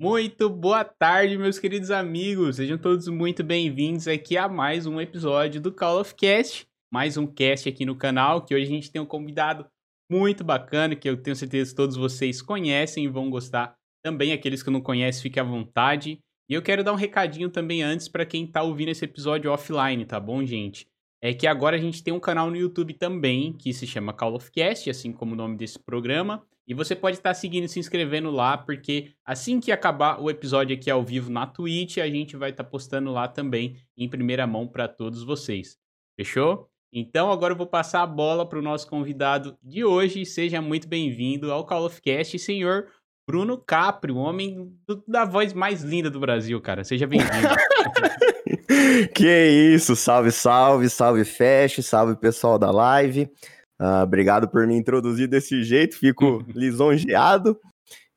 Muito boa tarde, meus queridos amigos. Sejam todos muito bem-vindos aqui a mais um episódio do Call of Cast. Mais um cast aqui no canal, que hoje a gente tem um convidado muito bacana, que eu tenho certeza que todos vocês conhecem e vão gostar. Também aqueles que não conhecem, fiquem à vontade. E eu quero dar um recadinho também antes para quem tá ouvindo esse episódio offline, tá bom, gente? É que agora a gente tem um canal no YouTube também, que se chama Call of Cast, assim como o nome desse programa. E você pode estar seguindo e se inscrevendo lá, porque assim que acabar o episódio aqui ao vivo na Twitch, a gente vai estar postando lá também em primeira mão para todos vocês. Fechou? Então agora eu vou passar a bola para o nosso convidado de hoje. Seja muito bem-vindo ao Call of Cast, senhor Bruno Capri, o homem do, da voz mais linda do Brasil, cara. Seja bem-vindo. que isso, salve, salve, salve Fest, salve pessoal da live. Uh, obrigado por me introduzir desse jeito, fico lisonjeado.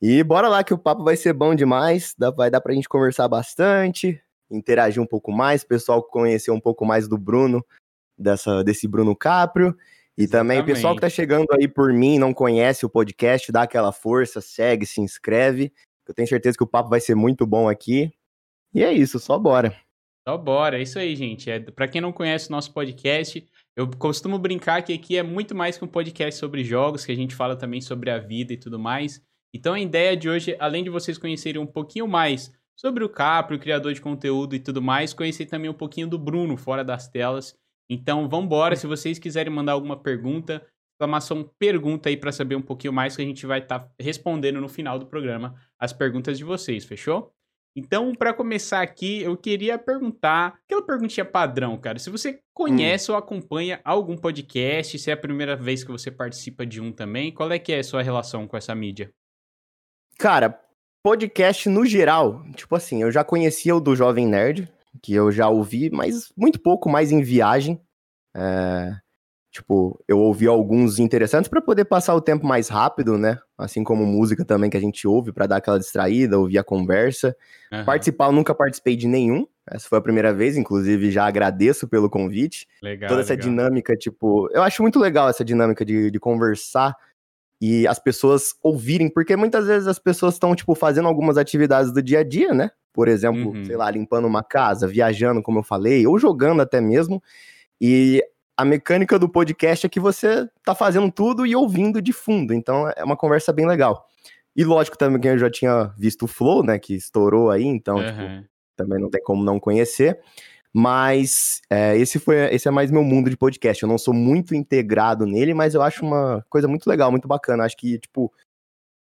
E bora lá que o papo vai ser bom demais, dá, vai dar pra gente conversar bastante, interagir um pouco mais, pessoal conhecer um pouco mais do Bruno, dessa, desse Bruno Caprio. E Exatamente. também o pessoal que tá chegando aí por mim, não conhece o podcast, dá aquela força, segue, se inscreve. Eu tenho certeza que o papo vai ser muito bom aqui. E é isso, só bora. Só bora, é isso aí, gente. É, para quem não conhece o nosso podcast, eu costumo brincar que aqui é muito mais que um podcast sobre jogos, que a gente fala também sobre a vida e tudo mais. Então a ideia de hoje, além de vocês conhecerem um pouquinho mais sobre o Capri, o criador de conteúdo e tudo mais, conhecer também um pouquinho do Bruno fora das telas. Então vambora, se vocês quiserem mandar alguma pergunta, exclamação pergunta aí para saber um pouquinho mais que a gente vai estar tá respondendo no final do programa as perguntas de vocês, fechou? Então, para começar aqui, eu queria perguntar, aquela perguntinha padrão, cara. Se você conhece hum. ou acompanha algum podcast, se é a primeira vez que você participa de um também, qual é que é a sua relação com essa mídia? Cara, podcast no geral, tipo assim, eu já conhecia o do Jovem Nerd, que eu já ouvi, mas muito pouco mais em viagem. É, Tipo, eu ouvi alguns interessantes para poder passar o tempo mais rápido, né? Assim como música também que a gente ouve para dar aquela distraída, ouvir a conversa. Uhum. Participar, eu nunca participei de nenhum. Essa foi a primeira vez, inclusive já agradeço pelo convite. Legal. Toda essa legal. dinâmica, tipo, eu acho muito legal essa dinâmica de, de conversar e as pessoas ouvirem, porque muitas vezes as pessoas estão, tipo, fazendo algumas atividades do dia a dia, né? Por exemplo, uhum. sei lá, limpando uma casa, viajando, como eu falei, ou jogando até mesmo. E a mecânica do podcast é que você tá fazendo tudo e ouvindo de fundo, então é uma conversa bem legal. E lógico também que eu já tinha visto o Flow, né, que estourou aí, então uhum. tipo, também não tem como não conhecer. Mas é, esse foi esse é mais meu mundo de podcast. Eu não sou muito integrado nele, mas eu acho uma coisa muito legal, muito bacana. Acho que, tipo,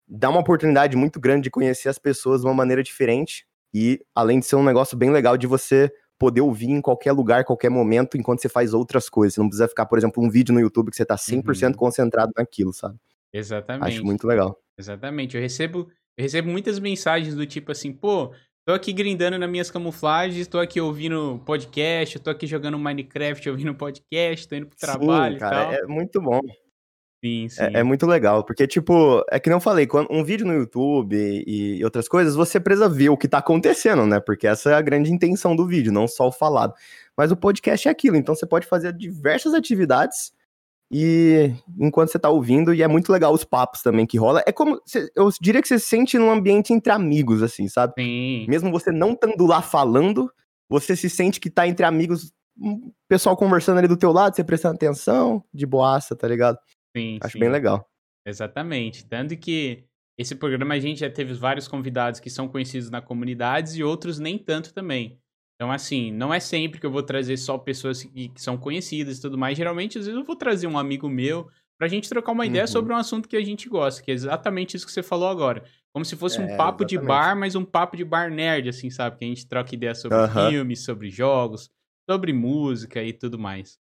dá uma oportunidade muito grande de conhecer as pessoas de uma maneira diferente. E além de ser um negócio bem legal de você poder ouvir em qualquer lugar, qualquer momento, enquanto você faz outras coisas. Você não precisa ficar, por exemplo, um vídeo no YouTube que você tá 100% uhum. concentrado naquilo, sabe? Exatamente. Acho muito legal. Exatamente. Eu recebo, eu recebo muitas mensagens do tipo assim, pô, tô aqui grindando nas minhas camuflagens, tô aqui ouvindo podcast, tô aqui jogando Minecraft, ouvindo podcast, tô indo pro trabalho Sim, cara, e tal. É muito bom. Sim, sim. É, é, muito legal, porque, tipo, é que não falei, quando um vídeo no YouTube e, e, outras coisas, você precisa ver o que tá acontecendo, né? Porque essa é a grande intenção do vídeo, não só o falado. Mas o podcast é aquilo, então você pode fazer diversas atividades e enquanto você tá ouvindo, e é muito legal os papos também que rola. É como, eu diria que você se sente num ambiente entre amigos, assim, sabe? Sim. Mesmo você não estando lá falando, você se sente que tá entre amigos, um pessoal conversando ali do teu lado, você prestando atenção, de boaça, tá ligado? Sim, Acho sim. bem legal. Exatamente. Tanto que esse programa a gente já teve vários convidados que são conhecidos na comunidade e outros nem tanto também. Então, assim, não é sempre que eu vou trazer só pessoas que, que são conhecidas e tudo mais. Geralmente, às vezes, eu vou trazer um amigo meu pra gente trocar uma ideia uhum. sobre um assunto que a gente gosta, que é exatamente isso que você falou agora. Como se fosse é, um papo exatamente. de bar, mas um papo de bar nerd, assim, sabe? Que a gente troca ideias sobre uhum. filmes, sobre jogos, sobre música e tudo mais.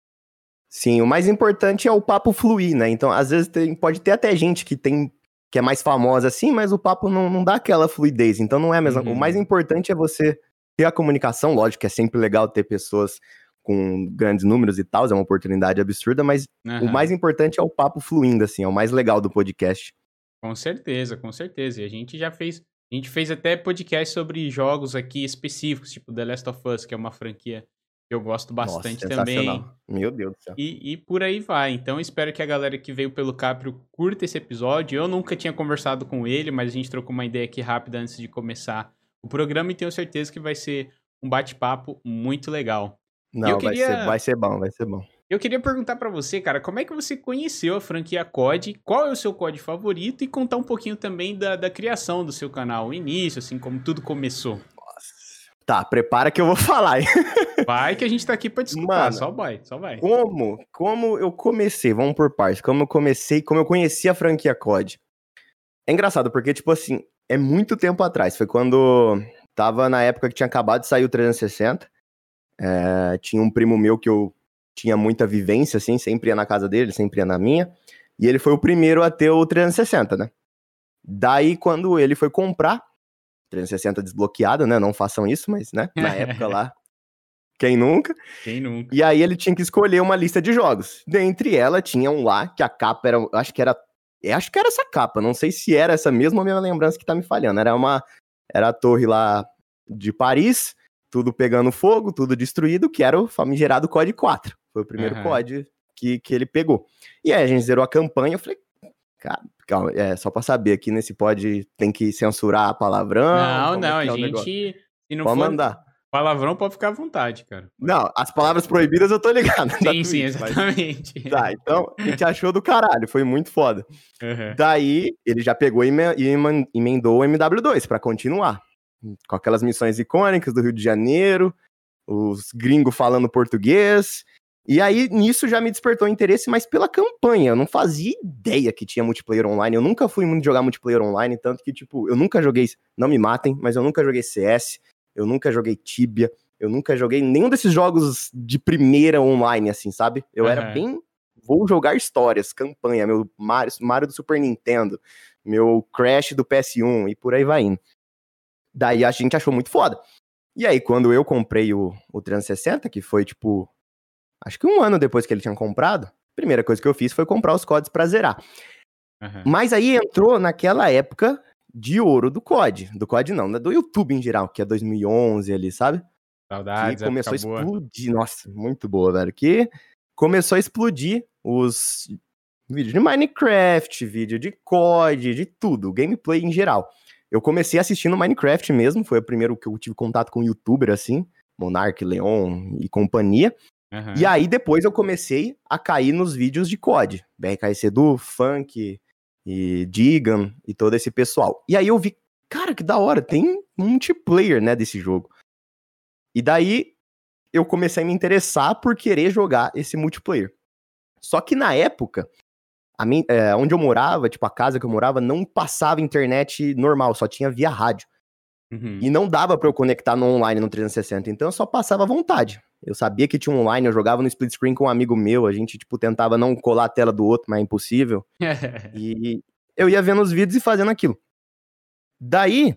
Sim, o mais importante é o papo fluir, né? Então, às vezes tem, pode ter até gente que tem que é mais famosa assim, mas o papo não, não dá aquela fluidez. Então não é mesmo. Uhum. O mais importante é você ter a comunicação, lógico que é sempre legal ter pessoas com grandes números e tal, é uma oportunidade absurda, mas uhum. o mais importante é o papo fluindo, assim, é o mais legal do podcast. Com certeza, com certeza. E a gente já fez, a gente fez até podcast sobre jogos aqui específicos, tipo The Last of Us, que é uma franquia eu gosto bastante Nossa, também. Meu Deus do céu. E, e, por aí vai. Então espero que a galera que veio pelo Caprio curta esse episódio. Eu nunca tinha conversado com ele, mas a gente trocou uma ideia aqui rápida antes de começar o programa e tenho certeza que vai ser um bate-papo muito legal. Não, queria... vai, ser, vai ser bom, vai ser bom. Eu queria perguntar para você, cara, como é que você conheceu a franquia COD? Qual é o seu COD favorito? E contar um pouquinho também da, da criação do seu canal, o início, assim, como tudo começou. Tá, prepara que eu vou falar. Vai que a gente tá aqui pra Mano, só vai, só vai. Como, como eu comecei, vamos por partes, como eu comecei, como eu conheci a franquia COD. É engraçado, porque, tipo assim, é muito tempo atrás, foi quando tava na época que tinha acabado de sair o 360, é, tinha um primo meu que eu tinha muita vivência, assim, sempre ia na casa dele, sempre ia na minha, e ele foi o primeiro a ter o 360, né? Daí, quando ele foi comprar, 360 desbloqueado, né? Não façam isso, mas, né? Na época lá, quem nunca? Quem nunca? E aí ele tinha que escolher uma lista de jogos. Dentre ela tinha um lá que a capa era, acho que era, acho que era essa capa, não sei se era essa mesma ou minha lembrança que tá me falhando. Era uma era a torre lá de Paris, tudo pegando fogo, tudo destruído, que era o famigerado COD 4. Foi o primeiro uhum. COD que, que ele pegou. E aí a gente zerou a campanha, eu falei, calma, é, só pra saber aqui nesse pod tem que censurar palavrão. Não, não, é a gente. Se não pode for mandar. Palavrão pode ficar à vontade, cara. Não, as palavras proibidas eu tô ligado. Sim, Twitch, sim, exatamente. Mas... Tá, então a gente achou do caralho, foi muito foda. Uhum. Daí ele já pegou e emendou o MW2 para continuar. Com aquelas missões icônicas do Rio de Janeiro, os gringos falando português, e aí, nisso já me despertou interesse, mas pela campanha. Eu não fazia ideia que tinha multiplayer online. Eu nunca fui muito jogar multiplayer online, tanto que, tipo, eu nunca joguei. Não me matem, mas eu nunca joguei CS, eu nunca joguei Tibia, eu nunca joguei nenhum desses jogos de primeira online, assim, sabe? Eu uhum. era bem. Vou jogar histórias, campanha, meu Mario, Mario do Super Nintendo, meu Crash do PS1 e por aí vai indo. Daí a gente achou muito foda. E aí, quando eu comprei o, o 360, que foi, tipo, acho que um ano depois que ele tinha comprado, a primeira coisa que eu fiz foi comprar os CODs pra zerar. Uhum. Mas aí entrou naquela época de ouro do COD. Do COD não, né? do YouTube em geral, que é 2011 ali, sabe? Saudades, que começou a explodir. Boa. Nossa, muito boa, velho. Que começou a explodir os vídeos de Minecraft, vídeo de COD, de tudo, gameplay em geral. Eu comecei assistindo Minecraft mesmo, foi o primeiro que eu tive contato com youtuber assim, Monark, Leon e companhia. Uhum. E aí depois eu comecei a cair nos vídeos de COD, BRKC do Funk e Digan e todo esse pessoal. E aí eu vi, cara, que da hora, tem multiplayer, né, desse jogo. E daí eu comecei a me interessar por querer jogar esse multiplayer. Só que na época, minha, é, onde eu morava, tipo, a casa que eu morava, não passava internet normal, só tinha via rádio. Uhum. E não dava para eu conectar no online no 360, então eu só passava à vontade. Eu sabia que tinha um online, eu jogava no split screen com um amigo meu, a gente, tipo, tentava não colar a tela do outro, mas é impossível. e eu ia vendo os vídeos e fazendo aquilo. Daí,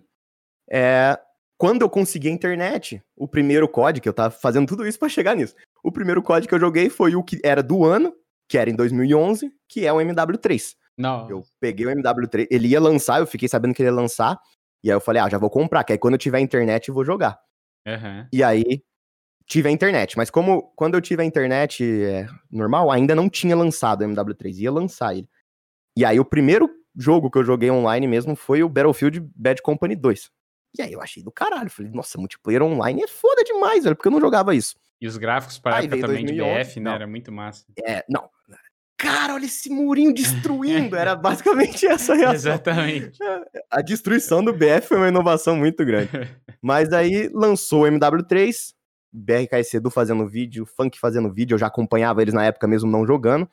é, quando eu consegui a internet, o primeiro código, que eu tava fazendo tudo isso para chegar nisso, o primeiro código que eu joguei foi o que era do ano, que era em 2011, que é o MW3. Não. Eu peguei o MW3, ele ia lançar, eu fiquei sabendo que ele ia lançar, e aí eu falei, ah, já vou comprar, que aí quando eu tiver internet eu vou jogar. Uhum. E aí tive a internet, mas como quando eu tive a internet é, normal, ainda não tinha lançado o MW3, ia lançar ele. E aí o primeiro jogo que eu joguei online mesmo foi o Battlefield Bad Company 2. E aí eu achei do caralho, falei, nossa, multiplayer online é foda demais, velho, porque eu não jogava isso. E os gráficos para época também 2011, de BF, né, não. era muito massa. É, não, cara, olha esse murinho destruindo. Era basicamente essa reação. Exatamente. A destruição do BF foi uma inovação muito grande. Mas aí lançou o MW3, BRKC do fazendo vídeo, Funk fazendo vídeo, eu já acompanhava eles na época mesmo não jogando.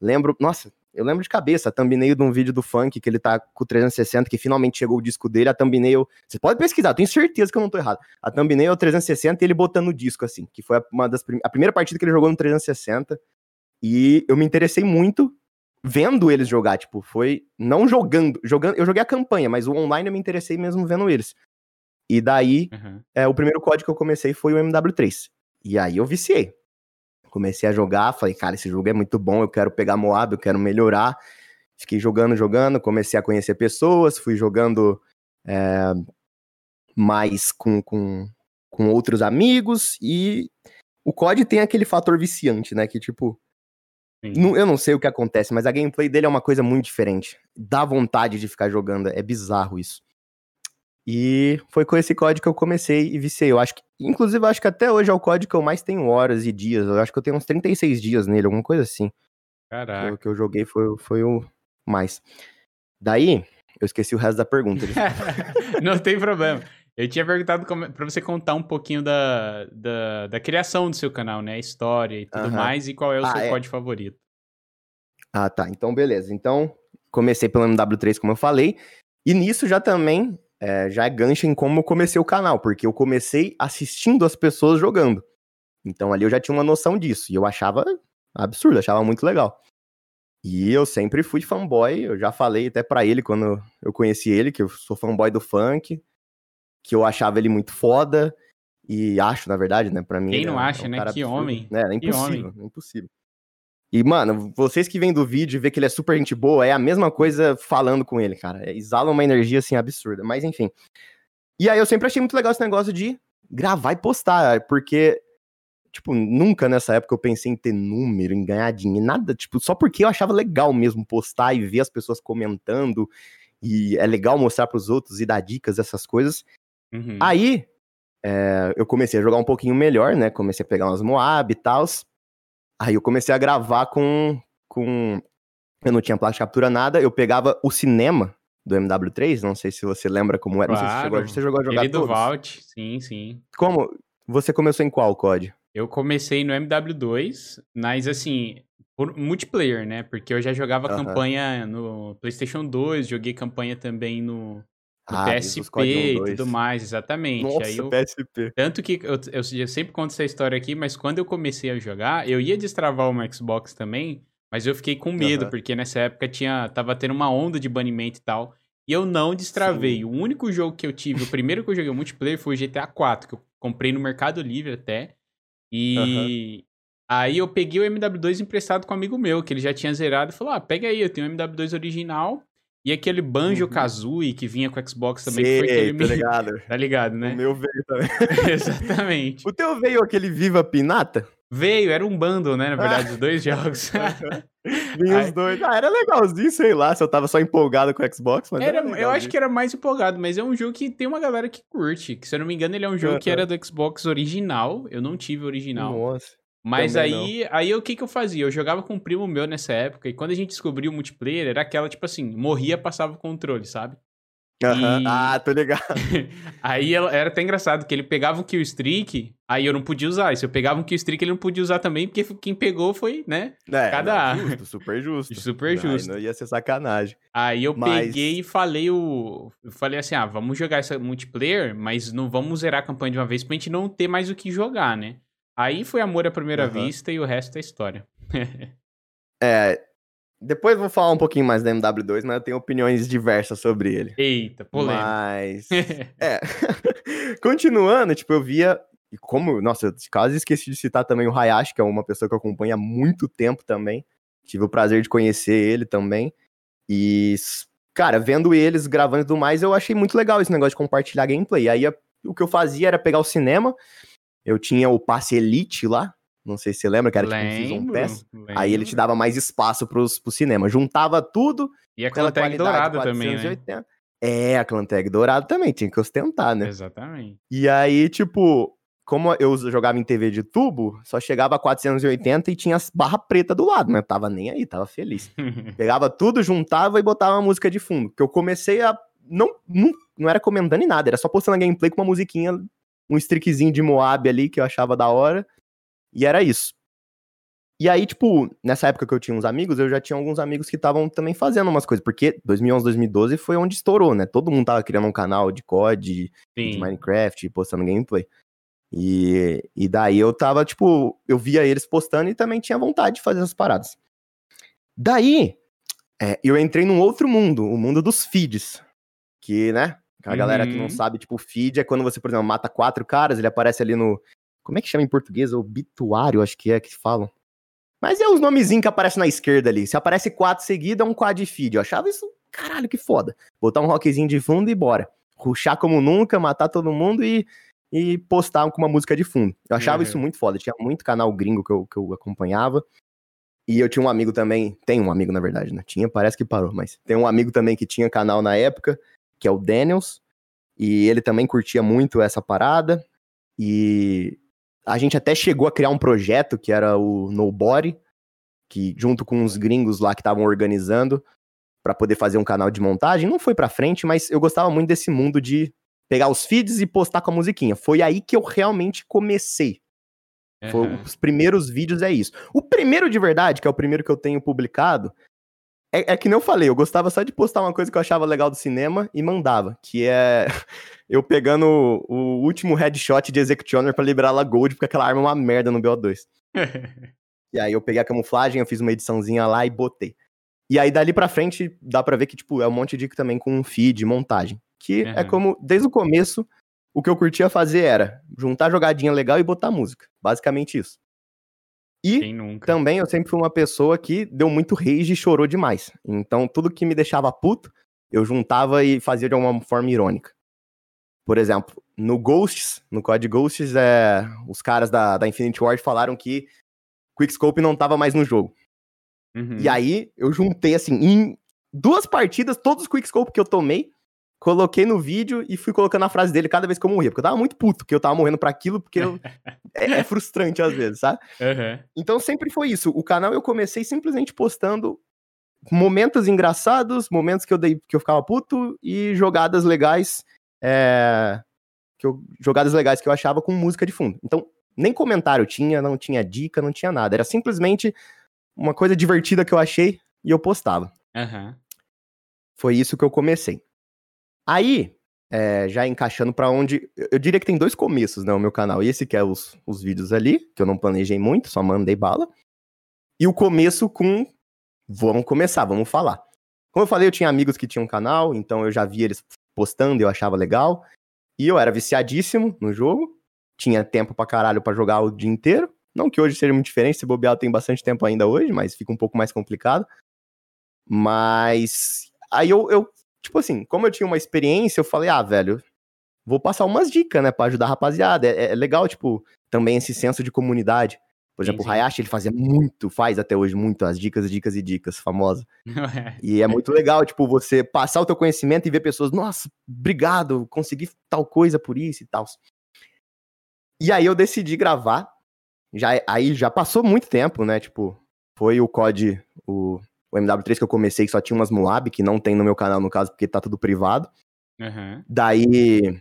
Lembro, nossa, eu lembro de cabeça, a thumbnail de um vídeo do Funk, que ele tá com o 360, que finalmente chegou o disco dele, a thumbnail, você pode pesquisar, tenho certeza que eu não tô errado. A thumbnail é o 360 e ele botando o disco, assim, que foi uma das a primeira partida que ele jogou no 360, e eu me interessei muito vendo eles jogar, tipo, foi não jogando, jogando, eu joguei a campanha, mas o online eu me interessei mesmo vendo eles. E daí, uhum. é, o primeiro código que eu comecei foi o MW3. E aí eu viciei. Comecei a jogar, falei, cara, esse jogo é muito bom, eu quero pegar Moab, eu quero melhorar. Fiquei jogando, jogando, comecei a conhecer pessoas, fui jogando é, mais com, com, com outros amigos e o COD tem aquele fator viciante, né? Que tipo. Não, eu não sei o que acontece, mas a gameplay dele é uma coisa muito diferente. Dá vontade de ficar jogando, é bizarro isso. E foi com esse código que eu comecei e viciei. Eu acho que, inclusive, eu acho que até hoje é o código que eu mais tenho horas e dias. Eu acho que eu tenho uns 36 dias nele, alguma coisa assim. Caraca. O que eu joguei foi, foi o mais. Daí, eu esqueci o resto da pergunta. não tem problema. Eu tinha perguntado para você contar um pouquinho da, da, da, criação do seu canal, né? A história e tudo mais, e qual é o ah, seu é. código favorito. Ah, tá. Então, beleza. Então, comecei pelo MW3, como eu falei. E nisso já também é, já é gancho em como eu comecei o canal, porque eu comecei assistindo as pessoas jogando. Então ali eu já tinha uma noção disso. E eu achava absurdo, achava muito legal. E eu sempre fui fanboy, eu já falei até para ele quando eu conheci ele, que eu sou fanboy do funk, que eu achava ele muito foda, e acho, na verdade, né, pra mim. Quem não é, acha, é um né? Que absurdo. homem. É, é impossível, é impossível. E, mano, vocês que vêm do vídeo e vê que ele é super gente boa, é a mesma coisa falando com ele, cara. Exala uma energia, assim, absurda. Mas, enfim. E aí eu sempre achei muito legal esse negócio de gravar e postar, porque, tipo, nunca nessa época eu pensei em ter número, em ganhar dinheiro, nada, tipo, só porque eu achava legal mesmo postar e ver as pessoas comentando, e é legal mostrar pros outros e dar dicas, essas coisas. Uhum. Aí, é, eu comecei a jogar um pouquinho melhor, né? Comecei a pegar umas Moab e tal. Aí eu comecei a gravar com. com... Eu não tinha placa de captura nada, eu pegava o cinema do MW3, não sei se você lembra como era. Claro, não sei se você chegou, você chegou a jogar ele do Vault, sim, sim. Como? Você começou em qual COD? Eu comecei no MW2, mas assim, por multiplayer, né? Porque eu já jogava campanha no PlayStation 2, joguei campanha também no ah, PSP e tudo mais, exatamente. Nossa, eu, PSP. Tanto que eu, eu, eu, sempre conto essa história aqui, mas quando eu comecei a jogar, eu ia destravar uma Xbox também, mas eu fiquei com medo, uhum. porque nessa época tinha tava tendo uma onda de banimento e tal. E eu não destravei. Sim. O único jogo que eu tive, o primeiro que eu joguei multiplayer foi o GTA 4, que eu comprei no Mercado Livre até. E uhum. aí eu peguei o MW2 emprestado com um amigo meu, que ele já tinha zerado, e falou: Ah, pega aí, eu tenho o MW2 original. E aquele Banjo uhum. Kazooie que vinha com o Xbox também, Sei, que foi aquele. Tá ligado. tá ligado, né? O meu veio também. Exatamente. O teu veio aquele Viva Pinata? Veio, era um bundle, né? Na verdade, os dois jogos. Vinha os dois. Ah, era legalzinho, sei lá, se eu tava só empolgado com o Xbox, mas. Era, era eu acho que era mais empolgado, mas é um jogo que tem uma galera que curte. Que, se eu não me engano, ele é um jogo uhum. que era do Xbox original. Eu não tive original. Nossa. Mas aí, não. aí o que que eu fazia? Eu jogava com um primo meu nessa época, e quando a gente descobriu o multiplayer, era aquela, tipo assim, morria, passava o controle, sabe? Uhum. E... Ah, tô ligado. aí era até engraçado que ele pegava um kill streak, aí eu não podia usar. E se eu pegava um kill streak, ele não podia usar também, porque quem pegou foi, né? É, Cada não, justo, super justo. super justo. Não ia ser sacanagem. Aí eu mas... peguei e falei o. Eu falei assim: ah, vamos jogar essa multiplayer, mas não vamos zerar a campanha de uma vez pra gente não ter mais o que jogar, né? Aí foi amor à primeira uhum. vista e o resto é história. é. Depois vou falar um pouquinho mais da MW2, mas eu tenho opiniões diversas sobre ele. Eita, polêmica. Mas. é. Continuando, tipo, eu via. E como. Nossa, eu quase esqueci de citar também o Hayashi, que é uma pessoa que eu acompanho há muito tempo também. Tive o prazer de conhecer ele também. E. Cara, vendo eles gravando e tudo mais, eu achei muito legal esse negócio de compartilhar gameplay. Aí o que eu fazia era pegar o cinema, eu tinha o passe Elite lá, não sei se você lembra, que era lembro, tipo um Season Pass. Lembro. Aí ele te dava mais espaço pros, pro cinema. Juntava tudo. E a Clantag dourada também, né? É, a Clantag dourada também, tinha que ostentar, né? Exatamente. E aí, tipo, como eu jogava em TV de tubo, só chegava a 480 e tinha as barra preta do lado, mas tava nem aí, tava feliz. Pegava tudo, juntava e botava uma música de fundo. Que eu comecei a. Não, não, não era comentando em nada, era só postando a gameplay com uma musiquinha um streakzinho de Moab ali que eu achava da hora. E era isso. E aí, tipo, nessa época que eu tinha uns amigos, eu já tinha alguns amigos que estavam também fazendo umas coisas, porque 2011, 2012 foi onde estourou, né? Todo mundo tava criando um canal de COD, Sim. de Minecraft, postando gameplay. E, e daí eu tava, tipo, eu via eles postando e também tinha vontade de fazer essas paradas. Daí, é, eu entrei num outro mundo, o mundo dos feeds. Que, né, a uhum. galera que não uhum. sabe, tipo, feed é quando você, por exemplo, mata quatro caras, ele aparece ali no. Como é que chama em português? Obituário, acho que é que falam. Mas é os nomezinhos que aparecem na esquerda ali. Se aparece quatro seguidos, é um quad feed. Eu achava isso, caralho, que foda. Botar um rockzinho de fundo e bora. Ruxar como nunca, matar todo mundo e e postar com uma música de fundo. Eu achava Uhum. isso muito foda. Tinha muito canal gringo que eu, que eu acompanhava. E eu tinha um amigo também, tem um amigo na verdade, né? Tinha, parece que parou, mas tem um amigo também que tinha canal na época, que é o Daniels, e ele também curtia muito essa parada. E a gente até chegou a criar um projeto que era o Nobody, que junto com uns gringos lá que estavam organizando pra poder fazer um canal de montagem, não foi pra frente, mas eu gostava muito desse mundo de pegar os feeds e postar com a musiquinha. Foi aí que eu realmente comecei. Foi Aham. os primeiros vídeos é isso. O primeiro de verdade, que é o primeiro que eu tenho publicado, é, é que nem eu falei, eu gostava só de postar uma coisa que eu achava legal do cinema e mandava, que é eu pegando o, o último headshot de Executioner pra liberar ela Gold, porque aquela arma é uma merda no BO2. E aí eu peguei a camuflagem, eu fiz uma ediçãozinha lá e botei. E aí dali pra frente dá pra ver que tipo é um monte de dica também com feed, montagem, que é Aham. como desde o começo o que eu curtia fazer era juntar jogadinha legal e botar música, basicamente isso. E também eu sempre fui uma pessoa que deu muito rage e chorou demais. Então, tudo que me deixava puto, eu juntava e fazia de uma forma irônica. Por exemplo, no Ghosts, no COD Ghosts, é, os caras da, da Infinity Ward falaram que Quickscope não tava mais no jogo. Uhum. E aí, eu juntei, assim, em duas partidas, todos os Quickscope que eu tomei, coloquei no vídeo e fui colocando a frase dele cada vez que eu morria. Porque eu tava muito puto, que eu tava morrendo pra aquilo, porque eu- é, é frustrante às vezes, sabe? Aham. Então sempre foi isso. O canal eu comecei simplesmente postando momentos engraçados, momentos que eu dei que eu ficava puto e jogadas legais, é, que eu, jogadas legais que eu achava com música de fundo. Então nem comentário tinha, não tinha dica, não tinha nada. Era simplesmente uma coisa divertida que eu achei e eu postava. Aham. Foi isso que eu comecei. Aí, é, já encaixando pra onde. eu- diria que tem dois começos, né? O meu canal. Esse que é os, os vídeos ali, que eu não planejei muito, só mandei bala. E o começo com. Vamos começar, vamos falar. Como eu falei, eu tinha amigos que tinham canal, então eu já vi eles postando eu achava legal. E eu era viciadíssimo no jogo. Tinha tempo pra caralho pra jogar o dia inteiro. Não que hoje seja muito diferente, se bobear tenho bastante tempo ainda hoje, mas fica um pouco mais complicado. Mas aí eu, eu, tipo assim, como eu tinha uma experiência, eu falei, ah, velho, vou passar umas dicas, né, pra ajudar a rapaziada. É, é legal, tipo, também esse senso de comunidade. Por exemplo, sim. o Hayashi, ele fazia muito, faz até hoje muito as dicas, dicas e dicas, famosa. E é muito legal, tipo, você passar o teu conhecimento e ver pessoas, nossa, obrigado, consegui tal coisa por isso e tal. E aí eu decidi gravar. Já, aí já passou muito tempo, né? Tipo, foi o COD, o, o MW3 que eu comecei, que só tinha umas Moab, que não tem no meu canal, no caso, porque tá tudo privado. Aham. Daí,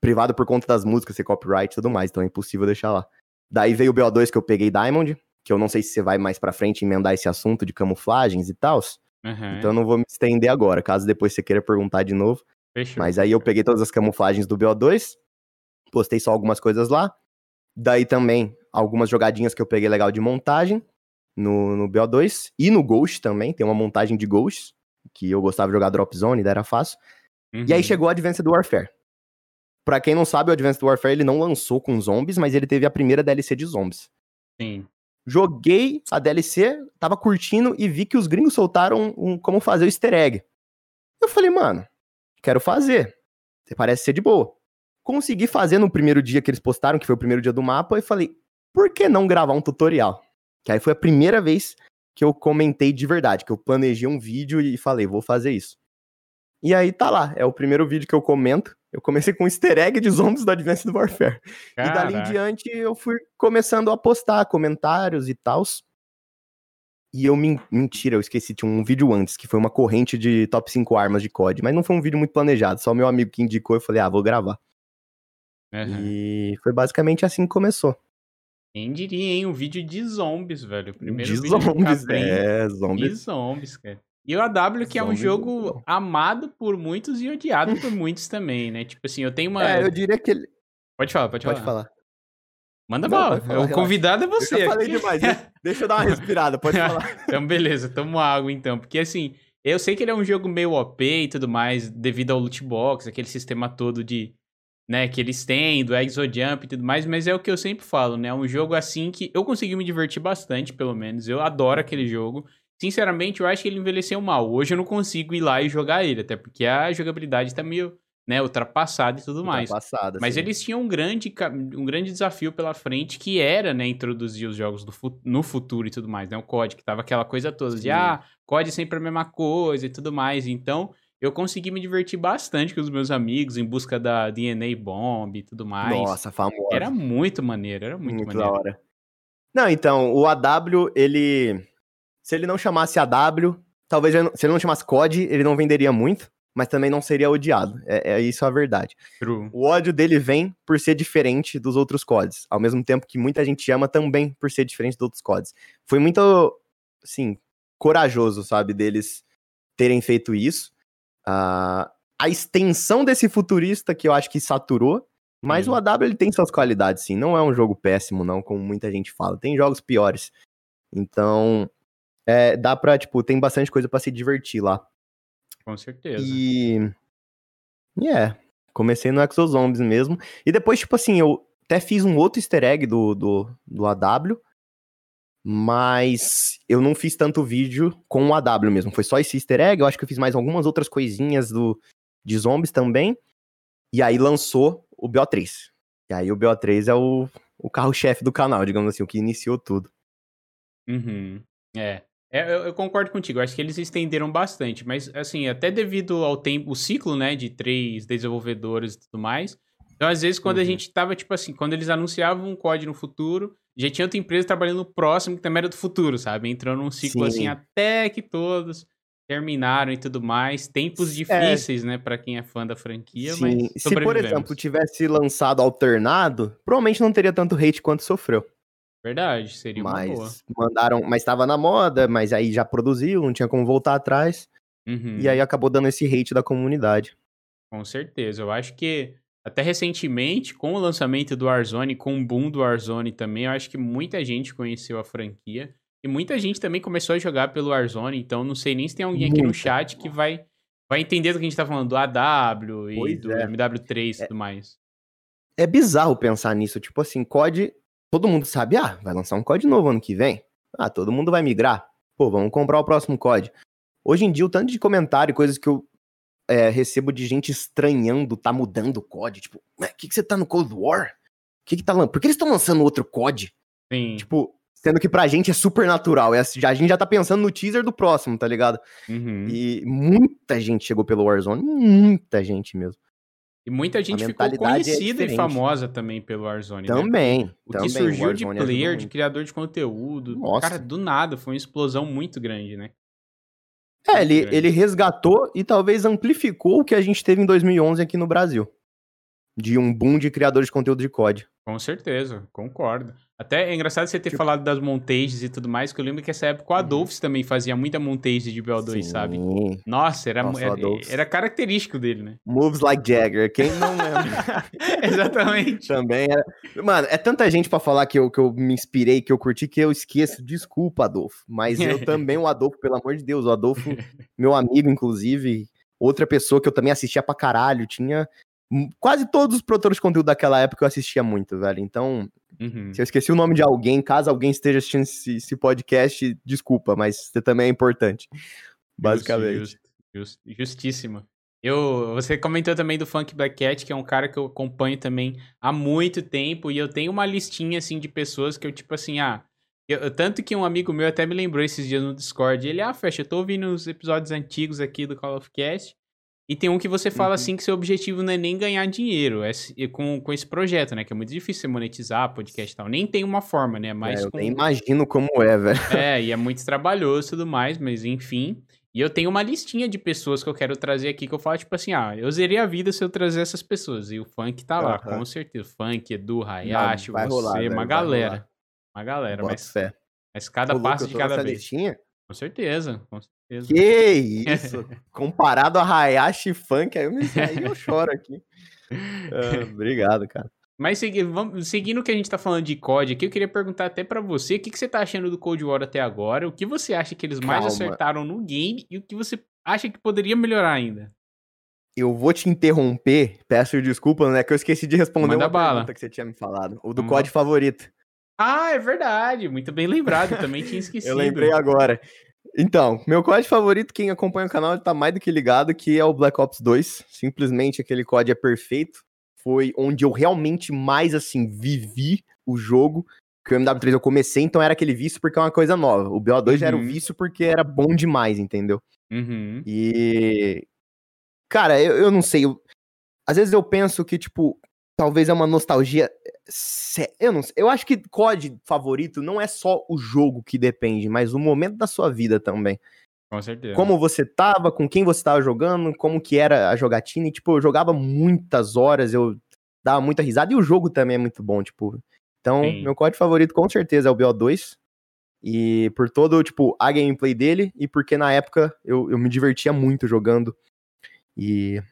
privado por conta das músicas, ser copyright e tudo mais, então é impossível deixar lá. Daí veio o BO2 que eu peguei Diamond, que eu não sei se você vai mais pra frente emendar esse assunto de camuflagens e tal. Aham. Então eu não vou me estender agora, caso depois você queira perguntar de novo. Fechou. Mas aí eu peguei todas as camuflagens do BO2, postei só algumas coisas lá. Daí também algumas jogadinhas que eu peguei legal de montagem no, no BO2 e no Ghost também, tem uma montagem de Ghost, que eu gostava de jogar Drop Zone, daí era fácil. E aí Uhum. chegou o Advanced Warfare. Pra quem não sabe, o Advanced Warfare ele não lançou com zombies, mas ele teve a primeira DLC de zombies. Sim. Joguei a DLC, tava curtindo e vi que os gringos soltaram um, como fazer o easter egg. Eu falei, mano, quero fazer. Parece ser de boa. Consegui fazer no primeiro dia que eles postaram, que foi o primeiro dia do mapa, e falei, por que não gravar um tutorial? Que aí foi a primeira vez que eu comentei de verdade, que eu planejei um vídeo e falei, vou fazer isso. E aí tá lá, é o primeiro vídeo que eu comento. Eu comecei com um easter egg de zombies do Advanced Warfare. E dali em Caraca. diante eu fui começando a postar comentários e tals. E eu, men- mentira, eu esqueci, tinha um vídeo antes, que foi uma corrente de top 5 armas de COD, mas não foi um vídeo muito planejado, só meu amigo que indicou, eu falei, ah, vou gravar. Aham. E foi basicamente assim que começou. Quem diria, hein? Um vídeo de zombies, velho. O primeiro de vídeo zombies, é, de zombies. zombies, cara. E o AW, que é um Zombies jogo amado por muitos e odiado por muitos também, né? Tipo assim, eu tenho uma. É, eu diria que ele... Pode falar, pode, Pode falar. falar. Manda Não, bala. falar, o relaxa. convidado é Eu você. já falei demais, deixa, eu dar uma respirada, pode falar. Então, beleza, tamo água então. Porque assim, eu sei que ele é um jogo meio OP e tudo mais, devido ao loot box, aquele sistema todo de. Né, que eles têm, do Exojump e tudo mais, mas é o que eu sempre falo, né? É um jogo assim que eu consegui me divertir bastante, pelo menos. Eu adoro aquele jogo. Sinceramente, eu acho que ele envelheceu mal. Hoje eu não consigo ir lá e jogar ele, até porque a jogabilidade tá meio, né, ultrapassada e tudo mais. Ultrapassada, Mas sim. eles tinham um grande, um grande desafio pela frente, que era, né, introduzir os jogos fu- no futuro e tudo mais, né? O COD, que tava aquela coisa toda de, Sim. ah, COD sempre a mesma coisa e tudo mais. Então, eu consegui me divertir bastante com os meus amigos em busca da DNA Bomb e tudo mais. Nossa, famosa. Era muito maneiro, era muito, Muito, da maneiro. hora. Não, então, o AW, ele. Se ele não chamasse AW, talvez ele não- se ele não chamasse COD, ele não venderia muito, mas também não seria odiado. É, é isso a verdade. True. O ódio dele vem por ser diferente dos outros CODs, ao mesmo tempo que muita gente ama também por ser diferente dos outros CODs. Foi muito, assim, corajoso, sabe, deles terem feito isso. Ah, a extensão desse futurista que eu acho que saturou, mas Sim. o AW ele tem suas qualidades, sim. Não é um jogo péssimo, não, como muita gente fala. Tem jogos piores. Então, é, dá pra, tipo, tem bastante coisa pra se divertir lá. Com certeza. E. É. Comecei no Exozombies mesmo. E depois, tipo assim, eu até fiz um outro easter egg do, do, do AW. Mas eu não fiz tanto vídeo com o AW mesmo. Foi só esse easter egg. Eu acho que eu fiz mais algumas outras coisinhas do, de zombies também. E aí lançou o BO3. E aí o BO3 é o, o carro-chefe do canal, digamos assim, o que iniciou tudo. Uhum. É. É, eu, eu concordo contigo, acho que eles estenderam bastante, mas assim, até devido ao tempo, o ciclo, né, de três desenvolvedores e tudo mais. Então, às vezes, quando a Uhum. gente tava, tipo assim, quando eles anunciavam um código no futuro, já tinha outra empresa trabalhando no próximo, que também era do futuro, sabe? Entrando num ciclo assim, Sim. até que todos terminaram e tudo mais. Tempos É. difíceis, né, pra quem é fã da franquia, Sim. mas Se, por exemplo, tivesse lançado alternado, provavelmente não teria tanto hate quanto sofreu. Verdade, seria uma boa. Mas mandaram, mas estava na moda, mas aí já produziu, não tinha como voltar atrás, Uhum. e aí acabou dando esse hate da comunidade. Com certeza. Eu acho que até recentemente, com o lançamento do Warzone, com o boom do Warzone também, eu acho que muita gente conheceu a franquia. E muita gente também começou a jogar pelo Warzone, então não sei nem se tem alguém aqui no Muita. chat que vai, vai entender do que a gente tá falando, do AW e Pois do é. MW3 e tudo mais. É bizarro pensar nisso, tipo assim, COD, todo mundo sabe, ah, vai lançar um COD novo ano que vem. Ah, todo mundo vai migrar. Pô, vamos comprar o próximo COD. Hoje em dia, o tanto de comentário, coisas que eu é, recebo de gente estranhando, tá mudando o COD, tipo, o que, que você tá no Cold War? Que que tá lan- Por que eles estão lançando outro COD? Sim. Tipo, sendo que pra gente é super natural. É, assim, a gente já tá pensando no teaser do próximo, tá ligado? Uhum. E muita gente chegou pelo Warzone. Muita gente mesmo. E muita gente ficou é conhecida e diferente. famosa também pelo Warzone. né? Também. O também, que surgiu de Warzone ajudou player, de criador de conteúdo, Nossa. cara, do nada, foi uma explosão muito grande, né? É, ele, ele resgatou e talvez amplificou o que a gente teve em 2011 aqui no Brasil. De um boom de criadores de conteúdo de COD. Com certeza, concordo. Até é engraçado você ter Tipo- falado das montages e tudo mais, que eu lembro que essa época o Uhum. Adolphs também fazia muita montage de BO2, sabe? Sim. Nossa, era, Nossa, era, Adolphs. era característico dele, né? Moves like Jagger. Quem não lembra? Exatamente. Também era. Mano, é tanta gente pra falar que eu, que eu me inspirei, que eu curti, que eu esqueço. Desculpa, Adolfo. Mas eu também, o Adolfo, pelo amor de Deus, o Adolfo, meu amigo, inclusive, outra pessoa que eu também assistia pra caralho, tinha. Quase todos os produtores de conteúdo daquela época eu assistia muito, velho. Então, Uhum. se eu esqueci o nome de alguém, caso alguém esteja assistindo esse, esse podcast, desculpa, mas você também é importante. Basicamente. Justo, justíssimo. Eu, você comentou também do Funk Black Cat, que é um cara que eu acompanho também há muito tempo, e eu tenho uma listinha, assim, de pessoas que eu, tipo assim, ah... eu- tanto que um amigo meu até me lembrou esses dias no Discord, ele, ah, Fecha, eu tô ouvindo os episódios antigos aqui do Call of Cast, e tem um que você fala, Uhum. assim, que seu objetivo não é nem ganhar dinheiro, é é com, com esse projeto, né, que é muito difícil você monetizar podcast e tal, nem tem uma forma, né, mas É, eu com... nem imagino como é, velho. É, e é muito trabalhoso e tudo mais, mas enfim. E eu tenho uma listinha de pessoas que eu quero trazer aqui que eu falo, tipo assim, ah, eu zerei a vida se eu trazer essas pessoas. E o funk tá lá, Aham. com certeza. Funk, Edu, Hayashi, vai você, rolar, velho, uma galera. Uma galera, Bota mas, fé. mas cada passo de cada vez. listinha? Com certeza, com certeza. Que isso? Comparado a Hayashi Funk, aí eu, me... aí eu choro aqui. Ah, obrigado, cara. Mas vamos- seguindo o que a gente tá falando de COD aqui, eu queria perguntar até pra você, o que, que você tá achando do Cold War até agora? O que você acha que eles mais Calma. acertaram no game e o que você acha que poderia melhorar ainda? Eu vou te interromper, peço desculpa, né? Que eu esqueci de responder Manda uma bala. pergunta que você tinha me falado. O do Vamos COD favorito. Ah, é verdade. Muito bem lembrado. Eu também tinha esquecido. Eu lembrei agora. Então, meu COD favorito, quem acompanha o canal tá mais do que ligado, que é o Black Ops 2. Simplesmente aquele COD é perfeito. Foi onde eu realmente mais, assim, vivi o jogo. Que o MW3 eu comecei, então era aquele vício porque é uma coisa nova. O BO2 uhum. já era o uhum. vício porque era bom demais, entendeu? Uhum. E. Cara, eu, eu não sei. Eu... Às vezes eu penso que, tipo, talvez é uma nostalgia. Eu não. Eu acho que COD favorito não é só o jogo que depende, mas o momento da sua vida também. Com certeza. Como você tava, com quem você tava jogando, como que era a jogatina. E, tipo, eu jogava muitas horas, eu dava muita risada. E o jogo também é muito bom, tipo. Então, Sim. meu código favorito com certeza é o BO2. E por todo, tipo, a gameplay dele e porque na época eu, eu me divertia muito jogando. E.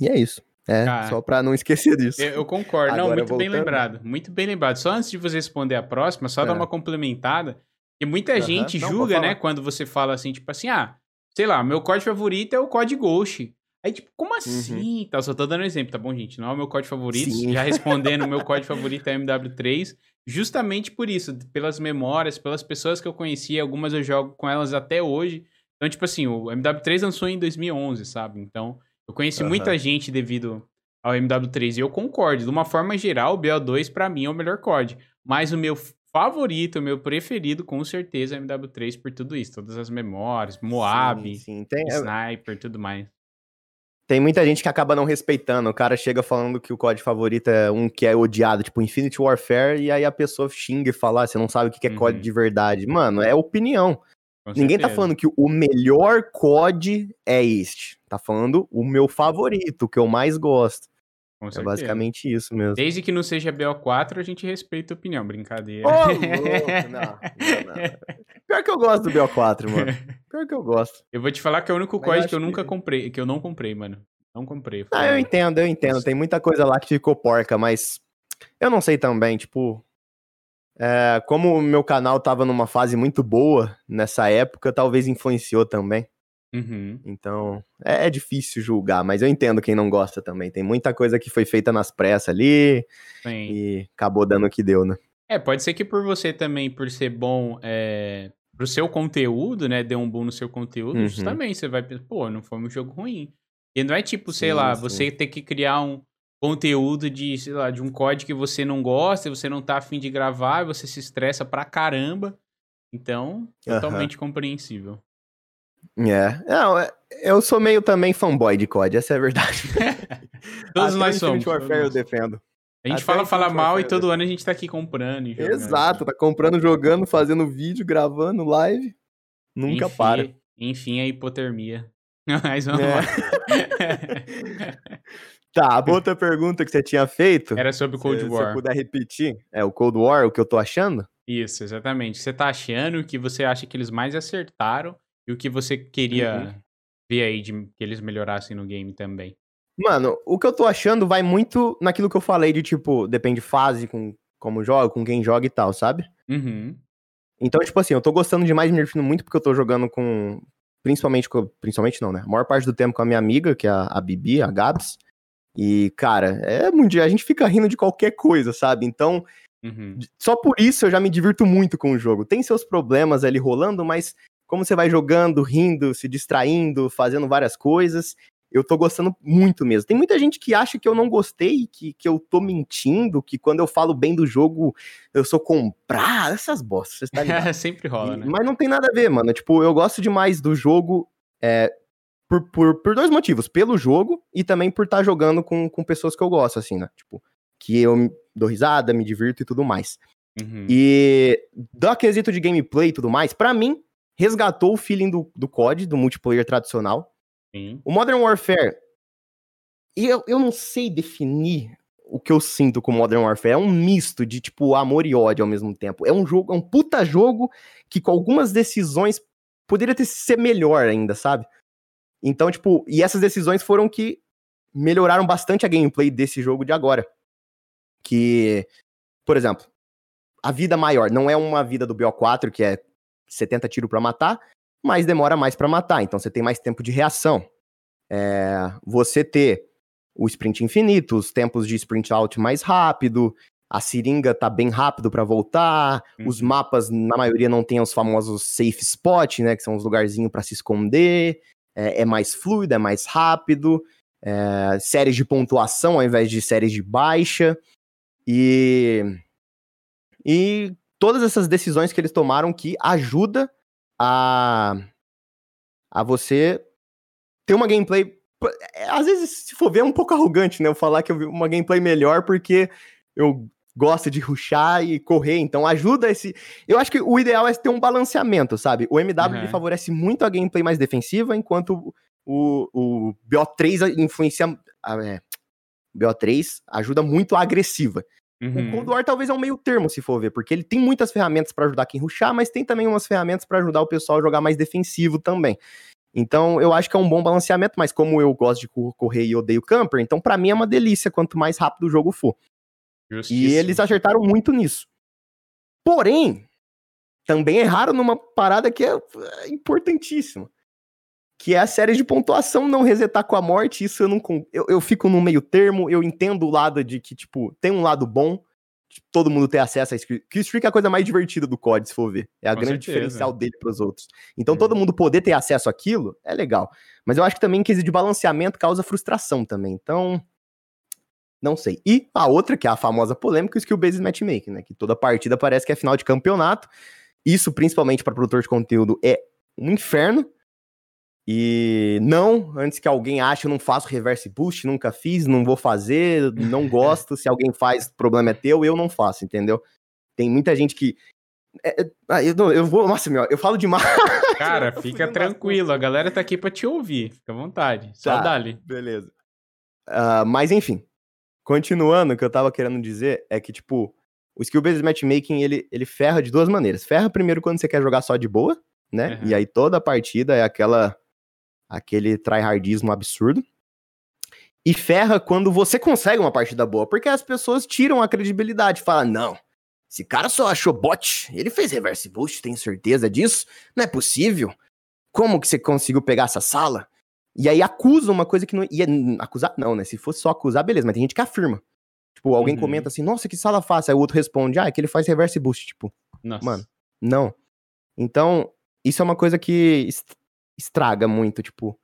E é isso. É, só pra não esquecer disso. Eu, eu concordo. Agora, não, muito voltando... bem lembrado. Muito bem lembrado. Só antes de você responder a próxima, só é. dar uma complementada. Que muita uhum. gente não, julga, né, quando você fala assim, tipo assim, ah, sei lá, meu código favorito é o código Ghost. Aí, tipo, como uhum. assim? Uhum. Tá, só tô dando um exemplo, tá bom, gente? Não é o meu código favorito. Sim. Já respondendo, o meu código favorito é MW3. Justamente por isso, pelas memórias, pelas pessoas que eu conheci, algumas eu jogo com elas até hoje. Então, tipo assim, o MW3 lançou em 2011, sabe? Então, eu conheci uhum. muita gente devido ao MW3 e eu concordo. De uma forma geral, o BO2 para mim é o melhor COD. Mas o meu favorito, o meu preferido, com certeza, é o MW3 por tudo isso. Todas as memórias, Moab, sim, sim. Tem... Sniper, tudo mais. Tem muita gente que acaba não respeitando. O cara chega falando que o código favorito é um que é odiado, tipo Infinity Warfare, e aí a pessoa xinga e fala, ah, você não sabe o que é uhum. código de verdade. Mano, é opinião. Com Ninguém tá certeza. tá falando que o melhor COD é este. Tá falando o meu favorito, o que eu mais gosto. Com é certeza. basicamente isso mesmo. Desde que não seja BO4, a gente respeita a opinião, brincadeira. Ô, louco, não, não, não. Pior que eu gosto do BO4, mano. Pior que eu gosto. Eu vou te falar que é o único código que eu nunca que... comprei, que eu não comprei, mano. Não comprei. Ah, eu entendo, eu entendo. Tem muita coisa lá que ficou porca, mas eu não sei também, tipo. É, como o meu canal tava numa fase muito boa nessa época, talvez influenciou também. Uhum. Então, é, é, difícil julgar, mas eu entendo quem não gosta também. Tem muita coisa que foi feita nas pressas ali Sim. e acabou dando o que deu, né? É, pode ser que por você também, por ser bom é, pro seu conteúdo, né, deu um boom no seu conteúdo, uhum. justamente você vai pensar, pô, não foi um jogo ruim. E não é tipo, sei sim, lá, sim. você ter que criar um conteúdo de, sei lá, de um código que você não gosta, você não tá afim de gravar, você se estressa pra caramba. Então, totalmente uhum. compreensível. É. Não, é, eu sou meio também fanboy de COD, essa é a verdade. todos nós somos. Warfare eu defendo. A gente Até fala, fala mal e todo ano a gente tá aqui comprando. Exato, tá comprando, jogando, fazendo vídeo, gravando live. Nunca enfim, para. Enfim, a hipotermia. Mas vamos é. lá. tá, a outra pergunta que você tinha feito. Era sobre o Cold se, War. Se eu puder repetir. É, o Cold War, o que eu tô achando? Isso, exatamente. Você tá achando que você acha que eles mais acertaram e o que você queria uhum. ver aí de que eles melhorassem no game também? Mano, o que eu tô achando vai muito naquilo que eu falei de, tipo, depende fase, com como joga, com quem joga e tal, sabe? Uhum. Então, tipo assim, eu tô gostando demais, me divertindo muito, porque eu tô jogando com. Principalmente com. Principalmente não, né? A maior parte do tempo com a minha amiga, que é a, a Bibi, a Gabs. E, cara, é muito. A gente fica rindo de qualquer coisa, sabe? Então, uhum. só por isso eu já me divirto muito com o jogo. Tem seus problemas ali rolando, mas como você vai jogando, rindo, se distraindo, fazendo várias coisas. Eu tô gostando muito mesmo. Tem muita gente que acha que eu não gostei, que, que eu tô mentindo, que quando eu falo bem do jogo, eu sou comprar, essas bostas, tá ligado? Sempre rola, né? Mas não tem nada a ver, mano. Tipo, eu gosto demais do jogo é, por, por, por dois motivos. Pelo jogo e também por estar tá jogando com, com pessoas que eu gosto, assim, né? Tipo, que eu dou risada, me divirto e tudo mais. Uhum. E do quesito de gameplay e tudo mais, para mim, resgatou o feeling do, do COD, do multiplayer tradicional. Sim. O Modern Warfare. Eu, eu não sei definir o que eu sinto com Modern Warfare. É um misto de, tipo, amor e ódio ao mesmo tempo. É um jogo, é um puta jogo que com algumas decisões poderia ter ser melhor ainda, sabe? Então, tipo, e essas decisões foram que melhoraram bastante a gameplay desse jogo de agora. Que, por exemplo, a vida maior não é uma vida do BO4, que é 70 tiros para matar, mas demora mais para matar, então você tem mais tempo de reação. É, você ter o sprint infinito, os tempos de sprint out mais rápido, a seringa tá bem rápido para voltar, uhum. os mapas, na maioria, não tem os famosos safe spot, né? Que são os lugarzinhos para se esconder. É, é, mais fluido, é mais rápido. É, séries de pontuação ao invés de séries de baixa. E. E todas essas decisões que eles tomaram que ajuda a. a você ter uma gameplay. Às vezes, se for ver, é um pouco arrogante, né? Eu falar que eu vi uma gameplay melhor porque eu gosta de ruxar e correr, então ajuda esse. Eu acho que o ideal é ter um balanceamento, sabe? O MW uhum. favorece muito a gameplay mais defensiva, enquanto o, o BO3 influencia. É, BO3 ajuda muito a agressiva. Uhum. O Cold War talvez é um meio termo, se for ver, porque ele tem muitas ferramentas para ajudar quem ruxar, mas tem também umas ferramentas para ajudar o pessoal a jogar mais defensivo também. Então, eu acho que é um bom balanceamento, mas como eu gosto de correr e odeio camper, então para mim é uma delícia quanto mais rápido o jogo for. E eles acertaram muito nisso. Porém, também erraram numa parada que é, é importantíssima. Que é a série de pontuação não resetar com a morte. Isso eu não. Eu, eu fico no meio termo, eu entendo o lado de que, tipo, tem um lado bom, todo mundo ter acesso a Skill Streak é a coisa mais divertida do COD, se for ver. É a com grande certeza. diferencial dele para os outros. Então, é. todo mundo poder ter acesso àquilo é legal. Mas eu acho que também que de balanceamento causa frustração também. Então, não sei. E a outra, que é a famosa polêmica, o skill-based matchmaking, né? Que toda partida parece que é final de campeonato. Isso, principalmente para produtor de conteúdo, é um inferno. E não, antes que alguém ache, eu não faço reverse boost, nunca fiz, não vou fazer, não gosto. Se alguém faz, o problema é teu, eu não faço, entendeu? Tem muita gente que. É, é, ah, eu, eu vou. Nossa, meu, eu falo demais. Cara, fica tranquilo, a galera tá aqui pra te ouvir, fica à vontade. Só tá, dali. Beleza. Uh, mas enfim, Continuando, o que eu tava querendo dizer é que, tipo, o skill-based matchmaking, ele, ele ferra de duas maneiras. Ferra primeiro quando você quer jogar só de boa, né? Uhum. E aí toda a partida é aquela aquele tryhardismo absurdo. E ferra quando você consegue uma partida boa, porque as pessoas tiram a credibilidade, falam, não, esse cara só achou bot, ele fez reverse boost, tem certeza disso? Não é possível. Como que você conseguiu pegar essa sala? E aí acusa uma coisa que não. Ia acusar, não, né? Se fosse só acusar, beleza, mas tem gente que afirma. Tipo, alguém uhum. comenta assim, nossa, que sala fácil. Aí o outro responde, ah, é que ele faz reverse boost. Tipo, nossa. mano, não. Então, isso é uma coisa que estraga muito, tipo,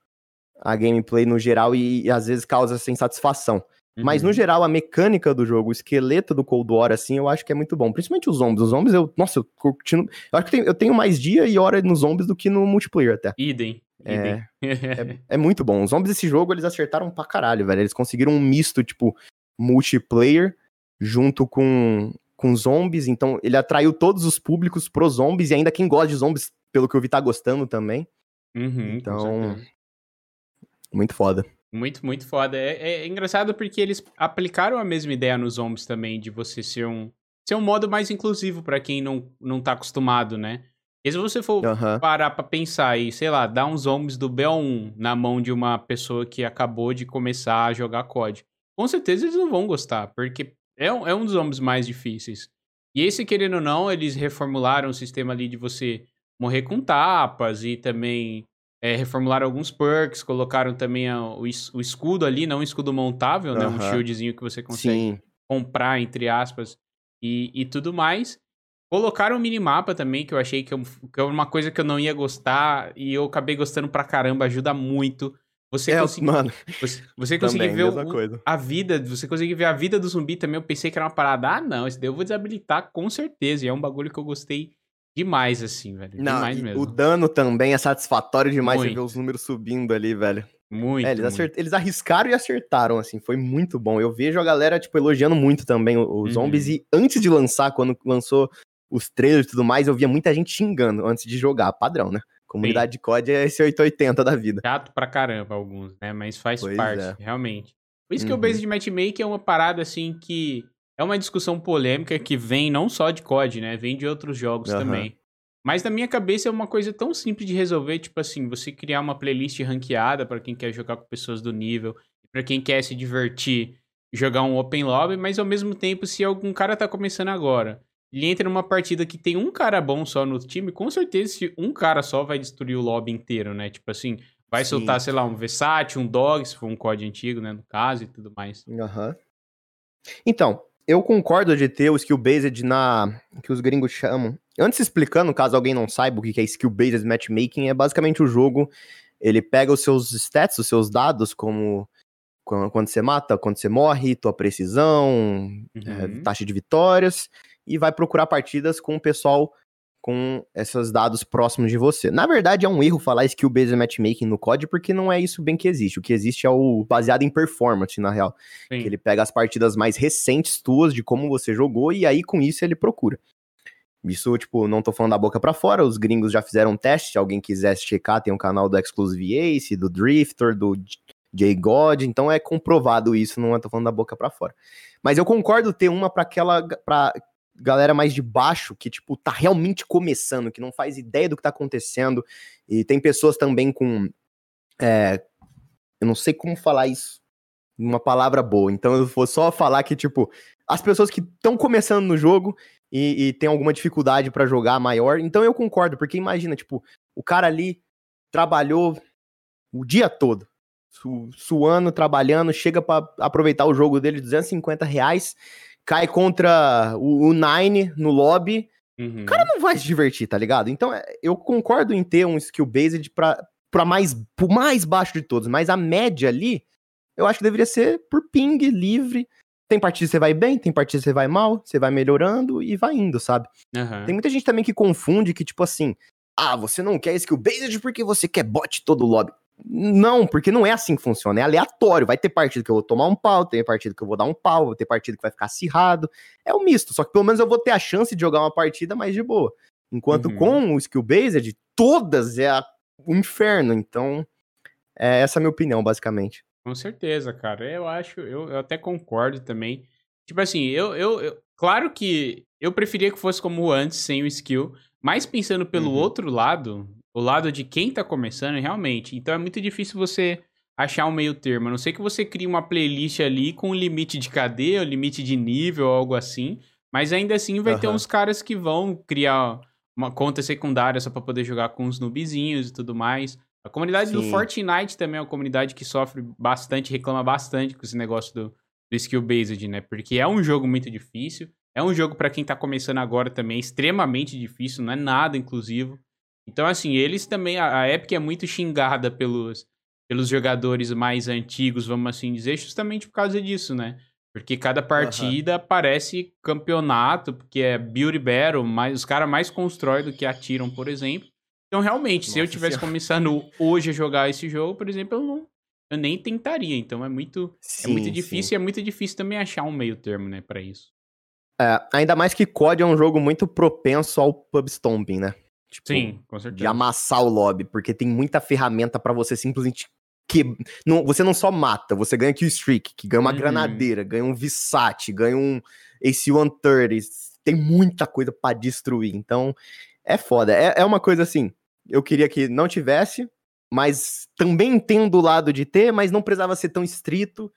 a gameplay no geral e, e às vezes causa insatisfação. Uhum. Mas no uhum. geral, a mecânica do jogo, o esqueleto do Cold War, assim, eu acho que é muito bom. Principalmente os zombies. Os zombies, eu. Nossa, eu curtindo. Eu acho que eu tenho, eu tenho mais dia e hora nos zombies do que no multiplayer até. Idem. É, é, é, muito bom. Os zombies desse jogo, eles acertaram pra caralho, velho. Eles conseguiram um misto, tipo, multiplayer junto com, com zombies. Então, ele atraiu todos os públicos pros zombies e ainda quem gosta de zombies, pelo que eu vi, tá gostando também. Uhum, então, muito foda. Muito, muito foda. É, é, é, engraçado porque eles aplicaram a mesma ideia nos zombies também, de você ser um, ser um modo mais inclusivo para quem não, não tá acostumado, né? E se você for uhum. parar pra pensar e, sei lá, dar uns zombies do BO1 na mão de uma pessoa que acabou de começar a jogar COD, com certeza eles não vão gostar, porque é um, é um dos zombies mais difíceis. E esse, querendo ou não, eles reformularam o sistema ali de você morrer com tapas e também é, reformularam alguns perks, colocaram também a, o, o, escudo ali, não um escudo montável, uhum. né? Um shieldzinho que você consegue Sim. comprar, entre aspas, e, e tudo mais. Colocaram o minimapa também, que eu achei que, eu, que é uma coisa que eu não ia gostar, e eu acabei gostando pra caramba, ajuda muito. Você é, conseguir, mano. Você, você conseguir ver o, a vida, você conseguir ver a vida do zumbi também. Eu pensei que era uma parada. Ah, não, esse daí eu vou desabilitar com certeza. E é um bagulho que eu gostei demais, assim, velho. Não, demais mesmo. O dano também é satisfatório demais muito. você ver os números subindo ali, velho. Muito. É, eles, acert... eles, arriscaram e acertaram, assim, foi muito bom. Eu vejo a galera, tipo, elogiando muito também os uhum. zombies. E antes de lançar, quando lançou os trailers e tudo mais, eu via muita gente xingando antes de jogar, padrão, né? Comunidade Sim. de COD é esse 880 da vida. Chato pra caramba alguns, né? Mas faz pois parte, é. realmente. Por isso uhum. que o uhum. base de matchmaking é uma parada, assim, que é uma discussão polêmica que vem não só de COD, né? Vem de outros jogos uhum. também. Mas na minha cabeça é uma coisa tão simples de resolver, tipo assim, você criar uma playlist ranqueada para quem quer jogar com pessoas do nível, para quem quer se divertir, jogar um open lobby, mas ao mesmo tempo, se algum cara tá começando agora, ele entra numa partida que tem um cara bom só no time, com certeza um cara só vai destruir o lobby inteiro, né? Tipo assim, vai Sim. soltar, sei lá, um Versace, um Dog, se for um COD antigo, né, no caso e tudo mais. Aham. Uhum. Então, eu concordo de ter o skill based na que os gringos chamam. Antes explicando, caso alguém não saiba o que é skill based matchmaking, é basicamente o jogo, ele pega os seus stats, os seus dados como quando você mata, quando você morre, tua precisão, uhum. é, taxa de vitórias, e vai procurar partidas com o pessoal com esses dados próximos de você. Na verdade, é um erro falar skill-based matchmaking no COD, porque não é isso bem que existe. O que existe é o baseado em performance, na real. Sim. Que ele pega as partidas mais recentes tuas, de como você jogou, e aí com isso ele procura. Isso, tipo, não tô falando da boca para fora, os gringos já fizeram um teste, se alguém quisesse checar, tem um canal do Exclusive Ace, do Drifter, do J-God, então é comprovado isso, não tô falando da boca para fora. Mas eu concordo ter uma para aquela, pra galera mais de baixo, que, tipo, tá realmente começando, que não faz ideia do que tá acontecendo. E tem pessoas também com. É, eu não sei como falar isso uma palavra boa. Então eu vou só falar que, tipo, as pessoas que estão começando no jogo e, e tem alguma dificuldade para jogar maior. Então eu concordo, porque imagina, tipo, o cara ali trabalhou o dia todo, su suando, trabalhando, chega para aproveitar o jogo dele, 250 reais cai contra o, o Nine no lobby, uhum. o cara não vai se divertir, tá ligado? Então, é, eu concordo em ter um skill based pra, pra mais, pro mais baixo de todos, mas a média ali, eu acho que deveria ser por ping, livre. Tem partida que você vai bem, tem partida que você vai mal, você vai melhorando e vai indo, sabe? Uhum. Tem muita gente também que confunde que, tipo assim, ah, você não quer skill based porque você quer bot todo o lobby. Não, porque não é assim que funciona, é aleatório. Vai ter partido que eu vou tomar um pau, tem partido que eu vou dar um pau, vai ter partido que vai ficar acirrado. É o um misto, só que pelo menos eu vou ter a chance de jogar uma partida mais de boa. Enquanto uhum. com o skill based, todas é o inferno. Então, é essa é a minha opinião, basicamente. Com certeza, cara. Eu acho, eu, eu até concordo também. Tipo assim, eu, eu, eu, Claro que eu preferia que fosse como antes, sem o skill. Mas pensando pelo uhum. outro lado, o lado de quem tá começando, realmente. Então é muito difícil você achar um meio termo. A não sei que você crie uma playlist ali com um limite de cadeia, um limite de nível, algo assim. Mas ainda assim vai uhum. ter uns caras que vão criar uma conta secundária só pra poder jogar com os noobzinhos e tudo mais. A comunidade Sim. do Fortnite também é uma comunidade que sofre bastante, reclama bastante com esse negócio do, do skill based, né? Porque é um jogo muito difícil. É um jogo para quem tá começando agora também, extremamente difícil, não é nada inclusivo. Então, assim, eles também. A, a Epic é muito xingada pelos, pelos jogadores mais antigos, vamos assim dizer, justamente por causa disso, né? Porque cada partida uhum. parece campeonato, porque é Beauty Battle, mas os caras mais constroem do que atiram, por exemplo. Então, realmente, Nossa se eu tivesse começando hoje a jogar esse jogo, por exemplo, eu não. Eu nem tentaria. Então é muito, sim, é muito difícil sim. e é muito difícil também achar um meio termo, né, para isso. É, ainda mais que COD é um jogo muito propenso ao pub stomping, né? Tipo, Sim, com certeza. De amassar o lobby, porque tem muita ferramenta para você simplesmente que não, você não só mata, você ganha kill streak, que ganha uma uhum. granadeira, ganha um Visat, ganha um AC-130, tem muita coisa para destruir. Então, é foda. É, é uma coisa assim, eu queria que não tivesse, mas também entendo o lado de ter, mas não precisava ser tão estrito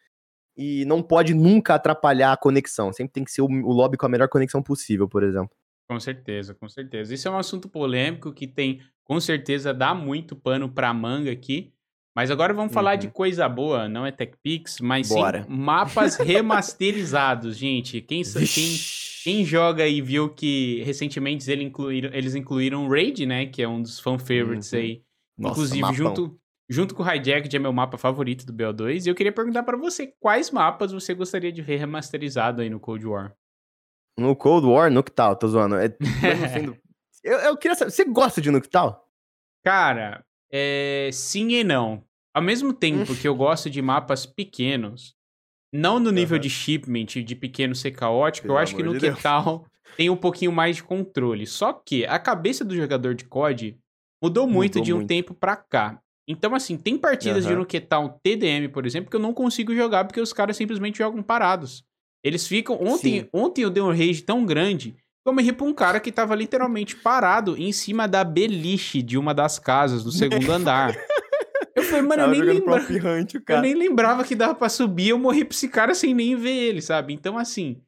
e não pode nunca atrapalhar a conexão. Sempre tem que ser o, o lobby com a melhor conexão possível, por exemplo. Com certeza, com certeza. Isso é um assunto polêmico que tem, com certeza, dá muito pano pra manga aqui. Mas agora vamos falar de uhum. coisa boa, não é TechPix, mas Bora. sim mapas remasterizados, gente. Quem, quem, quem, joga e viu que recentemente eles incluíram, eles incluíram Raid, né? Que é um dos fan favorites uhum. aí. Nossa, Inclusive, junto, junto com o Hijack, que é meu mapa favorito do BO2. E eu queria perguntar para você, quais mapas você gostaria de ver remasterizado aí no Cold War? No Cold War, Nuketown, tô zoando. É, eu, eu queria saber, você gosta de Nuketown? Cara, é, sim e não. Ao mesmo tempo que eu gosto de mapas pequenos, não no nível uhum. de shipment, de pequeno ser caótico, Pelo eu acho que no de tem um pouquinho mais de controle. Só que a cabeça do jogador de COD mudou muito mudou de um muito. tempo pra cá. Então, assim, tem partidas uhum. de Nuketown TDM, por exemplo, que eu não consigo jogar porque os caras simplesmente jogam parados. Eles ficam. Ontem, ontem eu dei um rage tão grande que eu me ri pra um cara que tava literalmente parado em cima da beliche de uma das casas do segundo andar. Eu falei, mano, eu nem, lembra... eu nem lembrava que dava pra subir, eu morri pra esse cara sem nem ver ele, sabe? Então, assim,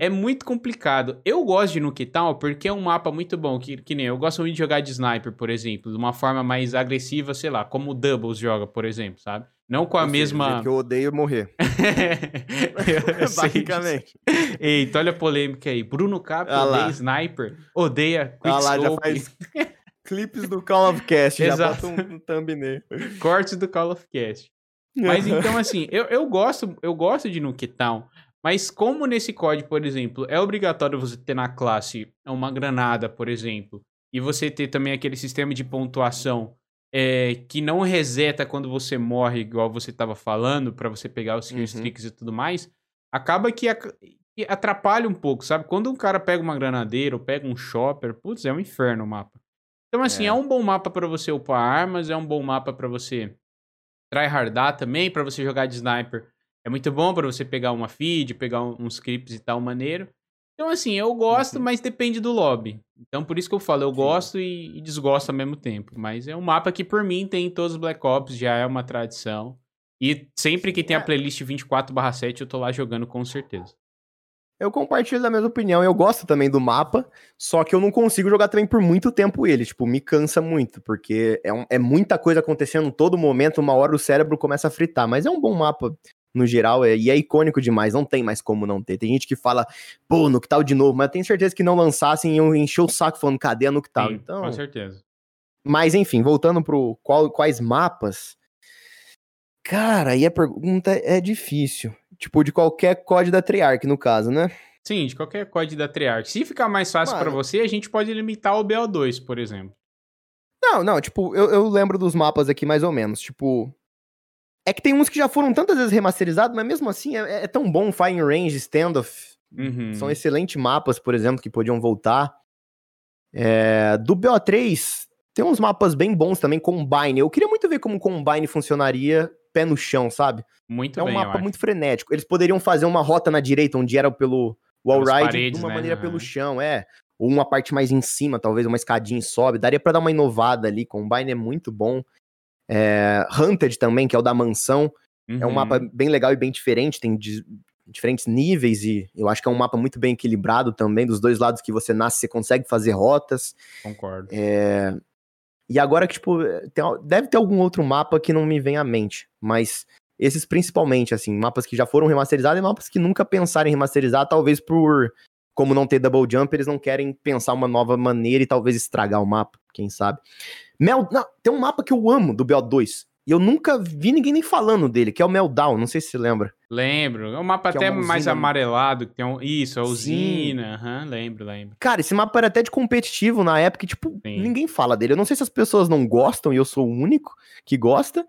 é muito complicado. Eu gosto de Nuketown porque é um mapa muito bom, que, que nem eu gosto muito de jogar de sniper, por exemplo, de uma forma mais agressiva, sei lá, como o Doubles joga, por exemplo, sabe? Não com a seja, mesma. que eu odeio morrer. Eu sei Basicamente. Eita, olha a polêmica aí. Bruno Cap Ah odeia sniper, odeia Ah lá, já quickscope, faz clipes do Call of Cast, já bota um, um thumbnail. cortes do Call of Cast. Mas então, assim, eu, eu gosto, eu gosto de Nuketown. Mas como nesse código, por exemplo, é obrigatório você ter na classe uma granada, por exemplo, e você ter também aquele sistema de pontuação é, que não reseta quando você morre, igual você estava falando, para você pegar os kill Uhum. e tudo mais, acaba que, atrapalha um pouco, sabe? Quando um cara pega uma granadeira ou pega um chopper, putz, é um inferno o mapa. Então, assim, é, É. um bom mapa para você upar armas, é um bom mapa para você tryhardar também, para você jogar de sniper. É muito bom para você pegar uma feed, pegar uns clips e tal, maneiro. Então, assim, eu gosto, Uhum. mas depende do lobby. Então, por isso que eu falo, eu Sim. gosto e, e desgosto ao mesmo tempo. Mas é um mapa que, por mim, tem em todos os Black Ops, já é uma tradição. E sempre que tem a É. playlist 24/7, eu tô lá jogando com certeza. Eu compartilho da mesma opinião. Eu gosto também do mapa, só que eu não consigo jogar também por muito tempo ele. Tipo, me cansa muito, porque é, um- é muita coisa acontecendo em todo momento. Uma hora o cérebro começa a fritar. Mas é um bom mapa no geral é- e é icônico demais. Não tem mais como não ter. Tem gente que fala, pô, Nuketown de novo, mas eu tenho certeza que não lançassem e eu encher o saco falando, cadê a Nuketown? Sim, Então, Com certeza. mas enfim, voltando pro qual- quais mapas. Cara, aí a pergunta é difícil. Tipo, de qualquer código da Treyarch, no caso, né? Sim, de qualquer código da Treyarch. Se ficar mais fácil pra Mano. você, a gente pode limitar o BO2, por exemplo. Não, não, tipo, eu, eu lembro dos mapas aqui mais ou menos. Tipo. É que tem uns que já foram tantas vezes remasterizados, mas mesmo assim é, é tão bom Fire Range, Standoff. Uhum. São excelentes mapas, por exemplo, que podiam voltar. É, do BO3, tem uns mapas bem bons também, Combine. Eu queria muito ver como Combine funcionaria pé no chão, sabe? Muito é um bem, mapa muito frenético. Eles poderiam fazer uma rota na direita, onde era pelo wall Pelas ride, paredes, de uma né? maneira Aham. pelo chão, é. Ou uma parte mais em cima, talvez uma escadinha e sobe. Daria pra dar uma inovada ali. Combine é muito bom. É, Hunted também, que é o da mansão. É um Uhum, mapa bem legal e bem diferente, tem di- diferentes níveis e eu acho que é um mapa muito bem equilibrado também. Dos dois lados que você nasce, você consegue fazer rotas. Concordo. É, E agora que, tipo, tem deve ter algum outro mapa que não me vem à mente, mas esses principalmente, assim, mapas que já foram remasterizados e mapas que nunca pensaram em remasterizar, talvez por, como não ter double jump, eles não querem pensar uma nova maneira e talvez estragar o mapa, quem sabe. Mel... Não, tem um mapa que eu amo do BO2, e eu nunca vi ninguém nem falando dele, que é o Meltdown, não sei se você lembra. Lembro. É um mapa Que é até uma mais usina- amarelado. Que tem um... Isso, a Sim. usina. aham, lembro, lembro. Cara, esse mapa era até de competitivo na época, e, tipo, Sim. ninguém fala dele. Eu não sei se as pessoas não gostam e eu sou o único que gosta,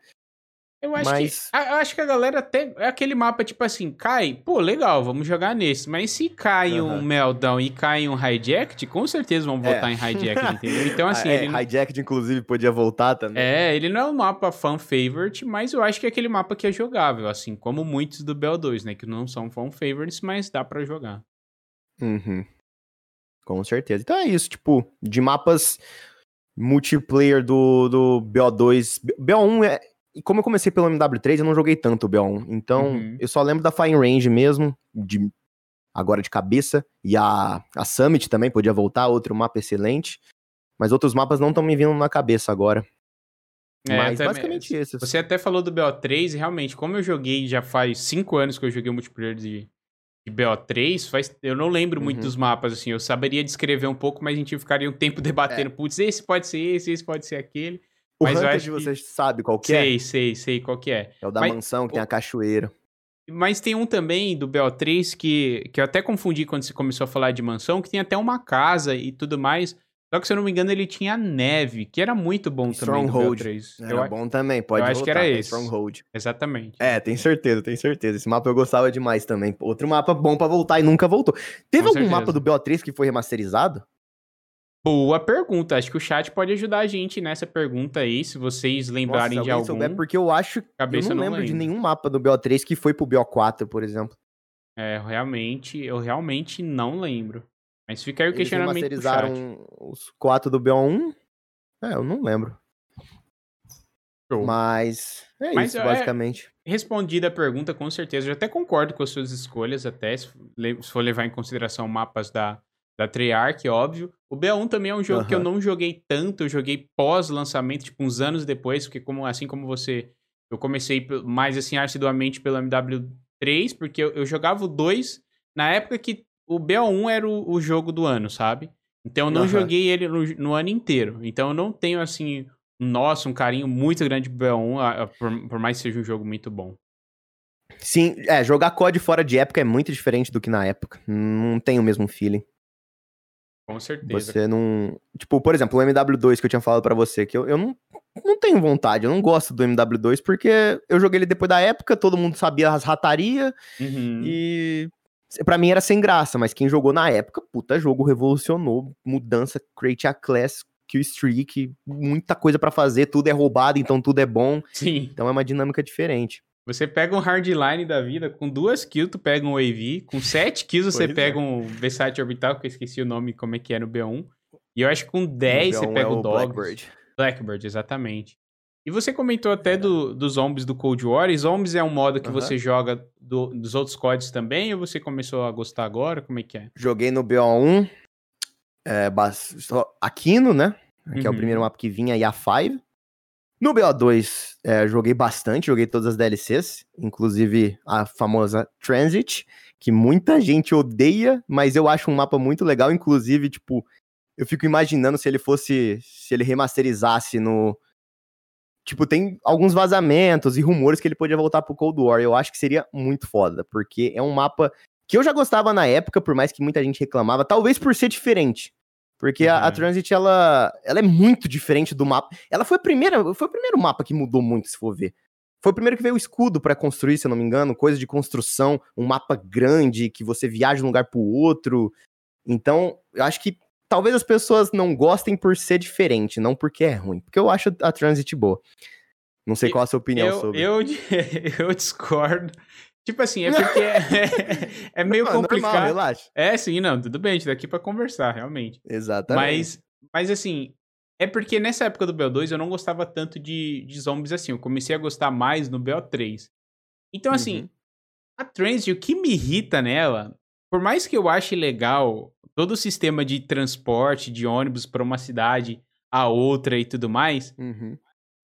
Eu acho Mas- que. a- Eu acho que a galera até. É aquele mapa, tipo assim, cai. Pô, legal, vamos jogar nesse. Mas se cai um Aham. Meltdown e cai um Hijacked, com certeza vão É. votar em Hijacked, entendeu? Então, assim, é, ele. Hijacked, inclusive, podia voltar também. É, ele não é um mapa fan favorite, mas eu acho que é aquele mapa que é jogável, assim, como muitos do BO2, né? Que não são fan favorites, mas dá pra jogar. Uhum. Com certeza. Então é isso, tipo, de mapas multiplayer do, do BO2. B- BO1 é. E como eu comecei pelo MW3, eu não joguei tanto o BO1. Então, Uhum. eu só lembro da Fire Range mesmo, de agora de cabeça. E a, a Summit também podia voltar, outro mapa excelente. Mas outros mapas não estão me vindo na cabeça agora. É, Mas basicamente esses. Você até falou do BO3, e realmente, como eu joguei já faz 5 anos que eu joguei o multiplayer de, de BO3, faz, eu não lembro muito Uhum. dos mapas, assim, eu saberia descrever um pouco, mas a gente ficaria um tempo debatendo, putz, esse pode ser esse, esse pode ser aquele. O mas eu Hunted acho que- você sabe qual que é? Sei, sei, sei qual que é. É o da Mas- mansão, que tem a cachoeira. Mas tem um também do BO3 que, que eu até confundi quando você começou a falar de mansão, que tem até uma casa e tudo mais. Só que, se eu não me engano, ele tinha neve, que era muito bom também do Stronghold. BO3. Era Eu bom também, pode acho que voltar, era esse. Stronghold. Exatamente. É, tem certeza, tem certeza. Esse mapa eu gostava demais também. Outro mapa bom pra voltar e nunca voltou. Teve Com algum certeza. mapa do BO3 que foi remasterizado? Boa pergunta. Acho que o chat pode ajudar a gente nessa pergunta aí, se vocês Nossa, lembrarem se de algum. souber, porque eu acho. Cabeça eu não não lembro de nenhum mapa do BO3 que foi pro BO4, por exemplo. É, realmente, eu realmente não lembro. Mas fica aí o Eles questionamento pro chat. remasterizaram os quatro do BO1. É, eu não lembro. Show. Mas é Mas, isso, é, basicamente. Respondida a pergunta, com certeza. Eu até concordo com as suas escolhas, até se for levar em consideração mapas da, da Treyarch, óbvio. O BA1 também é um jogo que eu não joguei tanto, eu joguei pós-lançamento, tipo, uns anos depois, porque como, assim como você, Eu comecei mais assim assiduamente pelo MW3, porque eu, eu jogava o 2 na época que o BO1 era o, o jogo do ano, sabe? Então eu não uhum. joguei ele no, no, ano inteiro. Então eu não tenho, assim, nossa, um carinho muito grande pro BO1, por, por mais que seja um jogo muito bom. Sim, é, jogar COD fora de época é muito diferente do que na época. Não tem o mesmo feeling. Com certeza. Você não. Tipo, por exemplo, o MW2 que eu tinha falado para você, que eu, eu não, não tenho vontade, eu não gosto do MW2, porque eu joguei ele depois da época, todo mundo sabia as ratarias, uhum. e para mim era sem graça, mas quem jogou na época, puta jogo, revolucionou, mudança, create a class, kill streak, muita coisa para fazer, tudo é roubado, então tudo é bom. Sim. Então é uma dinâmica diferente. Você pega um hardline da vida, com duas kills tu pega um AV, com sete kills você pega é. um Versace Orbital, que eu esqueci o nome, como é que é no B1. E eu acho que com 10 você pega é o, o Dogs. Blackbird. Blackbird, exatamente. E você comentou até do, dos zombies do Cold War. E zombies é um modo que você joga do, dos outros códigos também? Ou você começou a gostar agora? Como é que é? Joguei no BO1, é, Aquino, né? Que é o uhum. primeiro mapa que vinha, e a 5. No BO2, é, joguei bastante, joguei todas as DLCs, inclusive a famosa Transit, que muita gente odeia, mas eu acho um mapa muito legal, inclusive, tipo, eu fico imaginando se ele fosse, se ele remasterizasse no... Tipo, tem alguns vazamentos e rumores que ele podia voltar pro Cold War, eu acho que seria muito foda, porque é um mapa que eu já gostava na época, por mais que muita gente reclamava, talvez por ser diferente. Porque uhum. a, a, uhum. Transit, ela, ela é muito diferente do mapa. Ela foi a primeira, foi o primeiro mapa que mudou muito, se for ver. Foi o primeiro que veio o escudo para construir, se eu não me engano, coisa de construção, um mapa grande que você viaja de um lugar pro outro. Então, eu acho que talvez as pessoas não gostem por ser diferente, não porque é ruim. Porque eu acho a Transit boa. Não sei qual a sua opinião eu, sobre. Eu, eu discordo. Tipo assim, é porque é, é meio não, complicado. Normal, relaxa. É, sim, não, tudo bem, a gente tá aqui pra conversar, realmente. Exatamente. Mas, mas assim, é porque nessa época do BO2 eu não gostava tanto de, de zombies assim. Eu comecei a gostar mais no BO3. Então, assim, uhum. a Transit, o que me irrita nela, por mais que eu ache legal todo o sistema de transporte de ônibus para uma cidade a outra e tudo mais, uhum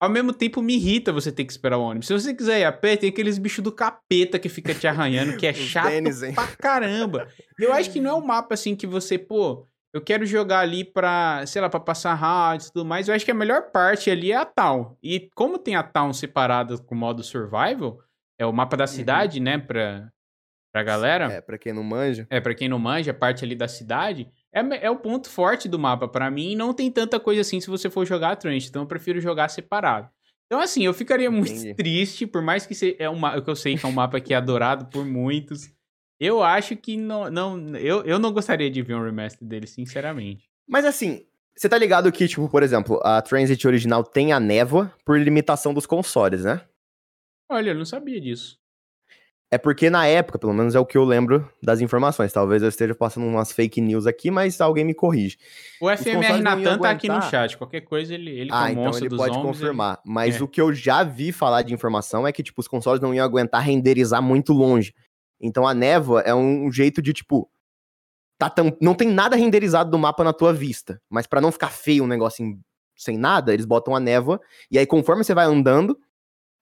ao mesmo tempo me irrita você ter que esperar o ônibus. Se você quiser ir a pé, tem aqueles bichos do capeta que fica te arranhando, que é chato Dennis, pra caramba. E eu acho que não é um mapa assim que você, pô, eu quero jogar ali pra, sei lá, pra passar rádio e tudo mais. Eu acho que a melhor parte ali é a town. E como tem a town separada com o modo survival, é o mapa da uhum. cidade, uhum. né, pra, pra galera. É, pra quem não manja. É, pra quem não manja, a parte ali da cidade é, é o ponto forte do mapa para mim. Não tem tanta coisa assim se você for jogar a Transit, então eu prefiro jogar separado. Então, assim, eu ficaria muito Entendi. triste, por mais que seja, é um, que eu sei que é um mapa que é adorado por muitos. Eu acho que não. não eu, eu não gostaria de ver um remaster dele, sinceramente. Mas assim, você tá ligado que, tipo, por exemplo, a Transit original tem a névoa por limitação dos consoles, né? Olha, eu não sabia disso. É porque na época, pelo menos é o que eu lembro das informações. Talvez eu esteja passando umas fake news aqui, mas alguém me corrige. O FMR Natan tá aqui no chat. Qualquer coisa ele, ele ah, então ele pode confirmar. Ele... Mas é. o que eu já vi falar de informação é que, tipo, os consoles não iam aguentar renderizar muito longe. Então a névoa é um jeito de, tipo, tá tão... não tem nada renderizado do mapa na tua vista. Mas para não ficar feio um negócio sem nada, eles botam a névoa. E aí, conforme você vai andando,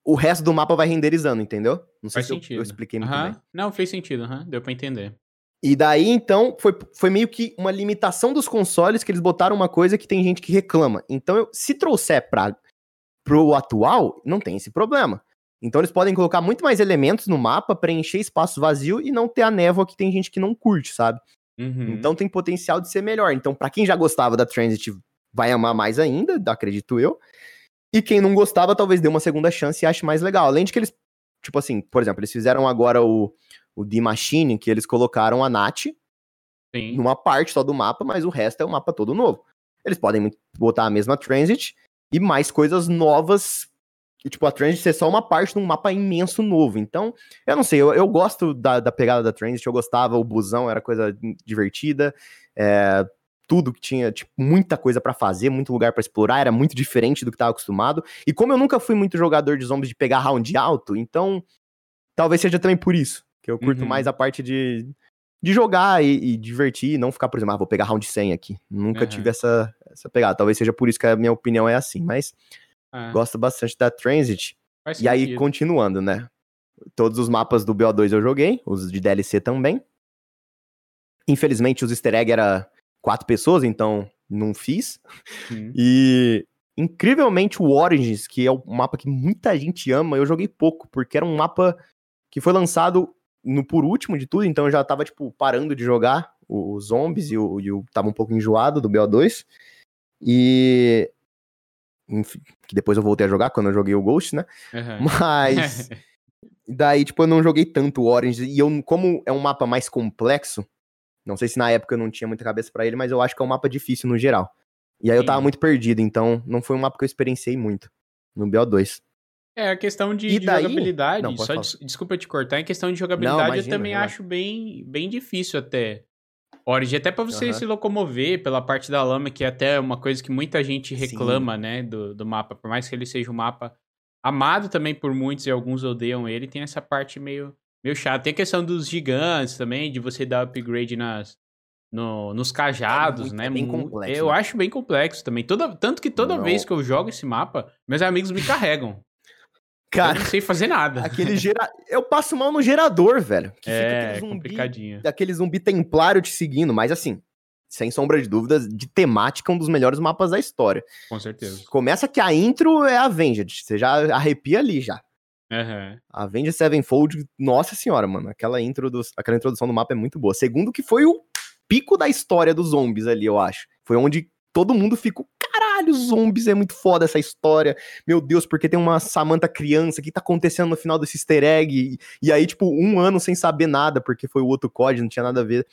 o resto do mapa vai renderizando, entendeu? Não sei Faz se sentido. Eu, eu expliquei muito bem. Não, fez sentido, deu para entender. E daí, então, foi, foi meio que uma limitação dos consoles que eles botaram uma coisa que tem gente que reclama. Então, eu, se trouxer para pro atual, não tem esse problema. Então, eles podem colocar muito mais elementos no mapa, preencher espaço vazio e não ter a névoa que tem gente que não curte, sabe? Uhum. Então, tem potencial de ser melhor. Então, para quem já gostava da Transit, vai amar mais ainda, acredito eu. E quem não gostava, talvez dê uma segunda chance e ache mais legal. Além de que eles, tipo assim, por exemplo, eles fizeram agora o, o The Machine, que eles colocaram a Nat Sim. numa parte só do mapa, mas o resto é o mapa todo novo. Eles podem botar a mesma Transit e mais coisas novas. E, tipo, a Transit ser só uma parte de um mapa imenso novo. Então, eu não sei, eu, eu gosto da, da pegada da Transit, eu gostava, o busão era coisa divertida. É, tudo que tinha, tipo, muita coisa para fazer, muito lugar para explorar, era muito diferente do que tava acostumado. E como eu nunca fui muito jogador de zombies de pegar round alto, então talvez seja também por isso, que eu curto uhum. mais a parte de, de jogar e, e, divertir, não ficar, por exemplo, ah, vou pegar round 100 aqui. Nunca uhum. tive essa, essa pegada. Talvez seja por isso que a minha opinião é assim, mas é. gosto bastante da Transit. Faz e aí, continuando, né? Todos os mapas do BO2 eu joguei, os de DLC também. Infelizmente, os easter egg era quatro pessoas, então não fiz. Hum. E incrivelmente o Origins, que é o mapa que muita gente ama, eu joguei pouco, porque era um mapa que foi lançado no por último de tudo, então eu já tava, tipo, parando de jogar os zombies e o, e o tava um pouco enjoado do BO2. E. Enfim, que depois eu voltei a jogar quando eu joguei o Ghost, né? Uhum. Mas. daí, tipo, eu não joguei tanto o Orange. E eu, como é um mapa mais complexo, não sei se na época eu não tinha muita cabeça para ele, mas eu acho que é um mapa difícil no geral. E aí Sim. eu tava muito perdido, então não foi um mapa que eu experienciei muito no BO2. É, a questão de, de daí... jogabilidade, não, só des, desculpa te cortar, em questão de jogabilidade não, imagina, eu também acho bem, bem difícil até. Origin, até para você uhum. se locomover pela parte da lama, que é até uma coisa que muita gente reclama, Sim. né, do, do mapa. Por mais que ele seja um mapa amado também por muitos e alguns odeiam ele, tem essa parte meio, meio chata. Tem a questão dos gigantes também, de você dar upgrade nas, no, nos cajados, é muito, né? É bem complexo, eu né? acho bem complexo também. Toda, tanto que toda Não. vez que eu jogo esse mapa, meus amigos me carregam. Cara, eu não sei fazer nada. Aquele gera... Eu passo mal no gerador, velho. é, zumbi, complicadinho. Aquele zumbi templário te seguindo, mas assim, sem sombra de dúvidas, de temática, um dos melhores mapas da história. Com certeza. Começa que a intro é Avenged, você já arrepia ali já. Uhum. Avenged Sevenfold, nossa senhora, mano, aquela, intro do... aquela introdução do mapa é muito boa. Segundo que foi o pico da história dos zombies ali, eu acho. Foi onde todo mundo ficou, caralho, zombies é muito foda essa história. Meu Deus, porque tem uma Samantha criança, o que tá acontecendo no final desse easter egg? E, e aí, tipo, um ano sem saber nada, porque foi o outro código, não tinha nada a ver.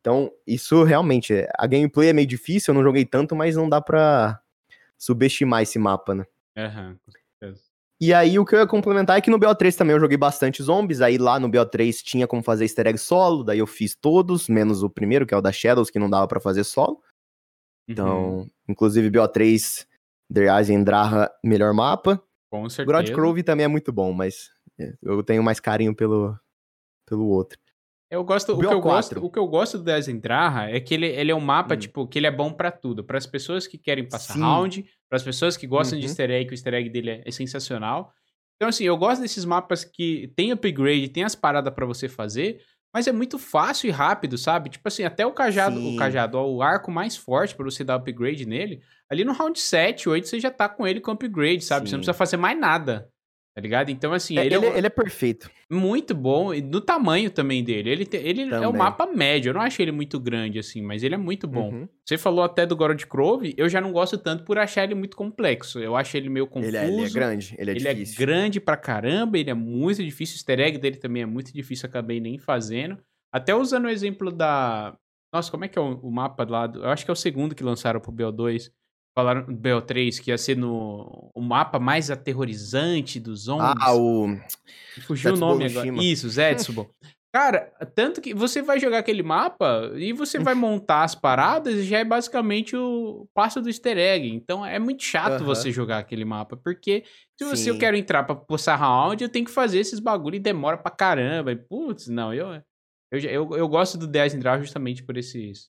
Então, isso realmente, a gameplay é meio difícil, eu não joguei tanto, mas não dá pra subestimar esse mapa, né? Uhum. E aí, o que eu ia complementar é que no BO3 também eu joguei bastante zombies. Aí lá no BO3 tinha como fazer easter egg solo. Daí eu fiz todos, menos o primeiro, que é o da Shadows, que não dava para fazer solo. Então, uhum. inclusive BO3, The Eyes Draha, melhor mapa. Com certeza. Grod Grove também é muito bom, mas é, eu tenho mais carinho pelo, pelo outro. Eu gosto, o, o que eu gosto, o que eu gosto do Desendraha é que ele, ele é um mapa, hum. tipo, que ele é bom para tudo. para as pessoas que querem passar Sim. round, para as pessoas que gostam uhum. de easter egg, o easter egg dele é, é, sensacional. Então, assim, eu gosto desses mapas que tem upgrade, tem as paradas para você fazer, mas é muito fácil e rápido, sabe? Tipo assim, até o cajado, Sim. o cajado, ó, o arco mais forte para você dar upgrade nele, ali no round 7, 8, você já tá com ele com upgrade, sabe? Sim. Você não precisa fazer mais nada. Tá ligado? Então, assim. É, ele, é ele, é, ele, é, perfeito. Muito bom. E do tamanho também dele. Ele, ele é o mapa médio. Eu não acho ele muito grande, assim, mas ele é muito bom. Uhum. Você falou até do God Grove. Eu já não gosto tanto por achar ele muito complexo. Eu acho ele meio confuso. Ele é, ele é grande. Ele é ele é difícil. é grande pra caramba. Ele é muito difícil. O easter egg dele também é muito difícil. Acabei nem fazendo. Até usando o exemplo da. Nossa, como é que é o, o mapa lá? Do... Eu acho que é o segundo que lançaram pro BO2 falaram do BO3 que ia ser no o mapa mais aterrorizante dos zombies. Ah, o. Fugiu Zetsubo o nome agora. Isso, Zetsubo. Cara, tanto que você vai jogar aquele mapa e você vai montar as paradas e já é basicamente o passo do easter egg. Então é muito chato uhum. você jogar aquele mapa, porque se você, eu quero entrar pra postar round, eu tenho que fazer esses bagulho e demora pra caramba. E, putz, não, eu, eu, eu, eu gosto do 10 em draw justamente por esses,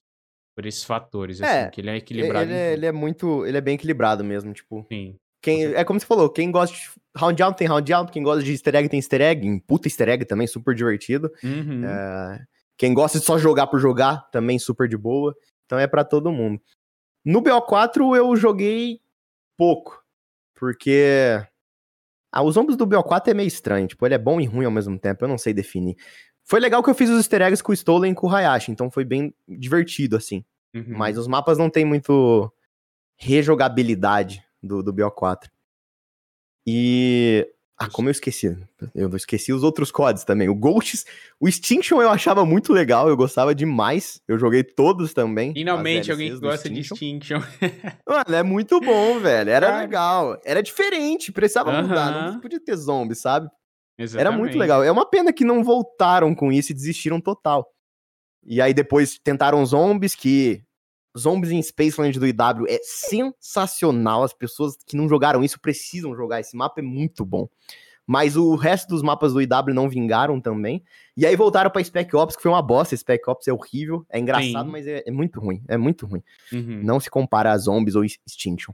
por esses fatores, assim, é, que ele é equilibrado. Ele, é, ele é muito. Ele é bem equilibrado mesmo, tipo. Sim. Quem, é como você falou, quem gosta de round out tem round out, quem gosta de easter egg tem easter egg, puta easter egg também, super divertido. Uhum. É, quem gosta de só jogar por jogar, também super de boa. Então é para todo mundo. No BO4 eu joguei pouco, porque ah, os zombies do BO4 é meio estranho, tipo, ele é bom e ruim ao mesmo tempo, eu não sei definir. Foi legal que eu fiz os easter eggs com o Stolen e com o Hayashi, então foi bem divertido, assim. Uhum. Mas os mapas não tem muito rejogabilidade do, do BO4. E. Ah, como eu esqueci. Eu esqueci os outros códigos também. O Ghosts, o Extinction eu achava muito legal, eu gostava demais. Eu joguei todos também. Finalmente alguém que gosta Extinction. de Extinction. Mano, é muito bom, velho. Era legal. Era diferente, precisava uhum. mudar. Não podia ter zombi, sabe? Exatamente. Era muito legal. É uma pena que não voltaram com isso e desistiram total. E aí depois tentaram zombies, que Zombies em Spaceland do IW é sensacional. As pessoas que não jogaram isso precisam jogar. Esse mapa é muito bom. Mas o resto dos mapas do IW não vingaram também. E aí voltaram pra Spec Ops, que foi uma bosta. Spec Ops é horrível, é engraçado, Sim. mas é, é, muito ruim. É muito ruim. Uhum. Não se compara a Zombies ou Extinction.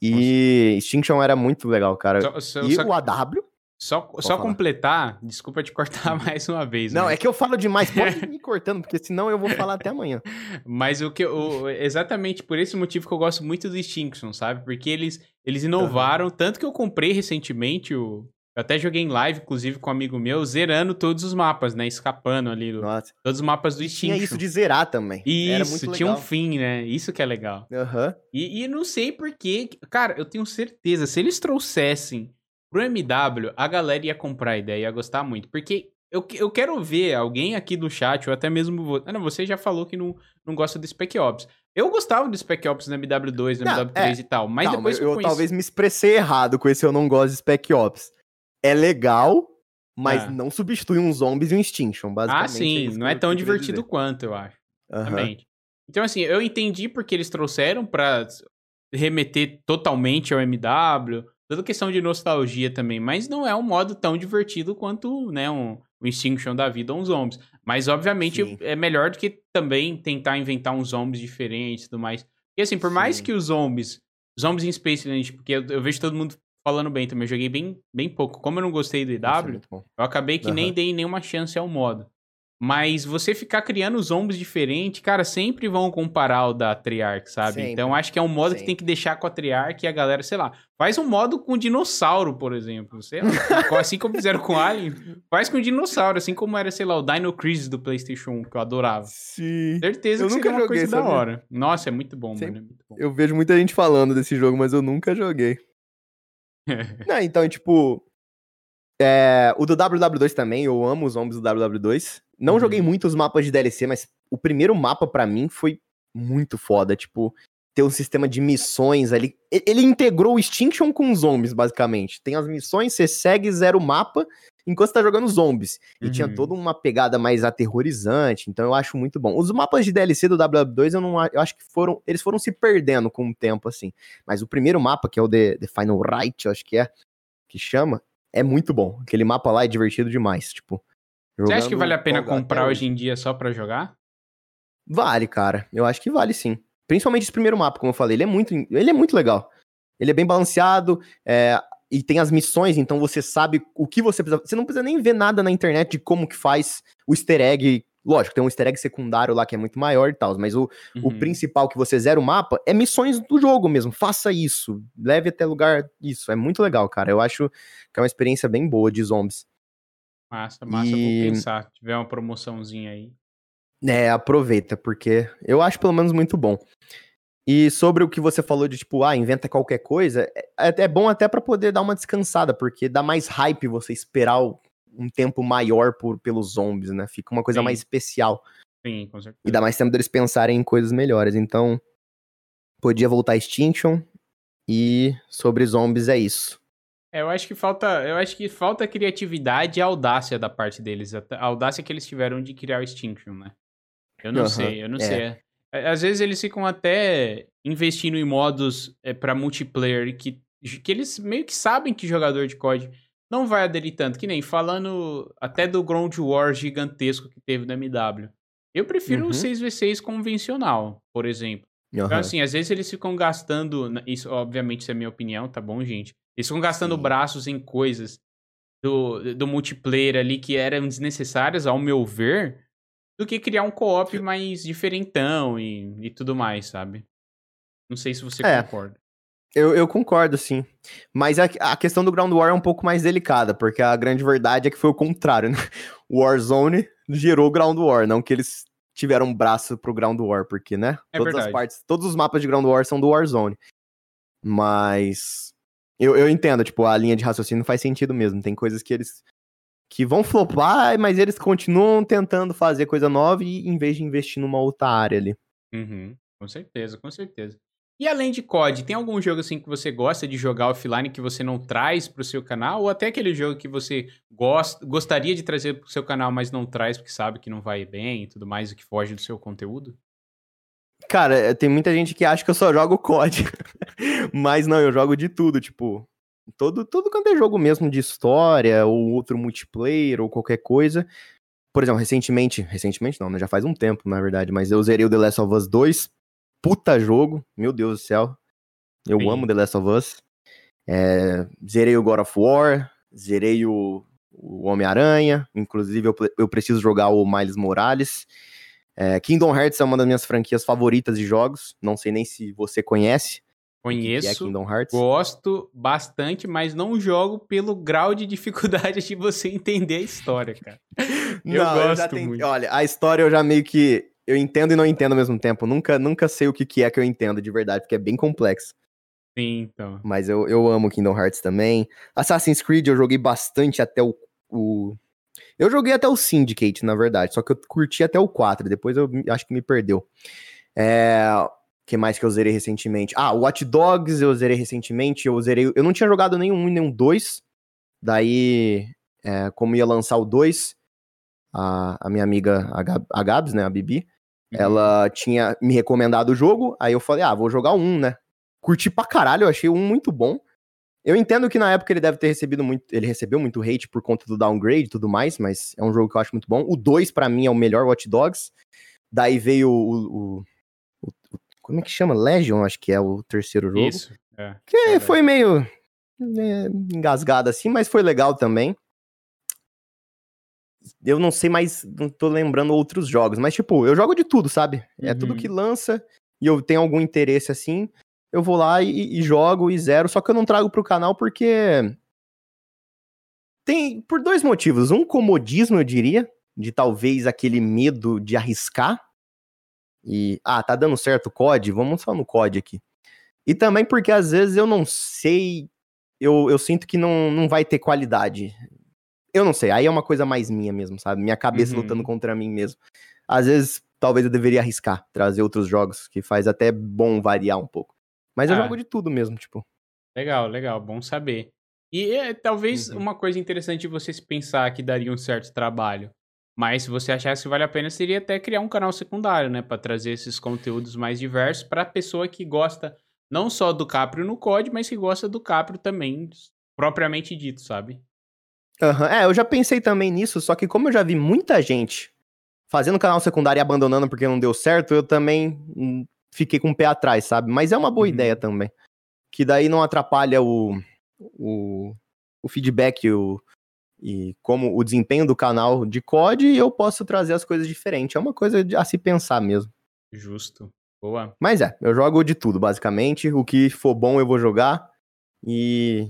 E Extinction era muito legal, cara. Só, só, e só, o AW? Só, só falar. completar, desculpa te cortar mais uma vez. Não, mas- é que eu falo demais, pode ir me cortando, porque senão eu vou falar até amanhã. Mas o que o, exatamente por esse motivo que eu gosto muito do Extinction, sabe? Porque eles, eles inovaram, tanto que eu comprei recentemente o. Eu até joguei em live, inclusive, com um amigo meu, zerando todos os mapas, né? Escapando ali, do- todos os mapas do Tinha Extinction. isso de zerar também. Era Isso, tinha um fim, né? Isso que é legal. Aham. E, e não sei porquê. Cara, eu tenho certeza, se eles trouxessem pro MW, a galera ia comprar a ideia, ia gostar muito. Porque eu, eu quero ver alguém aqui do chat, ou até mesmo. Ah, não, você já falou que não, não gosta do Spec Ops. Eu gostava do Spec Ops no MW2, no Não, MW3 e tal, mas Calma, depois eu, eu conheci... talvez me expressei errado com esse eu não gosto de Spec Ops. É legal, mas Ah. não substitui um zombies e um Extinction, basicamente. Ah, sim, isso não é tão divertido quanto, eu acho. Aham. Exatamente. Então, assim, eu entendi porque eles trouxeram pra remeter totalmente ao MW, toda questão de nostalgia também, mas não é um modo tão divertido quanto, né, um, um Extinction da vida ou um Zombies. Mas, obviamente, Sim. é melhor do que também tentar inventar uns zombies diferentes e tudo mais. Porque, assim, por mais Sim. que os zombies, zombies em Space Land, porque eu, eu vejo todo mundo falando bem também, eu joguei bem, bem pouco. Como eu não gostei do é EW, bom. eu acabei que nem Aham. dei nenhuma chance ao modo. Mas você ficar criando zombies diferentes, cara, sempre vão comparar o da Triarch, sabe? Sempre, Então acho que é um modo que sempre. tem que deixar com a Triarch e a galera, sei lá, faz um modo com dinossauro, por exemplo. Sei lá, assim como fizeram com Alien, faz com dinossauro, assim como era, sei lá, o Dino Crisis do PlayStation 1, que eu adorava. Sim. Certeza Eu que nunca seria uma joguei, coisa da sabia? hora. Nossa, é muito bom, Sim. mano. É muito bom. Eu vejo muita gente falando desse jogo, mas eu nunca joguei. Não, então, tipo. é, o do WW2 também, eu amo os zombies do WW2. Não Uhum. joguei muito os mapas de DLC, mas o primeiro mapa pra mim foi muito foda. Tipo, ter um sistema de missões ali. Ele integrou o Extinction com os zombies, basicamente. Tem as missões, você segue, zera o mapa enquanto você tá jogando zombies. E tinha Uhum. toda uma pegada mais aterrorizante, então eu acho muito bom. Os mapas de DLC do WW2, eu não eu acho que foram, eles foram se perdendo com o tempo assim. Mas o primeiro mapa, que é o The, The Final Right, eu acho que é que chama, é muito bom. Aquele mapa lá é divertido demais, tipo. Você acha que vale a pena comprar hoje em dia só pra jogar? Vale, cara. Eu acho que vale sim. Principalmente esse primeiro mapa, como eu falei, ele é muito, ele é muito legal. Ele é bem balanceado, é, e tem as missões, então você sabe o que você precisa. Você não precisa nem ver nada na internet de como que faz o easter egg. Lógico, tem um easter egg secundário lá que é muito maior e tal, mas o, o Uhum. principal que você zera o mapa é missões do jogo mesmo. Faça isso. Leve até lugar isso. É muito legal, cara. Eu acho que é uma experiência bem boa de zombies. Massa, massa, E- vou pensar. Se tiver uma promoçãozinha aí. É, aproveita, porque eu acho pelo menos muito bom. E sobre o que você falou de tipo, ah, inventa qualquer coisa, é, é bom até pra poder dar uma descansada, porque dá mais hype você esperar um tempo maior por, pelos zombies, né? Fica uma coisa Sim. mais especial. Sim, com certeza. E dá mais tempo deles pensarem em coisas melhores. Então, podia voltar Extinction. E sobre zombies é isso. É, eu acho que falta, eu acho que falta criatividade e audácia da parte deles, a audácia que eles tiveram de criar o Extinction, né? Eu não Aham, sei, eu não é. sei. É, Às vezes eles ficam até investindo em modos é, para multiplayer que, que eles meio que sabem que jogador de COD não vai aderir tanto, que nem falando até do Ground War gigantesco que teve no MW. Eu prefiro Uhum. o 6v6 convencional, por exemplo. Então, Aham. assim, às vezes eles ficam gastando. Isso, obviamente, isso é minha opinião, tá bom, gente? Eles ficam gastando Sim. braços em coisas do, do multiplayer ali que eram desnecessárias, ao meu ver, do que criar um co-op mais diferentão e, e tudo mais, sabe? Não sei se você É. concorda. Eu, eu concordo, sim. Mas a, a questão do Ground War é um pouco mais delicada, porque a grande verdade é que foi o contrário, né? Warzone gerou Ground War, não que eles tiveram um braço pro Ground War, porque, né? É Todas as verdade. partes, todos os mapas de Ground War são do Warzone. Mas eu, eu entendo, tipo, a linha de raciocínio faz sentido mesmo. Tem coisas que eles que vão flopar, mas eles continuam tentando fazer coisa nova e em vez de investir numa outra área ali. Uhum, com certeza, com certeza. E além de COD, tem algum jogo assim que você gosta de jogar offline que você não traz pro seu canal? Ou até aquele jogo que você gosta, gostaria de trazer pro seu canal, mas não traz porque sabe que não vai bem e tudo mais, e que foge do seu conteúdo? Cara, é, tem muita gente que acha que eu só jogo COD. Mas não, eu jogo de tudo, tipo. Todo, todo quanto é jogo mesmo de história, ou outro multiplayer, ou qualquer coisa. Por exemplo, recentemente. Recentemente não, né? Já faz um tempo, na verdade. Mas eu zerei o The Last of Us 2. Puta jogo, meu Deus do céu. Eu Sim. amo The Last of Us. É, zerei o God of War, zerei o, o Homem-Aranha, inclusive eu, eu preciso jogar o Miles Morales. É, Kingdom Hearts é uma das minhas franquias favoritas de jogos, não sei nem se você conhece é Conheço, Kingdom Hearts. gosto bastante, mas não jogo pelo grau de dificuldade de você entender a história, cara. Eu já gosto tentei- muito. Olha, a história eu já meio que. Eu entendo e não entendo ao mesmo tempo. Nunca, nunca sei o que, que é que eu entendo de verdade, porque é bem complexo. Sim, então. Mas eu, eu amo Kingdom Hearts também. Assassin's Creed eu joguei bastante até o, o. Eu joguei até o Syndicate, na verdade. Só que eu curti até o 4. Depois eu acho que me perdeu. É. que mais que eu zerei recentemente? Ah, Watch Dogs eu zerei recentemente. Eu zerei. Eu não tinha jogado nenhum e nenhum 2. Daí, é, como ia lançar o 2, a, a minha amiga, a, Gab, a Gabs, né, a Bibi, Uhum. ela tinha me recomendado o jogo, aí eu falei, ah, vou jogar um, né? Curti pra caralho, eu achei um muito bom. Eu entendo que na época ele deve ter recebido muito, ele recebeu muito hate por conta do downgrade e tudo mais, mas é um jogo que eu acho muito bom. O 2 pra mim é o melhor Watch Dogs. Daí veio o, o- o- o- como é que chama? Legion, acho que é o terceiro jogo. Isso. É. Que Olha. foi meio né, engasgado assim, mas foi legal também. Eu não sei mais, não tô lembrando outros jogos, mas tipo, eu jogo de tudo, sabe? É tudo Uhum. que lança e eu tenho algum interesse assim, eu vou lá e, e jogo e zero, só que eu não trago pro canal porque tem por dois motivos, um comodismo, eu diria, de talvez aquele medo de arriscar e ah, tá dando certo o COD, vamos só no COD aqui. E também porque às vezes eu não sei, eu, eu sinto que não, não vai ter qualidade. Eu não sei, aí é uma coisa mais minha mesmo, sabe? Minha cabeça Uhum. lutando contra mim mesmo. Às vezes, talvez eu deveria arriscar, trazer outros jogos, que faz até bom variar um pouco. Mas eu Ah. jogo de tudo mesmo, tipo. Legal, legal, bom saber. E é, talvez Uhum. uma coisa interessante você se pensar que daria um certo trabalho. Mas se você achasse que vale a pena, seria até criar um canal secundário, né? Pra trazer esses conteúdos mais diversos pra pessoa que gosta não só do Caprio no COD, mas que gosta do Caprio também, propriamente dito, sabe? Aham, É, eu já pensei também nisso, só que como eu já vi muita gente fazendo canal secundário e abandonando porque não deu certo, eu também hum, fiquei com o pé atrás, sabe? Mas é uma boa Uhum. ideia também. Que daí não atrapalha o, o, o feedback o, e como o desempenho do canal de COD e eu posso trazer as coisas diferentes. É uma coisa a se pensar mesmo. Justo. Boa. Mas é, eu jogo de tudo, basicamente. O que for bom eu vou jogar. E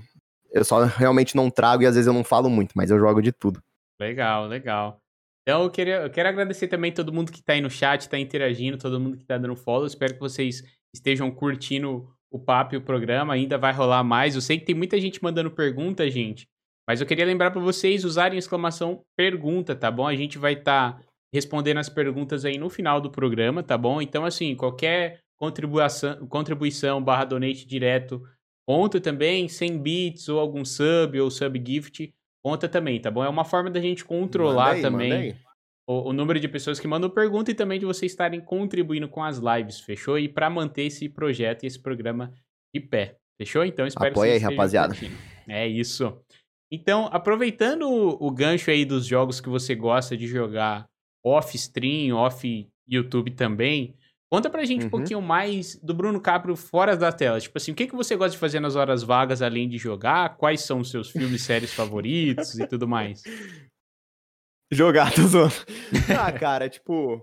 eu só realmente não trago e às vezes eu não falo muito, mas eu jogo de tudo. Legal, legal. Então eu, queria, eu quero agradecer também todo mundo que tá aí no chat, tá interagindo, todo mundo que tá dando follow. Espero que vocês estejam curtindo o papo e o programa. Ainda vai rolar mais. Eu sei que tem muita gente mandando pergunta, gente. Mas eu queria lembrar pra vocês usarem exclamação pergunta, tá bom? A gente vai estar respondendo as perguntas aí no final do programa, tá bom? Então, assim, qualquer contribuição, contribuição barra donate direto, conta também, 100 bits ou algum sub ou sub gift, conta também, tá bom? É uma forma da gente controlar aí, também aí. o, o número de pessoas que mandam pergunta e também de vocês estarem contribuindo com as lives, fechou? E para manter esse projeto e esse programa de pé, fechou? Então espero Apoia que aí, vocês estejam rapaziada. curtindo. É isso. Então, aproveitando o, o gancho aí dos jogos que você gosta de jogar off stream, off YouTube também, conta pra gente um Uhum. pouquinho mais do Bruno Caprio fora da tela. Tipo assim, o que, que você gosta de fazer nas horas vagas além de jogar? Quais são os seus filmes, séries favoritos e tudo mais? Jogar, tô zoando. Ah, cara, tipo.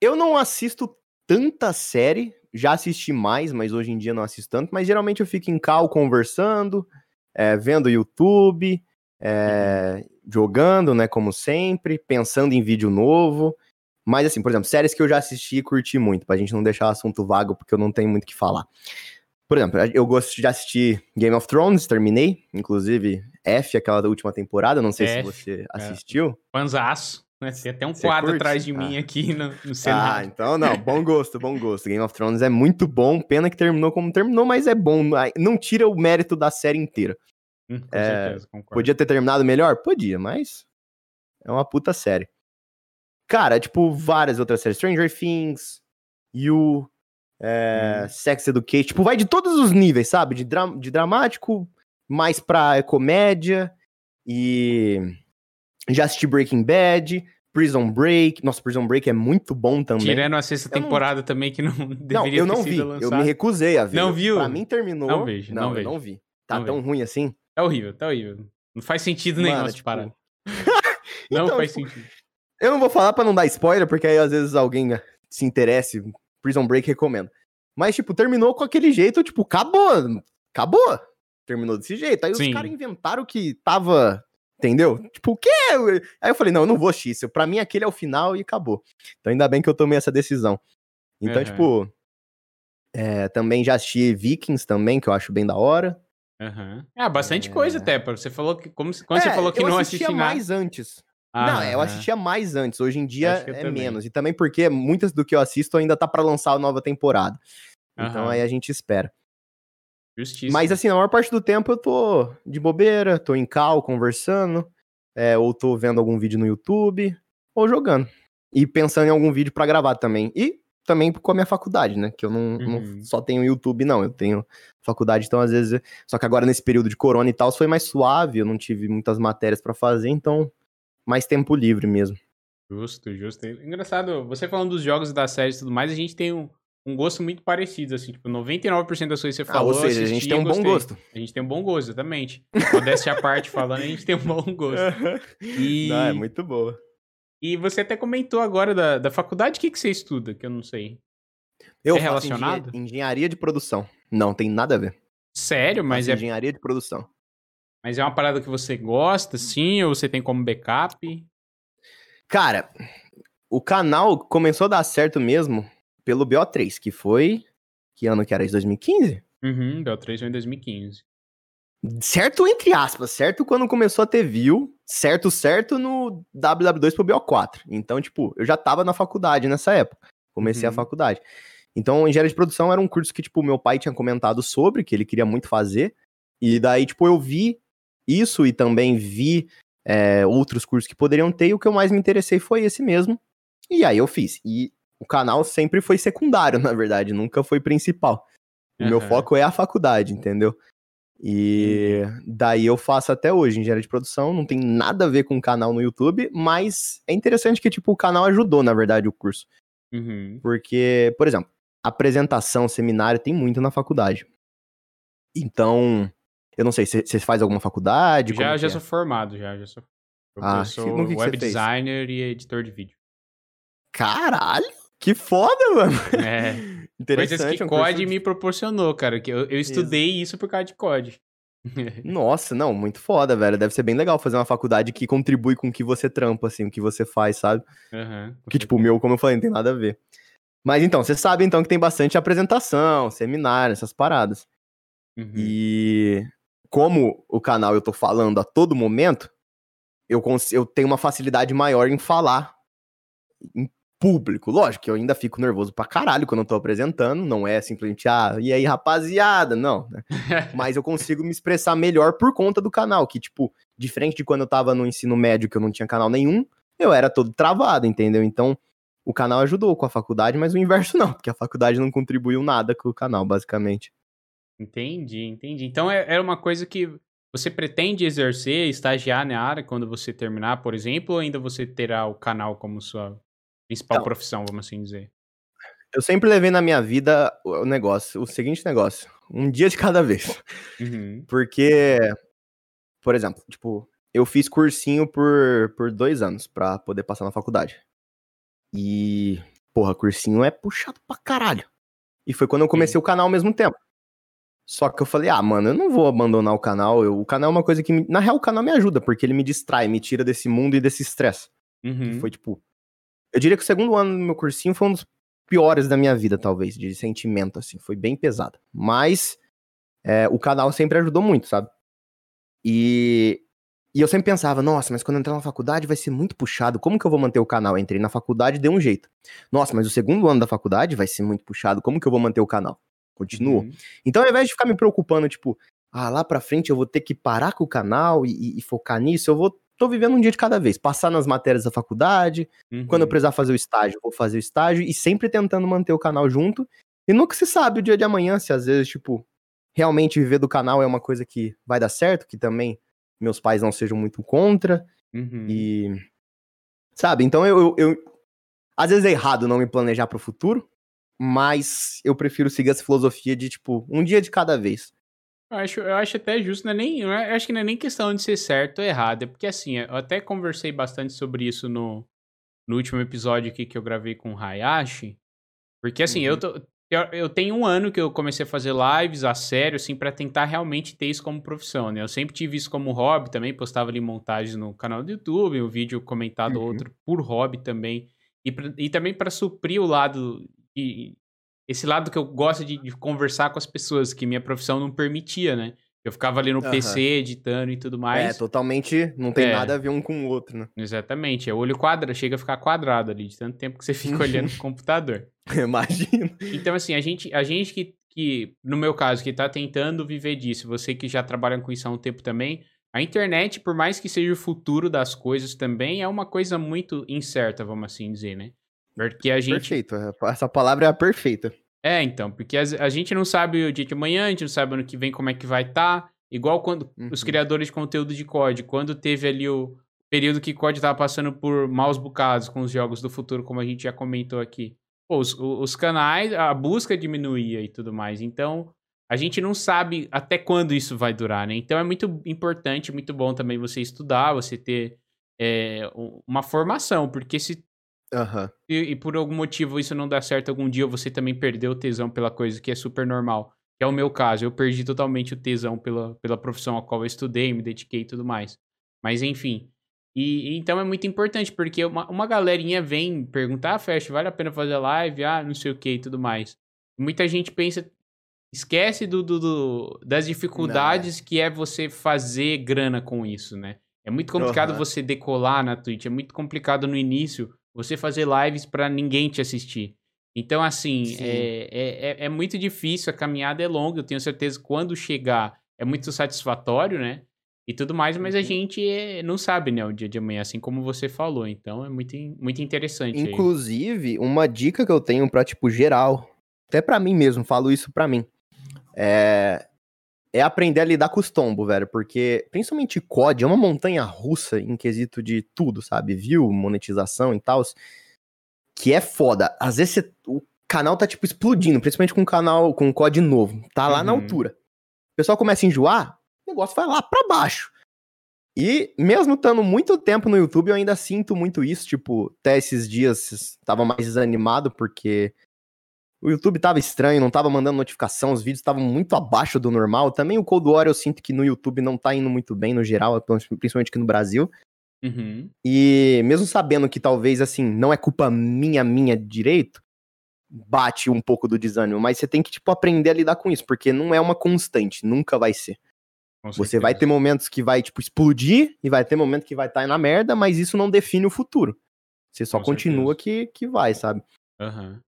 Eu não assisto tanta série. Já assisti mais, mas hoje em dia não assisto tanto. Mas geralmente eu fico em cal conversando, é, vendo YouTube, é, jogando, né? Como sempre, pensando em vídeo novo. Mas, assim, por exemplo, séries que eu já assisti e curti muito, pra gente não deixar o assunto vago, porque eu não tenho muito o que falar. Por exemplo, eu gosto de assistir Game of Thrones, terminei. Inclusive, F, aquela última temporada, não sei F, se você assistiu. Fanzaço. Né? Tem até um Você quadro curte? atrás de mim Ah. aqui no, no Ah, cenário. então não, bom gosto, bom gosto. Game of Thrones é muito bom, pena que terminou como terminou, mas é bom. Não tira o mérito da série inteira. Hum, com é, certeza, concordo. Podia ter terminado melhor? Podia, mas é uma puta série. Cara, tipo, várias outras séries. Stranger Things, You, é, Hum. Sex Education. Tipo, vai de todos os níveis, sabe? De, dra de dramático, mais pra comédia. E já assisti Breaking Bad. Prison Break. Nossa, Prison Break é muito bom também. Tirando a sexta Eu não- temporada também, que não deveria Não, eu não vi. sido Eu me recusei a ver. Não viu? Pra mim terminou. Não vejo, não Não, eu vejo. não vi. Tá Não tão ruim assim? Tá horrível, tá horrível. Não faz sentido nenhum Mano, tipo, parada. Não Então, faz tipo, sentido. Eu não vou falar pra não dar spoiler, porque aí às vezes alguém eh, se interesse. Prison Break recomendo. Mas, tipo, terminou com aquele jeito, tipo, acabou. Acabou. Terminou desse jeito. Aí Sim. os caras inventaram que tava. Entendeu? Tipo, o quê? Aí eu falei, não, eu não vou assistir isso. Pra mim, aquele é o final e acabou. Então, ainda bem que eu tomei essa decisão. Então, Aham. tipo. é, também já assisti Vikings também, que eu acho bem da hora. Aham. Ah, bastante É. coisa até. Você falou que. Como, quando você É, falou que não assistia assistia nada. mais antes. não, eu Aham. assistia mais antes. Hoje em dia é também. menos. E também porque muitas do que eu assisto ainda tá pra lançar a nova temporada. Então Aham. aí a gente espera. Justiça. Mas assim, na maior parte do tempo eu tô de bobeira, tô em cal conversando, é, ou tô vendo algum vídeo no YouTube, ou jogando. E pensando em algum vídeo pra gravar também. E também com a minha faculdade, né? Que eu não, não Uhum. só tenho YouTube, não. Eu tenho faculdade, então às vezes. Só que agora nesse período de corona e tal, foi mais suave, eu não tive muitas matérias pra fazer, então mais tempo livre mesmo. Justo, justo. Engraçado, você falando dos jogos e das séries e tudo mais, a gente tem um, um gosto muito parecido, assim, tipo, 99% das coisas que você Ah, falou. ou seja, a gente tem um bom gosto. A gente tem um bom gosto, exatamente. Modéstia à parte falando, a gente tem um bom gosto. E, Não, é muito boa. e você até comentou agora da, da faculdade, o que, que você estuda, que eu não sei. Eu É relacionado? engenha- engenharia de produção. Não, tem nada a ver. Sério, mas é, engenharia de produção. Mas é uma parada que você gosta, sim, ou você tem como backup? Cara, o canal começou a dar certo mesmo pelo BO3, que foi. Que ano que era? De 2015? Uhum, Bel3 foi em 2015. Certo, entre aspas, certo quando começou a ter view, certo, certo no WW2 pro BO4. Então, tipo, eu já tava na faculdade nessa época. Comecei Uhum. a faculdade. Então, engenharia de produção era um curso que, tipo, meu pai tinha comentado sobre, que ele queria muito fazer. E daí, tipo, eu vi isso e também vi é, outros cursos que poderiam ter, e o que eu mais me interessei foi esse mesmo. E aí eu fiz. E o canal sempre foi secundário, na verdade, nunca foi principal. O meu foco é a faculdade, entendeu? E daí eu faço até hoje engenharia de produção, não tem nada a ver com o canal no YouTube, mas é interessante que, tipo, o canal ajudou, na verdade, o curso. Uhum. Porque, por exemplo, apresentação, seminário, tem muito na faculdade. Então, eu não sei, você faz alguma faculdade? Já, já que sou é? formado, já, já sou. Eu, Ah, sou que que web você fez? designer e editor de vídeo. Caralho! Que foda, mano! É. Interessante. Coisas que é um COD de- me proporcionou, cara. Que eu, eu estudei isso por causa de COD. Nossa, não, muito foda, velho. Deve ser bem legal fazer uma faculdade que contribui com o que você trampa, assim, o que você faz, sabe? Com Que, tipo, o meu, como eu falei, não tem nada a ver. Mas então, você sabe então que tem bastante apresentação, seminário, essas paradas. Uhum. E como o canal eu tô falando a todo momento, eu, eu tenho uma facilidade maior em falar em público. Lógico que eu ainda fico nervoso pra caralho quando eu tô apresentando, não é simplesmente, ah, e aí, rapaziada, não. né? Mas eu consigo me expressar melhor por conta do canal, que, tipo, diferente de quando eu tava no ensino médio, que eu não tinha canal nenhum, eu era todo travado, entendeu? Então, o canal ajudou com a faculdade, mas o inverso não, porque a faculdade não contribuiu nada com o canal, basicamente. Entendi, entendi. Então é- era uma coisa que você pretende exercer, estagiar na área quando você terminar, por exemplo, ou ainda você terá o canal como sua principal Então. profissão, vamos assim dizer? Eu sempre levei na minha vida o negócio, o seguinte negócio, um dia de cada vez. Uhum. Porque, por exemplo, tipo, eu fiz cursinho por, por dois anos pra poder passar na faculdade. E, porra, cursinho é puxado pra caralho. E foi quando eu comecei o canal ao mesmo tempo. Só que eu falei, ah, mano, eu não vou abandonar o canal. eu- o canal é uma coisa que, me- na real, o canal me ajuda, porque ele me distrai, me tira desse mundo e desse estresse. Uhum. Foi tipo. Eu diria que o segundo ano do meu cursinho foi um dos piores da minha vida, talvez, de sentimento, assim. Foi bem pesado. Mas é, o canal sempre ajudou muito, sabe? E, e eu sempre pensava, nossa, mas quando eu entrar na faculdade vai ser muito puxado. Como que eu vou manter o canal? Eu entrei na faculdade dei um jeito. Nossa, mas o segundo ano da faculdade vai ser muito puxado. Como que eu vou manter o canal? Continuo. Uhum. Então, ao invés de ficar me preocupando, tipo, ah, lá pra frente eu vou ter que parar com o canal e, e- e focar nisso, eu vou. tô vivendo um dia de cada vez. Passar nas matérias da faculdade, quando eu Uhum. precisar fazer o estágio, eu vou fazer o estágio e sempre tentando manter o canal junto. E nunca se sabe o dia de amanhã, se às vezes, tipo, realmente viver do canal é uma coisa que vai dar certo, que também meus pais não sejam muito contra. Uhum. E. Sabe? Então eu, eu, eu. Às vezes é errado não me planejar pro futuro, mas eu prefiro seguir essa filosofia de, tipo, um dia de cada vez. Eu acho, eu acho até justo, não é nem, eu acho que não é nem questão de ser certo ou errado, é porque assim, eu até conversei bastante sobre isso no, no último episódio aqui que eu gravei com o Hayashi, porque assim, uhum. eu, tô, eu, eu, tenho um ano que eu comecei a fazer lives a sério, assim, para tentar realmente ter isso como profissão, né? Eu sempre tive isso como hobby também, postava ali montagens no canal do YouTube, um vídeo comentado uhum. outro por hobby também, e, pra, e também para suprir o lado e esse lado que eu gosto de, de, conversar com as pessoas, que minha profissão não permitia, né? Eu ficava ali no uhum. PC editando e tudo mais. É, totalmente, não tem é. nada a ver um com o outro, né? Exatamente, é olho quadrado, chega a ficar quadrado ali, de tanto tempo que você fica olhando o computador. Imagino. Então, assim, a gente, a gente que, que, no meu caso, que tá tentando viver disso, você que já trabalha com isso há um tempo também, a internet, por mais que seja o futuro das coisas também, é uma coisa muito incerta, vamos assim dizer, né? Porque a gente. Perfeito, essa palavra é a perfeita. É, então, porque a, a, gente não sabe o dia de amanhã, a gente não sabe ano que vem como é que vai estar. Tá. Igual quando uhum. os criadores de conteúdo de COD, quando teve ali o período que COD estava passando por maus bocados com os jogos do futuro, como a gente já comentou aqui. Pô, os, os canais, a busca diminuía e tudo mais. Então, a gente não sabe até quando isso vai durar, né? Então é muito importante, muito bom também você estudar, você ter é, uma formação, porque se Uhum. E, e, por algum motivo isso não dá certo algum dia, você também perdeu o tesão pela coisa, que é super normal. Que é o meu caso, eu perdi totalmente o tesão pela, pela profissão a qual eu estudei, me dediquei e tudo mais. Mas enfim. E, então é muito importante, porque uma, uma galerinha vem perguntar, ah, vale a pena fazer live? Ah, não sei o que e tudo mais. Muita gente pensa, esquece do, do, do das dificuldades não. que é você fazer grana com isso, né? É muito complicado uhum. você decolar na Twitch, é muito complicado no início você fazer lives para ninguém te assistir. Então, assim, é, é, é, é, muito difícil, a caminhada é longa, eu tenho certeza que quando chegar é muito satisfatório, né? E tudo mais, mas a uhum. gente é, não sabe, né, o dia de amanhã, assim como você falou. Então é muito, muito interessante. Inclusive, aí. uma dica que eu tenho pra, tipo, geral, até para mim mesmo, falo isso pra mim. É, é aprender a lidar com os tombos, velho. Porque, principalmente COD, é uma montanha russa em quesito de tudo, sabe? Viu? Monetização e tal. Que é foda. Às vezes você, o canal tá, tipo, explodindo, principalmente com o canal, com o COD novo. Tá lá uhum. na altura. O pessoal começa a enjoar, o negócio vai lá pra baixo. E mesmo estando muito tempo no YouTube, eu ainda sinto muito isso. Tipo, até esses dias tava mais desanimado, porque o YouTube tava estranho, não tava mandando notificação, os vídeos estavam muito abaixo do normal. Também o Cold War eu sinto que no YouTube não tá indo muito bem no geral, principalmente aqui no Brasil. Uhum. E mesmo sabendo que talvez, assim, não é culpa minha, minha direito, bate um pouco do desânimo. Mas você tem que, tipo, aprender a lidar com isso, porque não é uma constante, nunca vai ser. Você vai ter momentos que vai, tipo, explodir e vai ter momentos que vai estar tá na merda, mas isso não define o futuro. Você só Com continua que, que vai, sabe? Uhum.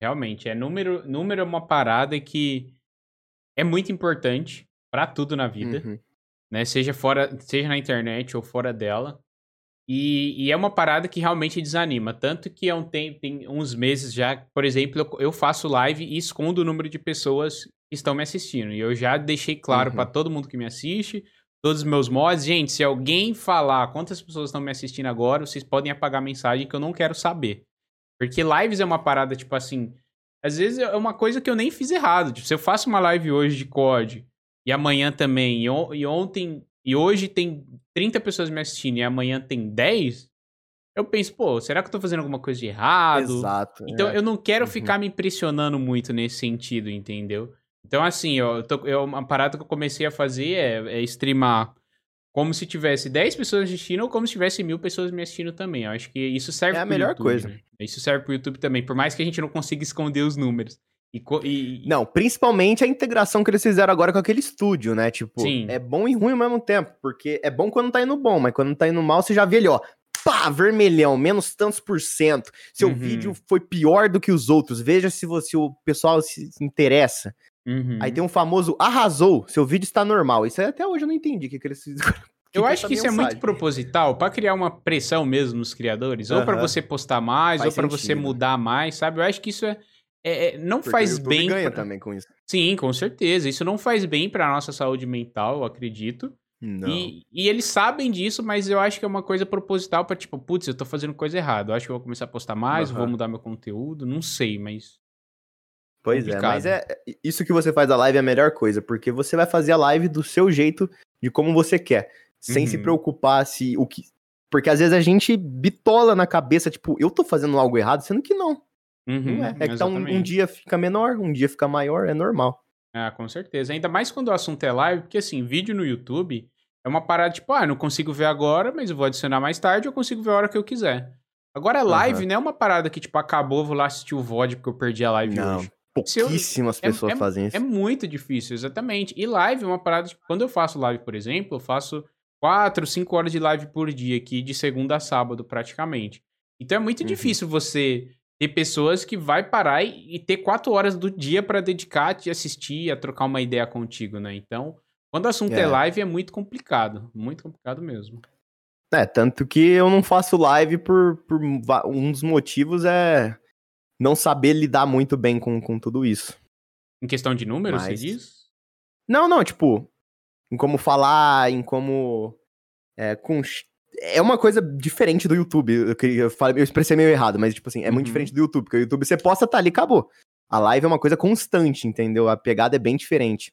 Realmente, é número, número é uma parada que é muito importante para tudo na vida, uhum. né? Seja fora, seja na internet ou fora dela. E, e, é uma parada que realmente desanima. Tanto que é um, tem, tem uns meses já, por exemplo, eu, eu, faço live e escondo o número de pessoas que estão me assistindo. E eu já deixei claro uhum. para todo mundo que me assiste, todos os meus mods, gente, se alguém falar quantas pessoas estão me assistindo agora, vocês podem apagar a mensagem que eu não quero saber. Porque lives é uma parada, tipo assim. Às vezes é uma coisa que eu nem fiz errado. Tipo, se eu faço uma live hoje de COD e amanhã também, e, on e ontem. E hoje tem 30 pessoas me assistindo e amanhã tem 10, eu penso, pô, será que eu tô fazendo alguma coisa de errado? Exato. Então é. eu não quero uhum. ficar me impressionando muito nesse sentido, entendeu? Então, assim, eu, tô, eu, uma parada que eu comecei a fazer é, é streamar como se tivesse 10 pessoas assistindo ou como se tivesse mil pessoas me assistindo também. Eu acho que isso serve É a melhor YouTube, coisa. Né? Isso serve pro YouTube também, por mais que a gente não consiga esconder os números. E, e, Não, principalmente a integração que eles fizeram agora com aquele estúdio, né? Tipo, Sim. é bom e ruim ao mesmo tempo, porque é bom quando tá indo bom, mas quando tá indo mal, você já vê ele, ó, pá, vermelhão, menos tantos por cento. Seu uhum. vídeo foi pior do que os outros. Veja se você, o pessoal se interessa. Uhum. Aí tem um famoso arrasou, seu vídeo está normal. Isso aí até hoje eu não entendi o que, que eles fizeram. Eu acho que isso mensagem. é muito proposital para criar uma pressão mesmo nos criadores, uhum. ou para você postar mais, Faz ou para você mudar mais, sabe? Eu acho que isso é, é, é não Porque faz bem. ganha pra... também com isso. Sim, com certeza. Isso não faz bem para nossa saúde mental, eu acredito. Não. E, e eles sabem disso, mas eu acho que é uma coisa proposital pra, tipo, putz, eu tô fazendo coisa errada. Eu acho que eu vou começar a postar mais, vou Aham. mudar meu conteúdo, não sei, mas. Pois é, complicado. mas é isso que você faz a live é a melhor coisa, porque você vai fazer a live do seu jeito, de como você quer, sem se Uhum. preocupar se o que. Porque às vezes a gente bitola na cabeça, tipo, eu tô fazendo algo errado, sendo que não. Uhum, Não é. É que tá um, um dia fica menor, um dia fica maior, é normal. Ah, com certeza. Ainda mais quando o assunto é live, porque assim, vídeo no YouTube é uma parada tipo, ah, não consigo ver agora, mas eu vou adicionar mais tarde, eu consigo ver a hora que eu quiser. Agora, live Aham. não é uma parada que, tipo, acabou, vou lá assistir o VOD porque eu perdi a live Não, hoje. Se eu- pouquíssimas é- pessoas é- fazem isso. É muito difícil, exatamente. E live é uma parada, tipo, quando eu faço live, por exemplo, eu faço 4, 5 horas de live por dia aqui, de segunda a sábado, praticamente. Então é muito Uhum. difícil você ter pessoas que vai parar e, e ter 4 horas do dia pra dedicar a te assistir, a trocar uma ideia contigo, né? Então, quando o assunto é, É. live, é muito complicado. Muito complicado mesmo. É, tanto que eu não faço live por, por um dos motivos é não saber lidar muito bem com, com tudo isso. Em questão de números, Mas- você diz? Não, não, tipo, em como falar, em como. É, com, é uma coisa diferente do YouTube. Eu, falei, eu expressei meio errado, mas, tipo assim, é muito Uhum. diferente do YouTube, porque o YouTube você posta, tá ali, acabou. A live é uma coisa constante, entendeu? A pegada é bem diferente.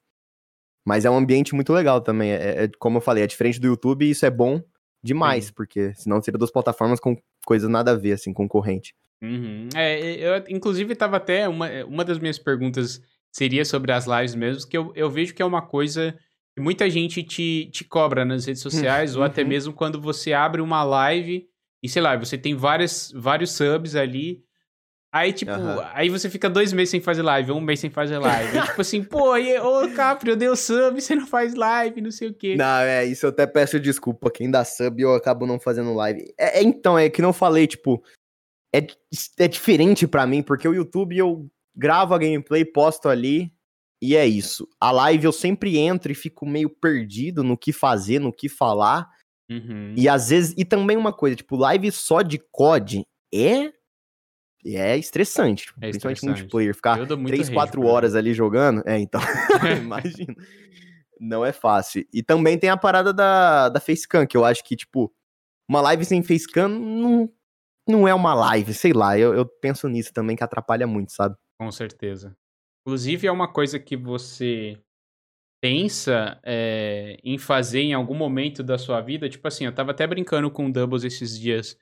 Mas é um ambiente muito legal também. É, é- como eu falei, é diferente do YouTube e isso é bom demais, Sim. porque senão seria duas plataformas com coisas nada a ver, assim, concorrente. Uhum. É, eu, inclusive, tava até. Uma, uma das minhas perguntas seria sobre as lives mesmo, que eu, eu vejo que é uma coisa que muita gente te, te cobra nas redes sociais, ou até Uhum. mesmo quando você abre uma live e, sei lá, você tem várias, vários subs ali. Aí, tipo, Aham. aí você fica dois meses sem fazer live, um mês sem fazer live. Tipo assim, pô, e, ô Capri, eu dei o sub, você não faz live, não sei o quê. Não, é, isso eu até peço desculpa. Quem dá sub eu acabo não fazendo live. É, é, então, é que não falei, tipo, é, é diferente pra mim, porque o YouTube eu gravo a gameplay, posto ali e é isso. A live eu sempre entro e fico meio perdido no que fazer, no que falar. Uhum. E às vezes, e também uma coisa, tipo, live só de COD é. É estressante, tipo, É principalmente estressante. multiplayer. Ficar Eu dou muito 3, rage 4 por horas ali jogando. É, então. Imagina. Não é fácil. E também tem a parada da, da facecam, que eu acho que, tipo, uma live sem facecam não, não é uma live, sei lá. Eu, eu penso nisso também, que atrapalha muito, sabe? Com certeza. Inclusive, é uma coisa que você pensa é, em fazer em algum momento da sua vida. Tipo assim, eu tava até brincando com o Doubles esses dias.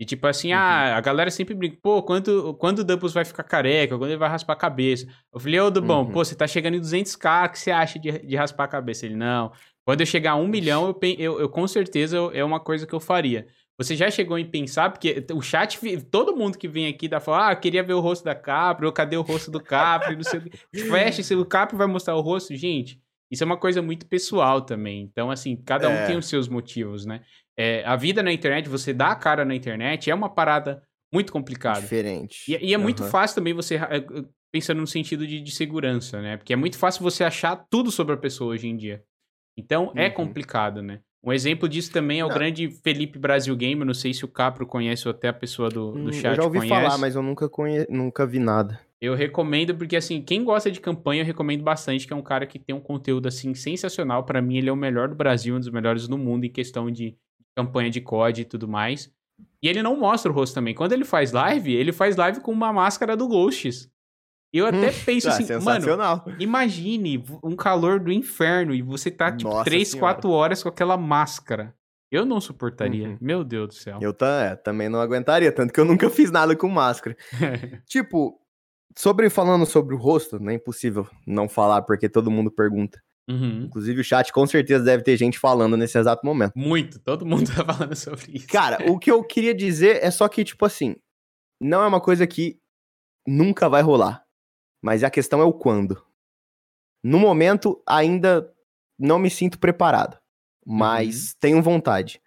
E tipo assim, Uhum. ah, a galera sempre brinca, pô, quando, quando o Doubles vai ficar careca, quando ele vai raspar a cabeça. Eu falei, ô Dubão, Uhum. pô, você tá chegando em 200k, o que você acha de, de raspar a cabeça? Ele, não. Quando eu chegar a um milhão, eu, eu, eu com certeza eu- é uma coisa que eu faria. Você já chegou em pensar, porque o chat, todo mundo que vem aqui dá falar, ah, queria ver o rosto da Capri, ou cadê o rosto do Capri, não sei o quê. Fecha, se o Capri vai mostrar o rosto, gente, isso é uma coisa muito pessoal também. Então, assim, cada um É. tem os seus motivos, né? É, a vida na internet, você dá a cara na internet, é uma parada muito complicada. Diferente. E, e é muito Aham. fácil também você, eh, eh, pensando no sentido de, de segurança, né? Porque é muito fácil você achar tudo sobre a pessoa hoje em dia. Então, é Uhum. complicado, né? Um exemplo disso também é o Não. grande Felipe Brasil Gamer. Não sei se o Capro conhece ou até a pessoa do, do Hum, chat eu já ouvi conhece. falar, mas eu nunca, conhe... nunca vi nada. Eu recomendo porque, assim, quem gosta de campanha, eu recomendo bastante, que é um cara que tem um conteúdo, assim, sensacional. Pra mim, ele é o melhor do Brasil, um dos melhores do mundo em questão de campanha de COD e tudo mais. E ele não mostra o rosto também. Quando ele faz live, ele faz live com uma máscara do Ghosts. Eu até penso Ah, assim, mano, imagine um calor do inferno e você tá, tipo, Nossa 3, Senhora. 4 horas com aquela máscara. Eu não suportaria. Uhum. Meu Deus do céu. Eu é, também não aguentaria, tanto que eu nunca fiz nada com máscara. Tipo, sobre falando sobre o rosto, não é impossível não falar, porque todo mundo pergunta. Uhum. Inclusive o chat com certeza deve ter gente falando nesse exato momento. Muito. Todo mundo tá falando sobre isso. Cara, o que eu queria dizer é só que, tipo assim, não é uma coisa que nunca vai rolar. Mas a questão é o quando. No momento, ainda não me sinto preparado. Mas tenho vontade.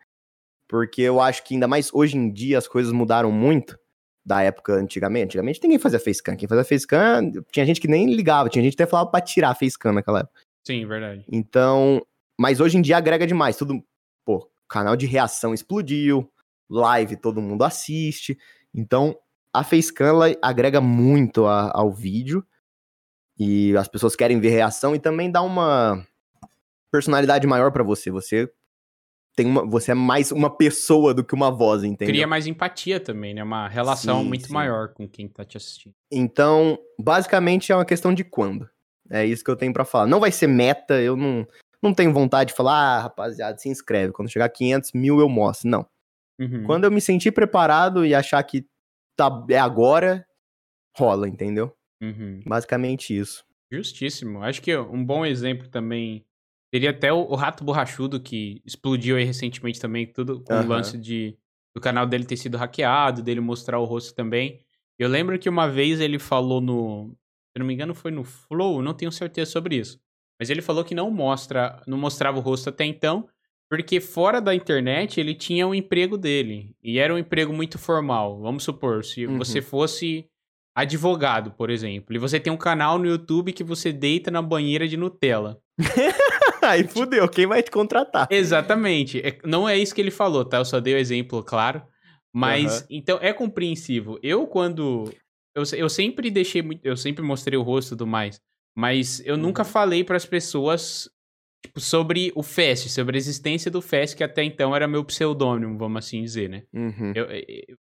Porque eu acho que ainda mais hoje em dia as coisas mudaram muito da época antigamente. Antigamente ninguém fazia facecam. Quem fazia facecam, tinha gente que nem ligava. Tinha gente que até falava pra tirar facecam naquela época. Sim, verdade. Então, mas hoje em dia agrega demais. Tudo, pô, canal de reação explodiu, live todo mundo assiste. Então, a facecam ela agrega muito a- ao vídeo e as pessoas querem ver reação e também dá uma personalidade maior pra você. Você tem uma, você é mais uma pessoa do que uma voz, entendeu? Cria mais empatia também, né? Uma relação Sim, muito sim. maior com quem tá te assistindo. Então, basicamente é uma questão de quando. É isso que eu tenho pra falar. Não vai ser meta, eu não, não tenho vontade de falar, ah, rapaziada, se inscreve. Quando chegar a 500 mil eu mostro. Não. Uhum. Quando eu me sentir preparado e achar que tá, é agora, rola, entendeu? Uhum. Basicamente isso. Justíssimo. Acho que um bom exemplo também seria até o, o Rato Borrachudo, que explodiu aí recentemente também, tudo com o Aham. lance de do canal dele ter sido hackeado, dele mostrar o rosto também. Eu lembro que uma vez ele falou no. Se não me engano, foi no Flow, não tenho certeza sobre isso. Mas ele falou que não mostra, não mostrava o rosto até então, porque fora da internet ele tinha o emprego dele. E era um emprego muito formal. Vamos supor, se Uhum. você fosse advogado, por exemplo, e você tem um canal no YouTube que você deita na banheira de Nutella. Aí fudeu, quem vai te contratar? Exatamente. É- não é isso que ele falou, tá? Eu só dei o exemplo, claro. Mas, Aham. então, é compreensível. Eu, quando. Eu, eu sempre deixei muito. Eu sempre mostrei o rosto tudo mais. Mas eu nunca Uhum. falei pras pessoas. Tipo, sobre o Fest, sobre a existência do Fest, que até então era meu pseudônimo, vamos assim dizer, né? Uhum. Eu- eu-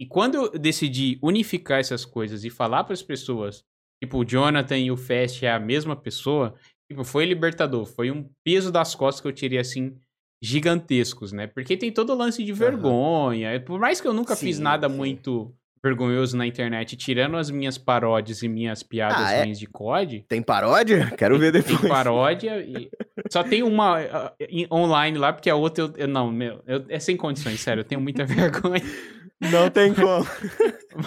e quando eu decidi unificar essas coisas e falar para as pessoas, tipo, o Jonathan e o Fast é a mesma pessoa, tipo, foi libertador. Foi um peso das costas que eu tirei, assim, gigantescos, né? Porque tem todo o lance de vergonha. Por mais que eu nunca fiz Sim, nada sim. muito vergonhoso na internet, tirando as minhas paródias e minhas piadas Ah, é? ruins de COD, Tem paródia? Quero ver tem depois. paródia e só tem uma em- online lá, porque a outra eu, eu- não, meu, eu- é sem condições, sério, eu tenho muita vergonha. Não tem como.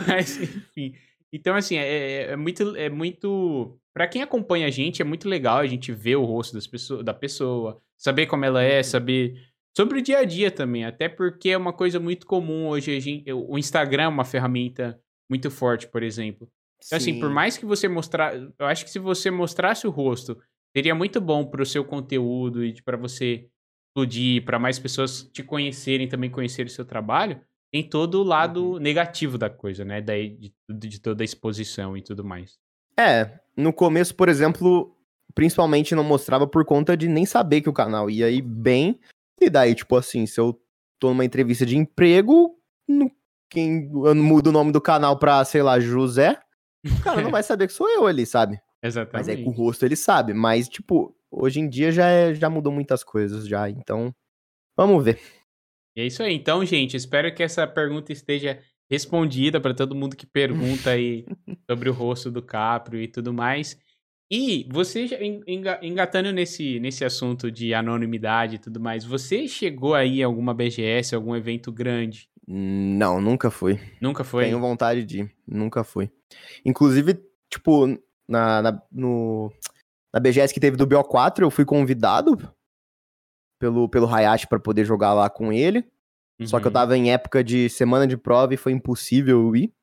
Mas, enfim. Então, assim, é, é- é muito. É muito. Pra quem acompanha a gente, é muito legal a gente ver o rosto das pessoa, da pessoa, saber como ela é, saber. Sobre o dia a dia também, até porque é uma coisa muito comum hoje. A gente, o Instagram é uma ferramenta muito forte, por exemplo. Então, assim, por mais que você mostrar. Eu acho que se você mostrasse o rosto, seria muito bom pro seu conteúdo e para você explodir, para mais pessoas te conhecerem, também conhecerem o seu trabalho. Tem todo o lado Uhum. negativo da coisa, né? Daí, de, de toda a exposição e tudo mais. É, no começo, por exemplo, principalmente não mostrava por conta de nem saber que o canal ia ir bem. E daí, tipo assim, se eu tô numa entrevista de emprego, no- quem eu mudo o nome do canal pra, sei lá, José, o cara não vai saber que sou eu ali, sabe? Mas Exatamente. é com o rosto ele sabe. Mas, tipo, hoje em dia já, é- já mudou muitas coisas já. Então, vamos ver. É isso aí. Então, gente, espero que essa pergunta esteja respondida para todo mundo que pergunta aí sobre o rosto do Caprio e tudo mais. E você, engatando nesse, nesse assunto de anonimidade e tudo mais, você chegou aí a alguma BGS, algum evento grande? Não, nunca fui. Nunca foi? Tenho vontade de ir. Nunca fui. Inclusive, tipo, na, na, no, na BGS que teve do BO4, eu fui convidado pelo, pelo Hayashi pra poder jogar lá com ele. Só que eu Uhum, tava em época de semana de prova e foi impossível eu ir.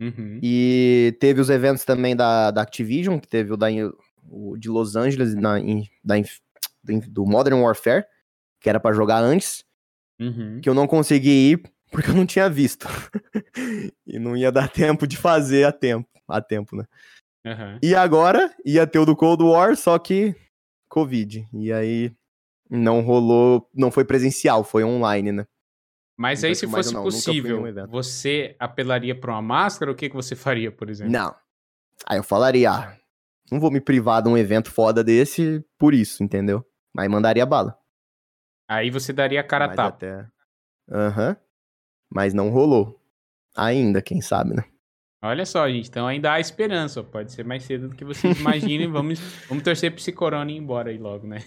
Uhum. E teve os eventos também da, da Activision, que teve o, da, o de Los Angeles, na, em- da, inf- do Modern Warfare, que era pra jogar antes, Uhum. que eu não consegui ir porque eu não tinha visto. e não ia dar tempo de fazer a tempo, a tempo, né? Aham. E agora ia ter o do Cold War, só que Covid. E aí não rolou, não foi presencial, foi online, né? Mas aí, se fosse não, possível, você apelaria pra uma máscara? O que, que você faria, por exemplo? Não. Aí eu falaria, ah, não vou me privar de um evento foda desse por isso, entendeu? Aí mandaria bala. Aí você daria a cara a Mas tapa. até- Aham. Mas não rolou. Ainda, quem sabe, né? Olha só, gente. Então ainda há esperança. Pode ser mais cedo do que vocês imaginem. vamos, vamos torcer pra esse corona ir embora aí logo, né?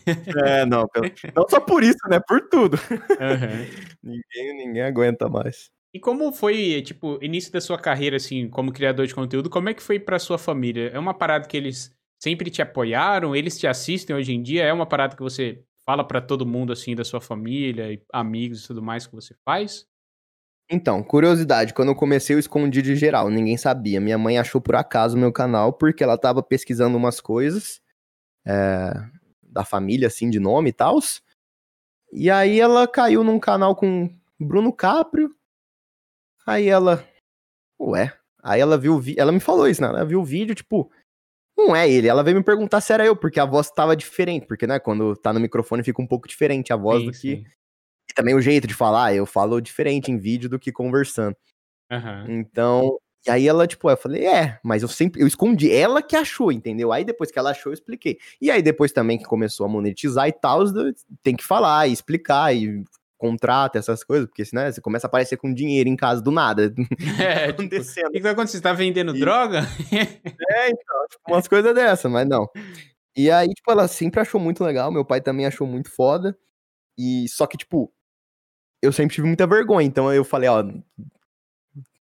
É, não. pelo- Não só por isso, né? Por tudo. Aham. Ninguém, ninguém aguenta mais. E como foi, tipo, início da sua carreira, assim, como criador de conteúdo? Como é que foi pra sua família? É uma parada que eles sempre te apoiaram? Eles te assistem hoje em dia? É uma parada que você fala pra todo mundo, assim, da sua família, amigos e tudo mais que você faz? Então, curiosidade, quando eu comecei eu escondi de geral, ninguém sabia. Minha mãe achou por acaso o meu canal, porque ela tava pesquisando umas coisas é, da família, assim, de nome e tal. E aí ela caiu num canal com Bruno Caprio. Aí ela. Ué. Aí ela viu o vídeo. Ela me falou isso, né? Ela viu o vídeo, tipo. não é ele. Ela veio me perguntar se era eu, porque a voz tava diferente. Porque, né, quando tá no microfone fica um pouco diferente a voz Sim, do que. sim. E também o jeito de falar, eu falo diferente em vídeo do que conversando. Aham. Então. E aí ela, tipo, eu falei, é, mas eu sempre, eu escondi, ela que achou, entendeu? Aí depois que ela achou, eu expliquei. E aí depois também que começou a monetizar e tal, tem que falar e explicar e contrato, essas coisas, porque senão você começa a aparecer com dinheiro em casa do nada. É, tipo, o acontecendo. que, que vai acontecer? Você tá vendendo E- droga? É, então, tipo, umas coisas dessas, mas não. E aí, tipo, ela sempre achou muito legal, meu pai também achou muito foda. E só que, tipo, eu sempre tive muita vergonha, então eu falei, ó,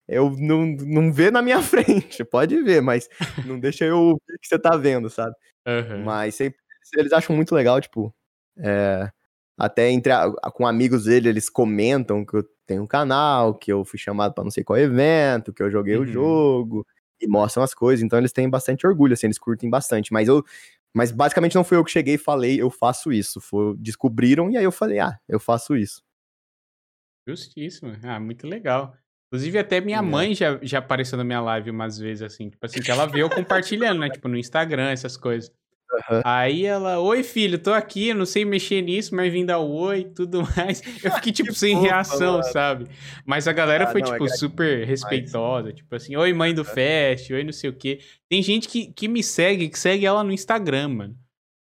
eu não, não vê na minha frente, pode ver, mas não deixa eu ouvir o que você tá vendo, sabe? Aham. Mas sempre, eles acham muito legal, tipo, é, até entre a- com amigos dele, eles comentam que eu tenho um canal, que eu fui chamado pra não sei qual evento, que eu joguei Uhum. o jogo, e mostram as coisas, então eles têm bastante orgulho, assim, eles curtem bastante, mas eu, mas basicamente não fui eu que cheguei e falei, eu faço isso, foi, descobriram, e aí eu falei, ah, eu faço isso. Justíssimo. Ah, muito legal. Inclusive, até minha É. mãe já, já apareceu na minha live umas vezes, assim, tipo assim, que ela vê eu compartilhando, né? Tipo, no Instagram, essas coisas. Aham. Aí ela, oi filho, tô aqui, eu não sei mexer nisso, mas vim dar oi e tudo mais. Eu fiquei, tipo, sem reação, mano. sabe? Mas a galera Ah, foi, não, é tipo, gratificante super respeitosa. Tipo assim, oi mãe do Fest, oi não sei o quê. Tem gente que, que me segue, que segue ela no Instagram, mano.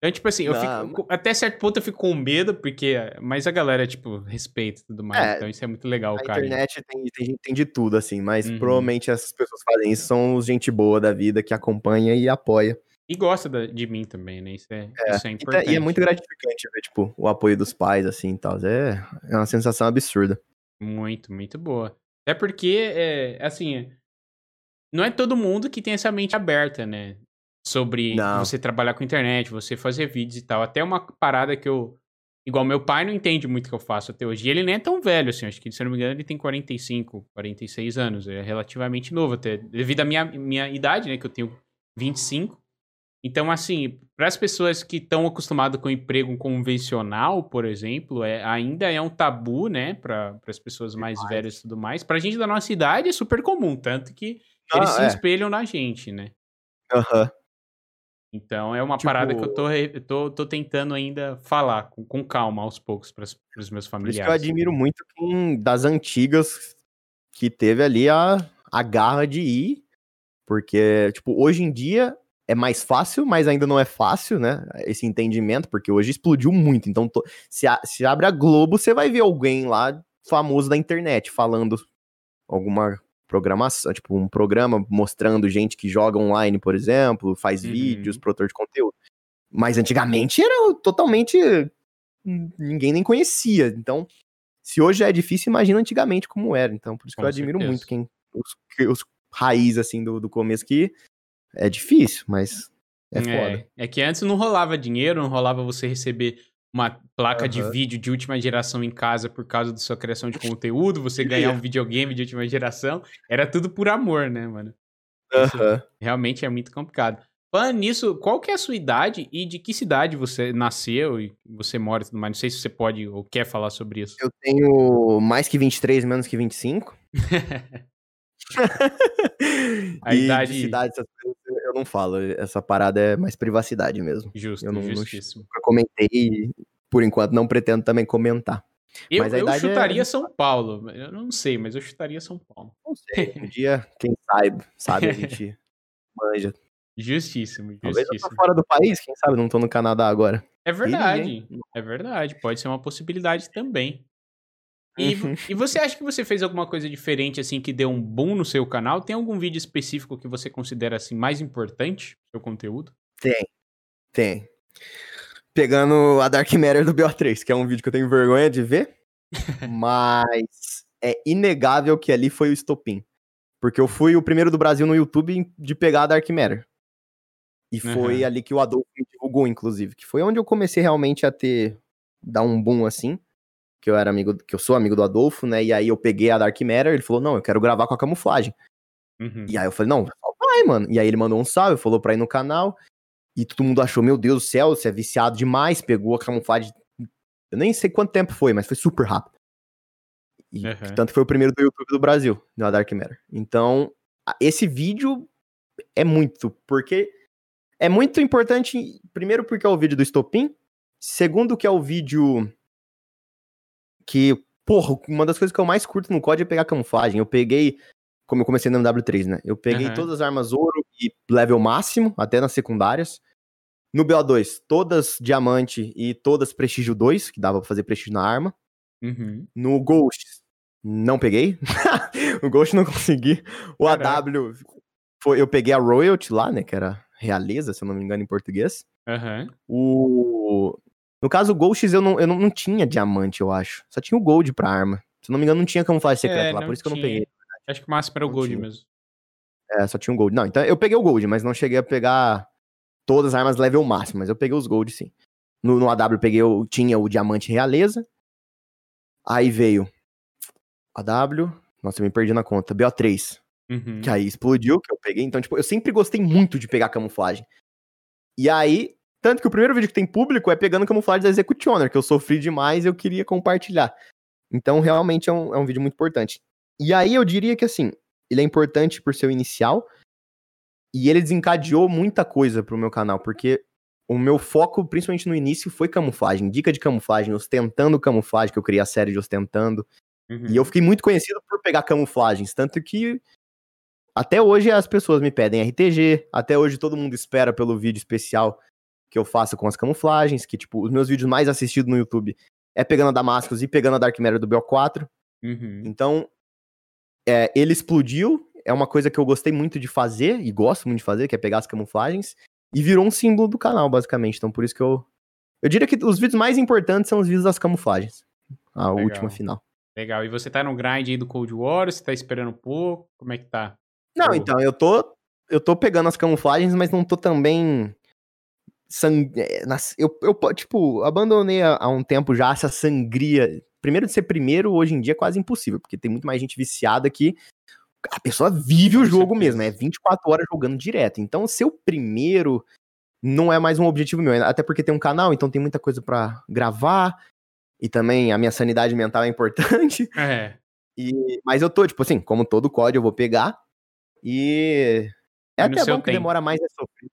Então, tipo assim, eu Não, fico, até certo ponto eu fico com medo, porque, mas a galera, tipo, respeita e tudo mais. É, então isso é muito legal, Na cara. internet tem, tem, gente- tem de tudo, assim, mas Uhum. provavelmente essas pessoas que fazem isso são os gente boa da vida, que acompanha e apoia. E gosta da- de mim também, né? Isso é, É, isso é E tá- importante. E é muito gratificante ver, tipo, o apoio dos pais, assim, e tal. É, é uma sensação absurda. Muito, muito boa. Até porque, é, assim, não é todo mundo que tem essa mente aberta, né? Sobre Não. você trabalhar com internet, você fazer vídeos e tal. Até uma parada que eu. Igual meu pai não entende muito o que eu faço até hoje. E ele nem é tão velho, assim. Acho que, se eu não me engano, ele tem 45, 46 anos. É relativamente novo até. Devido à minha, minha idade, né? Que eu tenho 25. Então, assim, para as pessoas que estão acostumadas com emprego convencional, por exemplo, é, ainda é um tabu, né, para as pessoas mais velhas e tudo mais. Pra gente da nossa idade é super comum, tanto que Ah, eles se é. espelham na gente, né? Aham. Então é uma Tipo- parada que eu tô, tô, tô tentando ainda falar com, com calma aos poucos para os meus Por isso que eu familiares. admiro muito quem das antigas que teve ali a, a garra de ir. Porque, tipo, hoje em dia é mais fácil, mas ainda não é fácil, né? Esse entendimento, porque hoje explodiu muito. Então, to- se, a- se abre a Globo, você vai ver alguém lá famoso da internet falando alguma programação, tipo, um programa mostrando gente que joga online, por exemplo, faz Uhum. vídeos, produtor de conteúdo. Mas antigamente era totalmente. ninguém nem conhecia. Então, se hoje é difícil, imagina antigamente como era. Então, por isso que Com eu admiro certeza. muito quem. Os, os raiz, assim, do, do começo que é difícil, mas é foda. É, que antes não rolava dinheiro, não rolava você receber uma placa de Aham. vídeo de última geração em casa por causa da sua criação de conteúdo, você ganhar um videogame de última geração. Era tudo por amor, né, mano? Aham. realmente é muito complicado. Falando nisso, qual que é a sua idade e de que cidade você nasceu e você mora e tudo mais? Não sei se você pode ou quer falar sobre isso. Eu tenho mais que 23, menos que 25. A e idade- de cidade, essas coisas, eu não falo. Essa parada é mais privacidade mesmo. Justo, Eu não- não- justíssimo. Nunca comentei e, por enquanto, não pretendo também comentar. Eu, Mas a eu é- chutaria São Paulo. Eu não sei, mas eu chutaria São Paulo. Não sei. Um dia, quem sabe, sabe, a gente manja. Justíssimo, Talvez eu tô justíssimo. fora do país, quem sabe, não tô no Canadá agora. É verdade, é verdade. Pode ser uma possibilidade também. E, Uhum. e você acha que você fez alguma coisa diferente, assim, que deu um boom no seu canal? Tem algum vídeo específico que você considera, assim, mais importante no seu conteúdo? Tem, tem. Pegando a Dark Matter do BO3, que é um vídeo que eu tenho vergonha de ver, mas é inegável que ali foi o estopim. Porque eu fui o primeiro do Brasil no YouTube de pegar a Dark Matter. E foi Aham. ali que o Adolfo me divulgou, inclusive. Que foi onde eu comecei realmente a ter. dar um boom assim. Que eu era amigo. Que eu sou amigo do Adolfo, né? E aí eu peguei a Dark Matter, ele falou: não, eu quero gravar com a camuflagem. Uhum. E aí eu falei, não, vai, mano. E aí ele mandou um salve, falou pra ir no canal. E todo mundo achou, meu Deus do céu, você é viciado demais. Pegou a camuflagem. Eu nem sei quanto tempo foi, mas foi super rápido. E Aham. tanto foi o primeiro do YouTube do Brasil, da Dark Matter. Então, esse vídeo é muito, porque É muito importante, primeiro porque é o vídeo do estopim, segundo que é o vídeo que, porra, uma das coisas que eu mais curto no COD é pegar camuflagem. Eu peguei, como eu comecei no MW3, né? Eu peguei Aham. todas as armas ouro e level máximo, até nas secundárias. No BO2, todas diamante e todas prestígio 2, que dava pra fazer prestígio na arma. Uhum. No Ghost, não peguei. o Ghost não consegui. O Caraca. AW, foi, eu peguei a Royalty lá, né? Que era realeza, se eu não me engano, em português. Aham. O... No caso, o Ghosts eu, não, eu não, não tinha diamante, eu acho. Só tinha o Gold pra arma. Se eu não me engano, não tinha camuflagem secreta É, lá, por isso que eu não tinha. peguei. Acho que o máximo era o Não Gold tinha. mesmo. É, só tinha o Gold. Não, então eu peguei o Gold, mas não cheguei a pegar todas as armas level máximo, mas eu peguei os Gold sim. No, no AW eu peguei, o, tinha o Diamante Realeza. Aí veio AW. Nossa, eu me perdi na conta. BO3. Uhum. Que aí explodiu, que eu peguei. Então, tipo, eu sempre gostei muito de pegar camuflagem. E aí, tanto que o primeiro vídeo que tem público é pegando camuflagem da Executioner, que eu sofri demais e eu queria compartilhar. Então, realmente é um, é um vídeo muito importante. E aí, eu diria que, assim, ele é importante por ser o inicial. E ele desencadeou muita coisa pro meu canal, porque o meu foco, principalmente no início, foi camuflagem. Dica de camuflagem, ostentando camuflagem, que eu criei a série de ostentando. Uhum. E eu fiquei muito conhecido por pegar camuflagens, tanto que até hoje as pessoas me pedem RTG, até hoje todo mundo espera pelo vídeo especial que eu faço com as camuflagens, que tipo, os meus vídeos mais assistidos no YouTube é pegando a Damascus e pegando a Dark Matter do BO4. Uhum. Então, é, ele explodiu, é uma coisa que eu gostei muito de fazer e gosto muito de fazer, que é pegar as camuflagens, e virou um símbolo do canal, basicamente. Então, por isso que eu eu diria que os vídeos mais importantes são os vídeos das camuflagens. A Legal. última final. Legal. E você tá no grind aí do Cold War? Você tá esperando um pouco? Como é que tá? Não, então, eu tô. Eu tô pegando as camuflagens, mas não tô também. Sang... nas- Eu, eu, tipo, abandonei há um tempo já essa sangria. Primeiro de ser primeiro, hoje em dia é quase impossível, porque tem muito mais gente viciada que a pessoa vive o jogo mesmo, é 24 horas jogando direto. Então, ser o primeiro não é mais um objetivo meu, até porque tem um canal, então tem muita coisa pra gravar. E também a minha sanidade mental é importante. É. E, mas eu tô, tipo assim, como todo código eu vou pegar. E é até bom que tempo. demora mais é sofrer.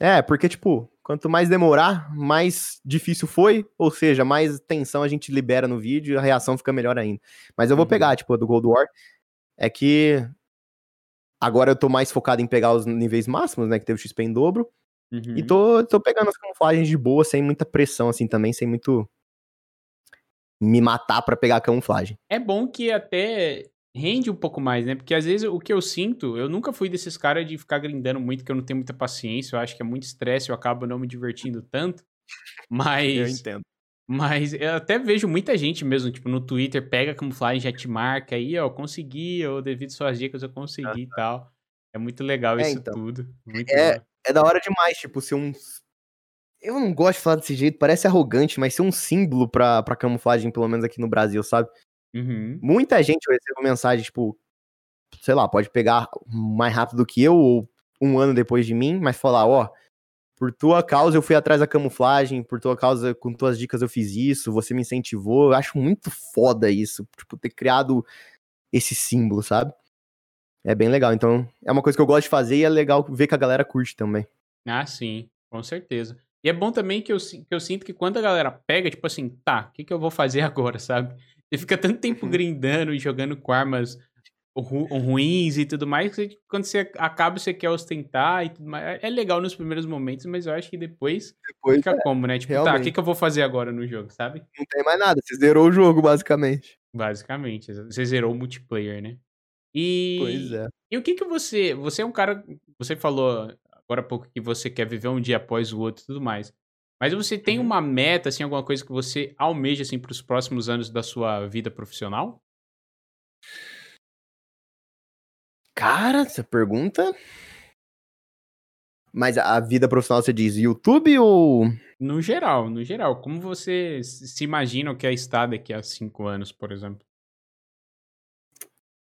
É, porque, tipo, quanto mais demorar, mais difícil foi. Ou seja, mais tensão a gente libera no vídeo e a reação fica melhor ainda. Mas eu vou Uhum. pegar, tipo, a do Gold War. É que agora eu tô mais focado em pegar os níveis máximos, né? Que teve o XP em dobro. Uhum. E tô, tô pegando as camuflagens de boa, sem muita pressão, assim, também, sem muito me matar pra pegar a camuflagem. É bom que até rende um pouco mais, né? Porque às vezes o que eu sinto, eu nunca fui desses caras de ficar grindando muito, que eu não tenho muita paciência, eu acho que é muito estresse, eu acabo não me divertindo tanto. Mas, entendo. mas eu até vejo muita gente mesmo, tipo, no Twitter, pega a camuflagem, já te marca aí, ó, consegui, ou devido suas dicas eu consegui e tal. É muito legal É, isso então. tudo. Muito É, é da hora demais, tipo, ser um. Eu não gosto de falar desse jeito, parece arrogante, mas ser um símbolo pra, pra camuflagem, pelo menos aqui no Brasil, sabe? Uhum. Muita gente eu recebo mensagem, tipo, sei lá, pode pegar mais rápido que eu, ou um ano depois de mim, mas falar, ó, por tua causa eu fui atrás da camuflagem, por tua causa, com tuas dicas eu fiz isso, você me incentivou. Eu acho muito foda isso, tipo, ter criado esse símbolo, sabe? É bem legal. Então, é uma coisa que eu gosto de fazer e é legal ver que a galera curte também. Ah, sim, com certeza. E é bom também que eu, que eu sinto que quando a galera pega, tipo assim, tá, o que, que eu vou fazer agora, sabe? Você fica tanto tempo Uhum. grindando e jogando com armas ru- ruins e tudo mais, que quando você acaba, você quer ostentar e tudo mais. É legal nos primeiros momentos, mas eu acho que depois Depois fica como, né? Tipo, tá, o que, realmente. que eu vou fazer agora no jogo, sabe? não tem mais nada, você zerou o jogo, basicamente. Basicamente. Você zerou o multiplayer, né? E. Pois é. E o que que você. Você é um cara. Você falou agora há pouco que você quer viver um dia após o outro e tudo mais. Mas você tem Uhum. uma meta, assim, alguma coisa que você almeja, assim, para os próximos anos da sua vida profissional? Cara, essa pergunta. Mas a vida profissional você diz YouTube ou. No geral, no geral. Como você se se imagina o que é estar daqui a cinco anos, por exemplo?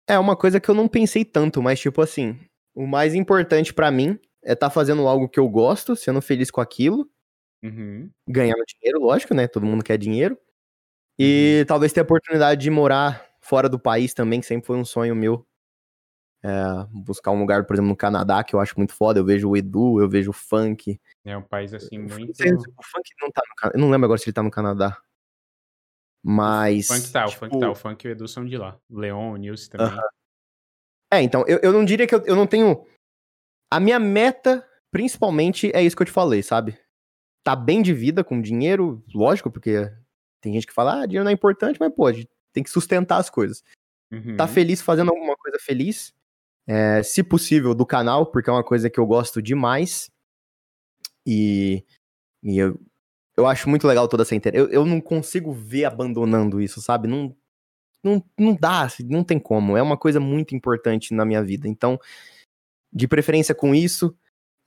É uma coisa que eu não pensei tanto, mas tipo assim, o mais importante pra mim é estar fazendo algo que eu gosto, sendo feliz com aquilo, Uhum. ganhando dinheiro, lógico, né? Todo mundo quer dinheiro. E talvez ter a oportunidade de morar fora do país também, que sempre foi um sonho meu. É, buscar um lugar, por exemplo, no Canadá, que eu acho muito foda. Eu vejo o Edu, eu vejo o funk. É um país assim muito. O funk não tá no Canadá. Eu não lembro agora se ele tá no Canadá. Mas. O funk tá, tipo... o funk tá. O funk e o Edu são de lá. Leon, o Nilce também. Uh -huh. É, então, eu, eu não diria que eu, eu não tenho. A minha meta, principalmente, é isso que eu te falei, sabe? Tá bem de vida com dinheiro, lógico, porque tem gente que fala, ah, dinheiro não é importante, mas pode, tem que sustentar as coisas. Uhum. Tá feliz fazendo alguma coisa feliz, é, se possível, do canal, porque é uma coisa que eu gosto demais. E, e eu, eu acho muito legal toda essa interação. Eu, eu não consigo ver abandonando isso, sabe? Não, não, não dá, assim, não tem como. É uma coisa muito importante na minha vida. Então, de preferência com isso,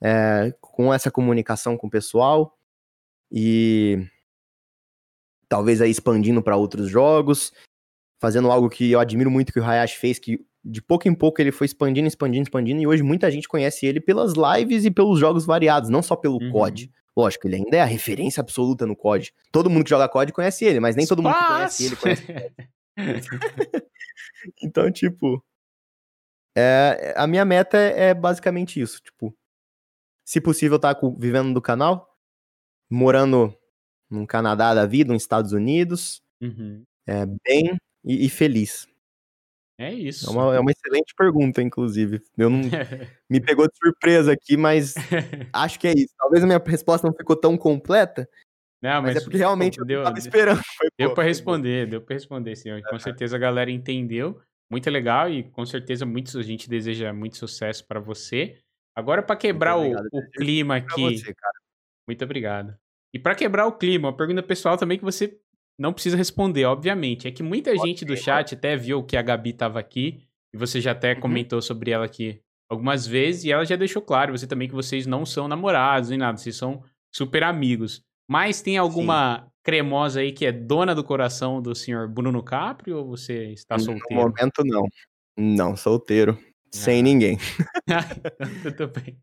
é, com essa comunicação com o pessoal e talvez aí expandindo para outros jogos, fazendo algo que eu admiro muito que o Hayashi fez, que de pouco em pouco ele foi expandindo, expandindo, expandindo, e hoje muita gente conhece ele pelas lives e pelos jogos variados, não só pelo uhum. COD. Lógico, ele ainda é a referência absoluta no COD. Todo mundo que joga COD conhece ele, mas nem todo mundo que conhece ele conhece então, tipo, é, a minha meta é, é basicamente isso, tipo, se possível tá vivendo do canal, morando no Canadá da vida, nos Estados Unidos, uhum. é, bem e, e feliz. É isso. É uma, é uma, excelente pergunta, inclusive. Eu não me pegou de surpresa aqui, mas acho que é isso. Talvez a minha resposta não ficou tão completa. Não, mas, mas é porque realmente deu, eu tava esperando. Foi deu para responder, deu para responder, sim. Com certeza a galera entendeu. Muito legal e com certeza muitos, a gente deseja muito sucesso para você. Agora, para quebrar o, o, clima aqui. Você, muito obrigado. E para quebrar o clima, uma pergunta pessoal também que você não precisa responder, obviamente. É que muita Pode gente ser, do chat até viu que a Gabi estava aqui e você já até uhum. comentou sobre ela aqui algumas vezes e ela já deixou claro, você também, que vocês não são namorados nem nada, vocês são super amigos. Mas tem alguma Sim. cremosa aí que é dona do coração do senhor Bruno Capri ou você está solteiro? No momento, não. Não, solteiro. Ah. Sem ninguém. Tudo bem.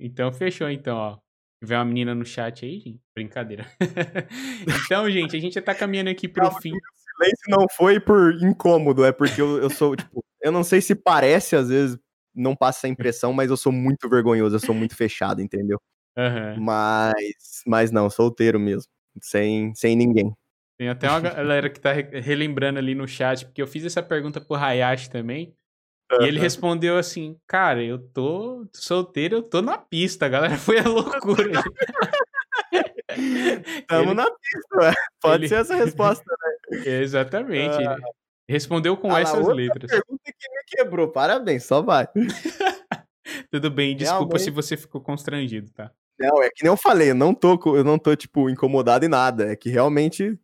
Então, fechou, então, ó tiver uma menina no chat aí, gente, brincadeira. então, gente, a gente já tá caminhando aqui pro Calma, fim. O silêncio não foi por incômodo, é porque eu, eu sou, tipo, eu não sei se parece, às vezes não passa essa impressão, mas eu sou muito vergonhoso, eu sou muito fechado, entendeu? Uhum. Mas, mas não, solteiro mesmo, sem, sem ninguém. Tem até uma galera que tá relembrando ali no chat, porque eu fiz essa pergunta pro Hayashi também. E ele respondeu assim, cara, eu tô solteiro, eu tô na pista, galera foi a loucura. Tamo ele... na pista, ué. pode ele... ser essa resposta, né? Exatamente. Ele respondeu com ah, essas letras. pergunta que me quebrou, parabéns, só vai. Tudo bem, desculpa Realmente... se você ficou constrangido, tá? Não, é que nem eu falei, eu não tô, eu não tô tipo incomodado em nada, é que realmente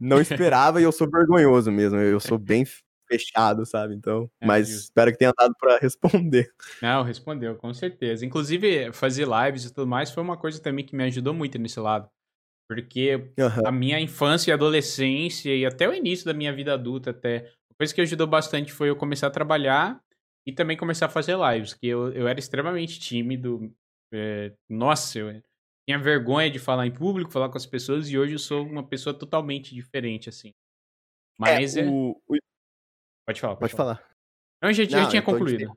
não esperava e eu sou vergonhoso mesmo, eu sou bem fechado, sabe? Então, é, mas justo. espero que tenha dado para responder. Não, respondeu, com certeza. Inclusive, fazer lives e tudo mais foi uma coisa também que me ajudou muito nesse lado. Porque uhum. a minha infância e adolescência e até o início da minha vida adulta até, a coisa que ajudou bastante foi eu começar a trabalhar e também começar a fazer lives, que eu, eu era extremamente tímido. É, nossa, eu tinha vergonha de falar em público, falar com as pessoas, e hoje eu sou uma pessoa totalmente diferente, assim. É, Mas é, o, o, Pode falar. Pode, pode falar. falar. Não, já, já tinha concluído.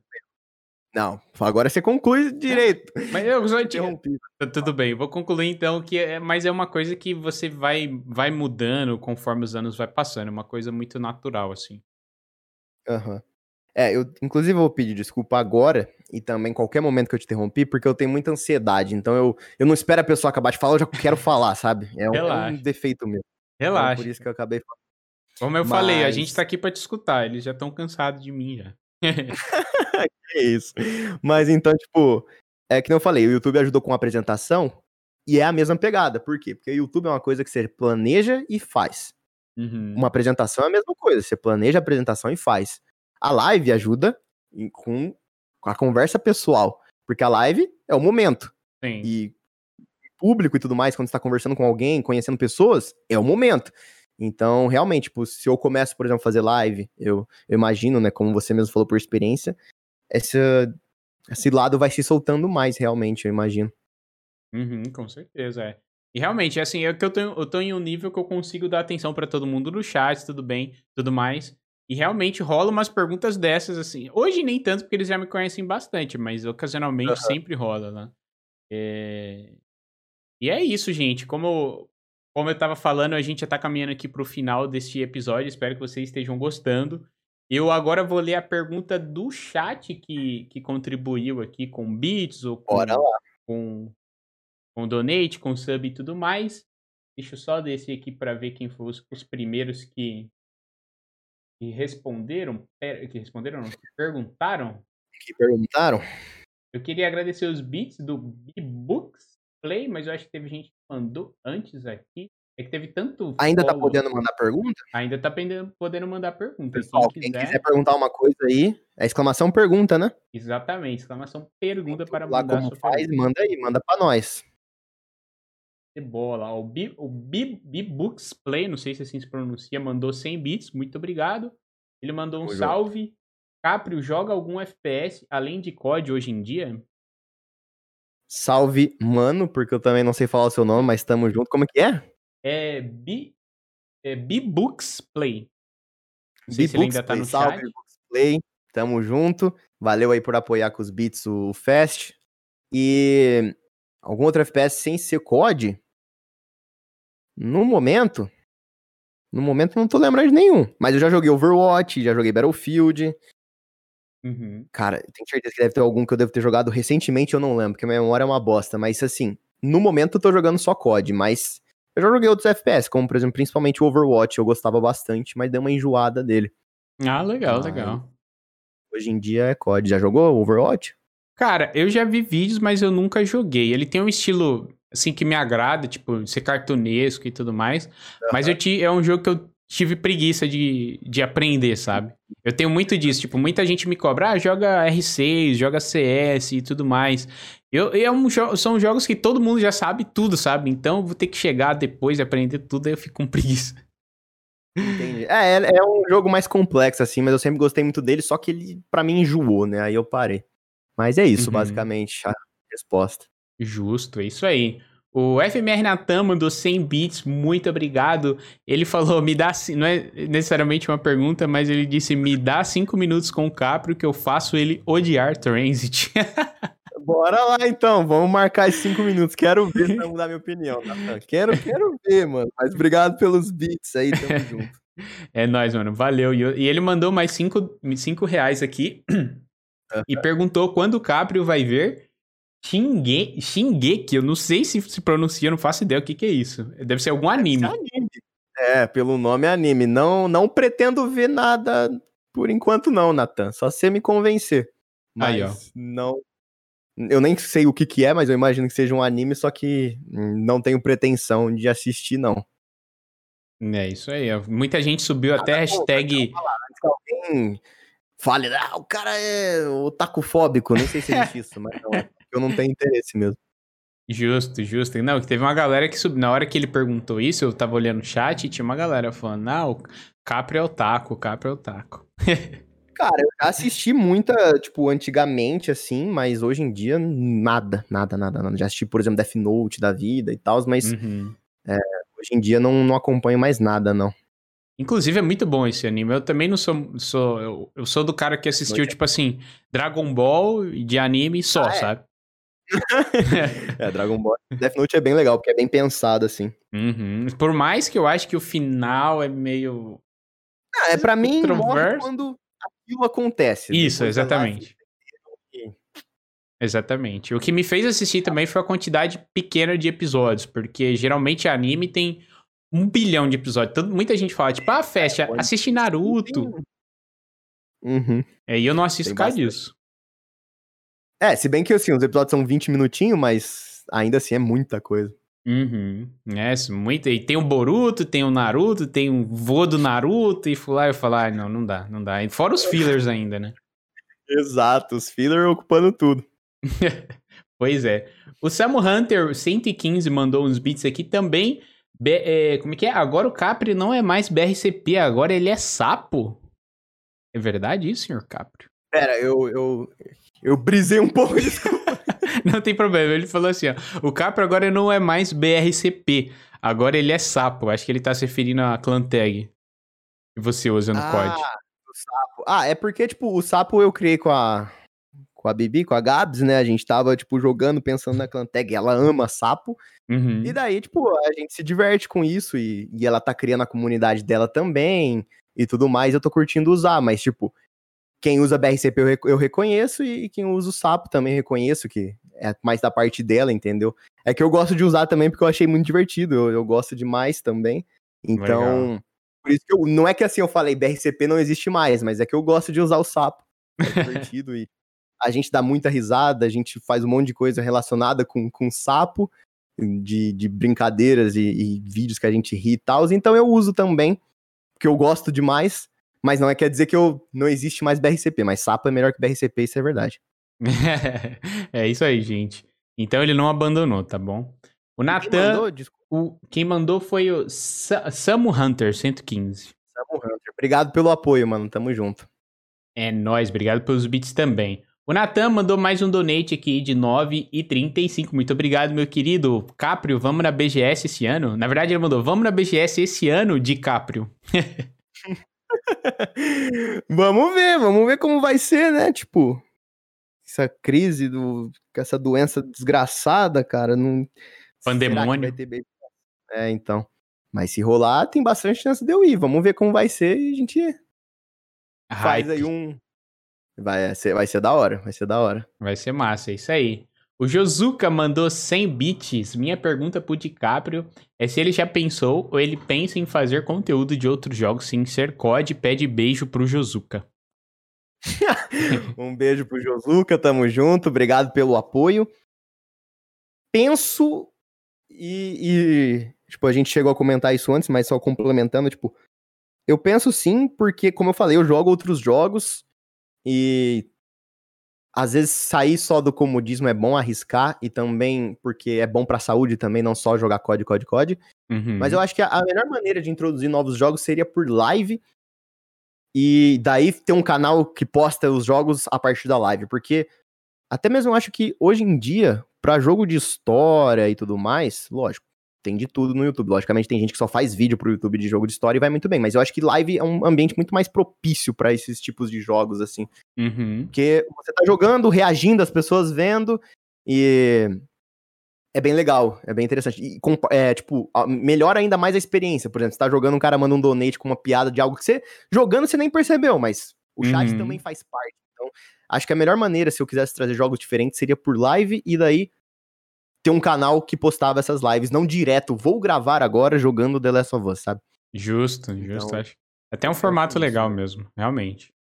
Não, agora você conclui direito. Mas eu só interrompi. Tá, tudo bem, vou concluir então que é, mas é uma coisa que você vai vai mudando conforme os anos vai passando, é uma coisa muito natural assim. Aham. Uhum. É, eu inclusive vou pedir desculpa agora e também qualquer momento que eu te interrompi, porque eu tenho muita ansiedade, então eu, eu não espero a pessoa acabar de falar, eu já quero falar, sabe? É um, é um defeito meu. Relaxa. Então, por isso que eu acabei falando. Como eu Mas... falei, a gente tá aqui para te escutar, eles já estão cansados de mim já. que isso. Mas então, tipo, é que não eu falei, o YouTube ajudou com a apresentação e é a mesma pegada. Por quê? Porque o YouTube é uma coisa que você planeja e faz. Uhum. Uma apresentação é a mesma coisa, você planeja a apresentação e faz. A live ajuda com a conversa pessoal, porque a live é o momento. Sim. E público e tudo mais, quando está conversando com alguém, conhecendo pessoas, é o momento. Então, realmente, tipo, se eu começo, por exemplo, a fazer live, eu, eu imagino, né, como você mesmo falou por experiência, esse, esse lado vai se soltando mais, realmente, eu imagino. Uhum, com certeza, é. E realmente, assim, é que eu, tenho, eu tô em um nível que eu consigo dar atenção para todo mundo no chat, tudo bem, tudo mais. E realmente rola umas perguntas dessas, assim. Hoje nem tanto, porque eles já me conhecem bastante, mas ocasionalmente uhum. sempre rola, né? É... E é isso, gente. Como, como eu tava falando, a gente já tá caminhando aqui pro final deste episódio. Espero que vocês estejam gostando. Eu agora vou ler a pergunta do chat que, que contribuiu aqui com bits ou com, com, com donate, com sub e tudo mais. Deixa eu só descer aqui para ver quem foram os, os primeiros que, que responderam, que responderam, não, que perguntaram. Que perguntaram? Eu queria agradecer os bits do B-Books Play, mas eu acho que teve gente que mandou antes aqui. É que teve tanto. Ainda tá podendo mandar pergunta? Ainda tá podendo mandar pergunta. Pessoal, quem quiser... quem quiser perguntar uma coisa aí, é exclamação pergunta, né? Exatamente, exclamação pergunta para lá mandar. Lá como faz, pergunta. manda aí, manda para nós. Bola, o B-Books Play, não sei se assim se pronuncia, mandou 100 bits, muito obrigado. Ele mandou um salve. Caprio, joga algum FPS além de COD hoje em dia? Salve, mano, porque eu também não sei falar o seu nome, mas tamo junto. Como é que é? É B, é B-Books Play. Não sei se ele ainda tá no salve, chat. Books Play, tamo junto. Valeu aí por apoiar com os bits o Fast. E algum outro FPS sem ser COD? No momento, no momento não tô lembrando de nenhum. Mas eu já joguei Overwatch, já joguei Battlefield. Uhum. Cara, tenho certeza que deve ter algum que eu devo ter jogado recentemente, eu não lembro, porque a minha memória é uma bosta. Mas assim, no momento eu tô jogando só COD, mas eu já joguei outros FPS, como por exemplo, principalmente o Overwatch, eu gostava bastante, mas deu uma enjoada dele. Ah, legal, ah, legal. Hoje em dia é COD. Já jogou Overwatch? Cara, eu já vi vídeos, mas eu nunca joguei. Ele tem um estilo assim que me agrada, tipo, ser cartunesco e tudo mais. Uhum. Mas eu te, é um jogo que eu tive preguiça de, de aprender, sabe? Eu tenho muito disso, tipo, muita gente me cobra, ah, joga R6, joga CS e tudo mais. Eu, é um, são jogos que todo mundo já sabe tudo, sabe? Então eu vou ter que chegar depois e aprender tudo, aí eu fico com preguiça. Entendi. É, é, é um jogo mais complexo, assim, mas eu sempre gostei muito dele, só que ele, para mim, enjoou, né? Aí eu parei. Mas é isso, uhum. basicamente, a resposta. Justo, é isso aí. O FMR Natan mandou 100 bits, muito obrigado. Ele falou, me dá, não é necessariamente uma pergunta, mas ele disse, me dá 5 minutos com o Caprio que eu faço ele odiar Transit. Bora lá então, vamos marcar esses 5 minutos. Quero ver se vai mudar minha opinião, Natan. Quero, quero ver, mano. Mas obrigado pelos bits aí, tamo junto. É nóis, mano. Valeu. E ele mandou mais 5 reais aqui e perguntou quando o Caprio vai ver Shinge, Shingeki, eu não sei se se pronuncia, eu não faço ideia o que, que é isso. Deve ser algum anime. anime. É, pelo nome é anime. Não, não pretendo ver nada por enquanto não, Natan. Só você me convencer. Mas Aí, ó. não eu nem sei o que que é, mas eu imagino que seja um anime, só que não tenho pretensão de assistir não. É isso aí. Muita gente subiu até a hashtag. alguém fale, ah, o cara é otacofóbico. Nem sei se existe isso, mas não é eu não tenho interesse mesmo. Justo, justo. Não, teve uma galera que subiu. Na hora que ele perguntou isso, eu tava olhando o chat e tinha uma galera falando: não, o Capri é o taco, o Capri é o taco. Cara, eu já assisti muita, tipo, antigamente, assim, mas hoje em dia, nada, nada, nada, nada. Já assisti, por exemplo, Death Note da vida e tal, mas uhum. é, hoje em dia não, não acompanho mais nada, não. Inclusive, é muito bom esse anime. Eu também não sou. sou eu, eu sou do cara que assistiu, tipo assim, Dragon Ball de anime só, ah, é? sabe? é, Dragon Ball. Death Note é bem legal, porque é bem pensado, assim. Uhum. Por mais que eu acho que o final é meio. Ah, é para mim quando aquilo acontece. Isso, exatamente. Exatamente. O que me fez assistir também foi a quantidade pequena de episódios, porque geralmente anime tem um bilhão de episódios. Todo, muita gente fala, tipo, ah, Fest, assiste Naruto. Uhum. É, e eu não assisto por causa disso. É, se bem que assim, os episódios são 20 minutinhos, mas ainda assim é muita coisa. Uhum. É, muita. E tem o Boruto, tem o Naruto, tem o vô do Naruto, e lá eu falar, ah, não, não dá, não dá. E fora os fillers ainda, né? Exato, os fillers ocupando tudo. pois é. O Samu Hunter 115 mandou uns beats aqui também. B, é, como é que é? Agora o Capri não é mais BRCP, agora ele é sapo. É verdade isso, senhor Capri? Pera, eu, eu, eu brisei um pouco, desculpa. não tem problema. Ele falou assim: ó, o Capra agora não é mais BRCP. Agora ele é sapo. Acho que ele tá se referindo a clan tag que você usa no ah, COD. sapo? Ah, é porque, tipo, o sapo eu criei com a. Com a Bibi, com a Gabs, né? A gente tava, tipo, jogando, pensando na Clanteg. Ela ama sapo. Uhum. E daí, tipo, a gente se diverte com isso. E, e ela tá criando a comunidade dela também. E tudo mais. Eu tô curtindo usar. Mas, tipo, quem usa BRCP eu, rec- eu reconheço. E quem usa o sapo também reconheço. Que é mais da parte dela, entendeu? É que eu gosto de usar também porque eu achei muito divertido. Eu, eu gosto demais também. Então. Por isso que eu. Não é que assim eu falei, BRCP não existe mais, mas é que eu gosto de usar o sapo. É divertido e a gente dá muita risada, a gente faz um monte de coisa relacionada com, com sapo, de, de brincadeiras e, e vídeos que a gente ri e tal. Então eu uso também, porque eu gosto demais, mas não é quer dizer que eu não existe mais BRCP, mas sapo é melhor que BRCP, isso é verdade. é isso aí, gente. Então ele não abandonou, tá bom? O Natan, o- quem mandou foi o Sa Samu Hunter 115. Samu Hunter. Obrigado pelo apoio, mano. Tamo junto. É nóis, obrigado pelos bits também. O Natan mandou mais um donate aqui de 9,35. Muito obrigado, meu querido. Caprio, vamos na BGS esse ano? Na verdade, ele mandou, vamos na BGS esse ano, de Caprio. vamos ver, vamos ver como vai ser, né? Tipo, essa crise, do, essa doença desgraçada, cara. Não, Pandemônio. É, então. Mas se rolar, tem bastante chance de eu ir. Vamos ver como vai ser e a gente faz Hype. aí um. Vai ser, vai ser da hora, vai ser da hora. Vai ser massa, é isso aí. O Josuka mandou 100 bits. Minha pergunta pro DiCaprio é se ele já pensou ou ele pensa em fazer conteúdo de outros jogos sem ser COD. Pede beijo pro Josuka. Um beijo pro Josuka, tamo junto, obrigado pelo apoio. Penso e, e, tipo, a gente chegou a comentar isso antes, mas só complementando, tipo, eu penso sim, porque como eu falei, eu jogo outros jogos e às vezes sair só do comodismo é bom arriscar e também porque é bom pra saúde também, não só jogar COD, COD, COD. Uhum. Mas eu acho que a, a melhor maneira de introduzir novos jogos seria por live. E daí ter um canal que posta os jogos a partir da live. Porque até mesmo eu acho que hoje em dia, pra jogo de história e tudo mais, lógico, tem de tudo no YouTube. Logicamente tem gente que só faz vídeo pro YouTube de jogo de história e vai muito bem. Mas eu acho que live é um ambiente muito mais propício pra esses tipos de jogos, assim. Uhum. Porque você tá jogando, reagindo, as pessoas vendo, e é bem legal, é bem interessante. E, é, tipo, melhora ainda mais a experiência. Por exemplo, você tá jogando, um cara manda um donate com uma piada de algo que você, jogando, você nem percebeu, mas o chat Uhum. também faz parte. Então, acho que a melhor maneira, se eu quisesse trazer jogos diferentes, seria por live, e daí ter um canal que postava essas lives, não direto, vou gravar agora jogando The Last of Us, sabe? Justo, justo, Então, acho. Até um é formato legal mesmo, realmente.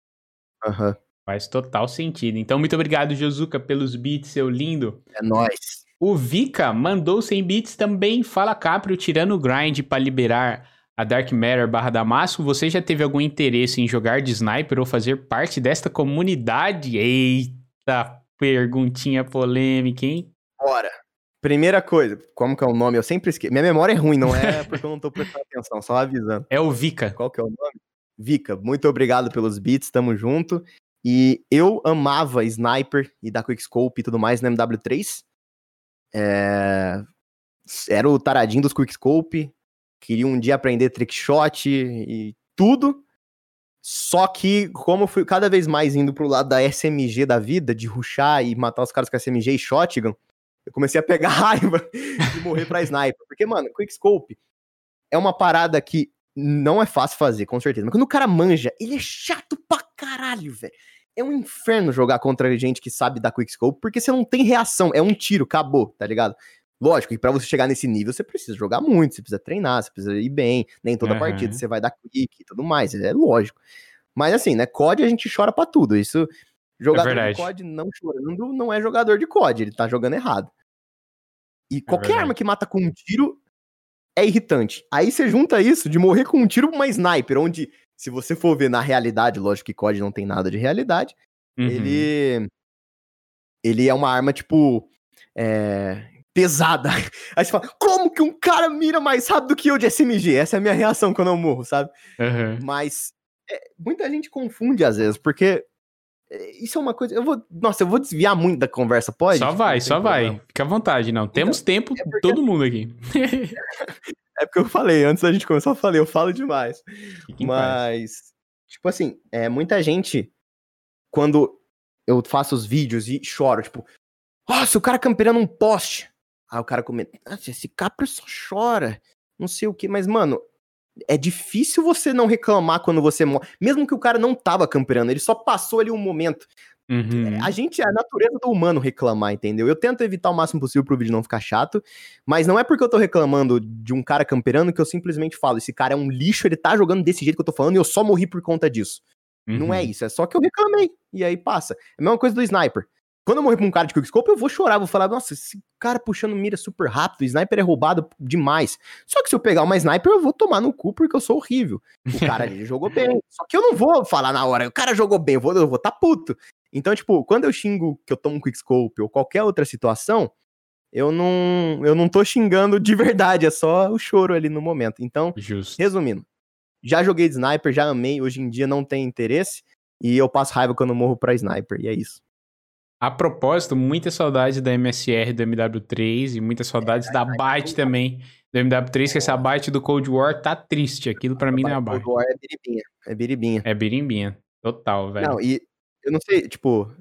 Aham, Faz total sentido. Então, muito obrigado, Josuka, pelos beats, seu lindo. é nóis. O Vika mandou 100 bits também. Fala Caprio, tirando o grind pra liberar a Dark Matter barra Damasco, você já teve algum interesse em jogar de sniper ou fazer parte desta comunidade? Eita, perguntinha polêmica, hein? Bora. Primeira coisa, como que é o nome? Eu sempre esqueço. Minha memória é ruim, não é porque eu não tô prestando atenção, só avisando. É o Vika. Qual que é o nome? Vika, muito obrigado pelos beats, tamo junto. E eu amava Sniper e da Quickscope e tudo mais no MW3. É... Era o taradinho dos Quickscope. Queria um dia aprender trickshot e tudo. Só que, como eu fui cada vez mais indo pro lado da SMG da vida, de rushar e matar os caras com SMG e shotgun, eu comecei a pegar raiva de morrer pra sniper. Porque, mano, quickscope é uma parada que não é fácil fazer, com certeza. Mas quando o cara manja, ele é chato pra caralho, velho. É um inferno jogar contra gente que sabe dar quickscope, porque você não tem reação. É um tiro, acabou, tá ligado? Lógico que pra você chegar nesse nível, você precisa jogar muito, você precisa treinar, você precisa ir bem. Nem toda Aham. partida você vai dar quick e tudo mais, é lógico. Mas assim, né, COD a gente chora pra tudo. Isso, jogador de verdade. COD não chorando não é jogador de COD, ele tá jogando errado. E qualquer verdade. arma que mata com um tiro é irritante. Aí você junta isso de morrer com um tiro pra uma sniper, onde, se você for ver na realidade, lógico que COD não tem nada de realidade, Uhum. ele. Ele é uma arma, tipo. é, pesada. Aí você fala, como que um cara mira mais rápido que eu de SMG? Essa é a minha reação quando eu morro, sabe? Uhum. Mas é, muita gente confunde às vezes, porque é, isso é uma coisa. Eu vou. Nossa, eu vou desviar muito da conversa, pode? Só vai, só vai. problema. Fica à vontade, não. Temos tempo, é porque- todo mundo aqui. É porque eu falei, antes da gente começar, eu falei, eu falo demais. Mas. Tipo assim, é, muita gente, quando eu faço os vídeos e choro, tipo, nossa, o cara campeando um poste. Aí o cara comenta, esse capra só chora, não sei o que, mas, mano, é difícil você não reclamar quando você morre. Mesmo que o cara não tava camperando, ele só passou ali um momento. Uhum. A gente, é a natureza do humano reclamar, entendeu? Eu tento evitar o máximo possível pro vídeo não ficar chato, mas não é porque eu tô reclamando de um cara camperando que eu simplesmente falo, esse cara é um lixo, ele tá jogando desse jeito que eu tô falando e eu só morri por conta disso. Uhum. Não é isso, é só que eu reclamei, e aí passa. É a mesma coisa do sniper. Quando eu morrer pra um cara de quickscope, eu vou chorar, vou falar, nossa, esse cara puxando mira super rápido, o sniper é roubado demais. Só que se eu pegar uma sniper, eu vou tomar no cu porque eu sou horrível. O cara ali jogou bem. Só que eu não vou falar na hora, o cara jogou bem, eu vou, eu vou tá puto. Então, tipo, quando eu xingo que eu tomo quickscope ou qualquer outra situação, eu não, eu não tô xingando de verdade, é só o choro ali no momento. Então, Justo. resumindo, já joguei de sniper, já amei, hoje em dia não tem interesse, e eu passo raiva quando eu morro pra sniper, e é isso. A propósito, muita saudade da MSR do MW3 e muitas saudades da Byte também do MW3, que essa Byte do Cold War tá triste. Aquilo pra mim não é a Byte. Cold War é biribinha, é biribinha. É birimbinha. Total, velho. Não, e eu não sei, tipo,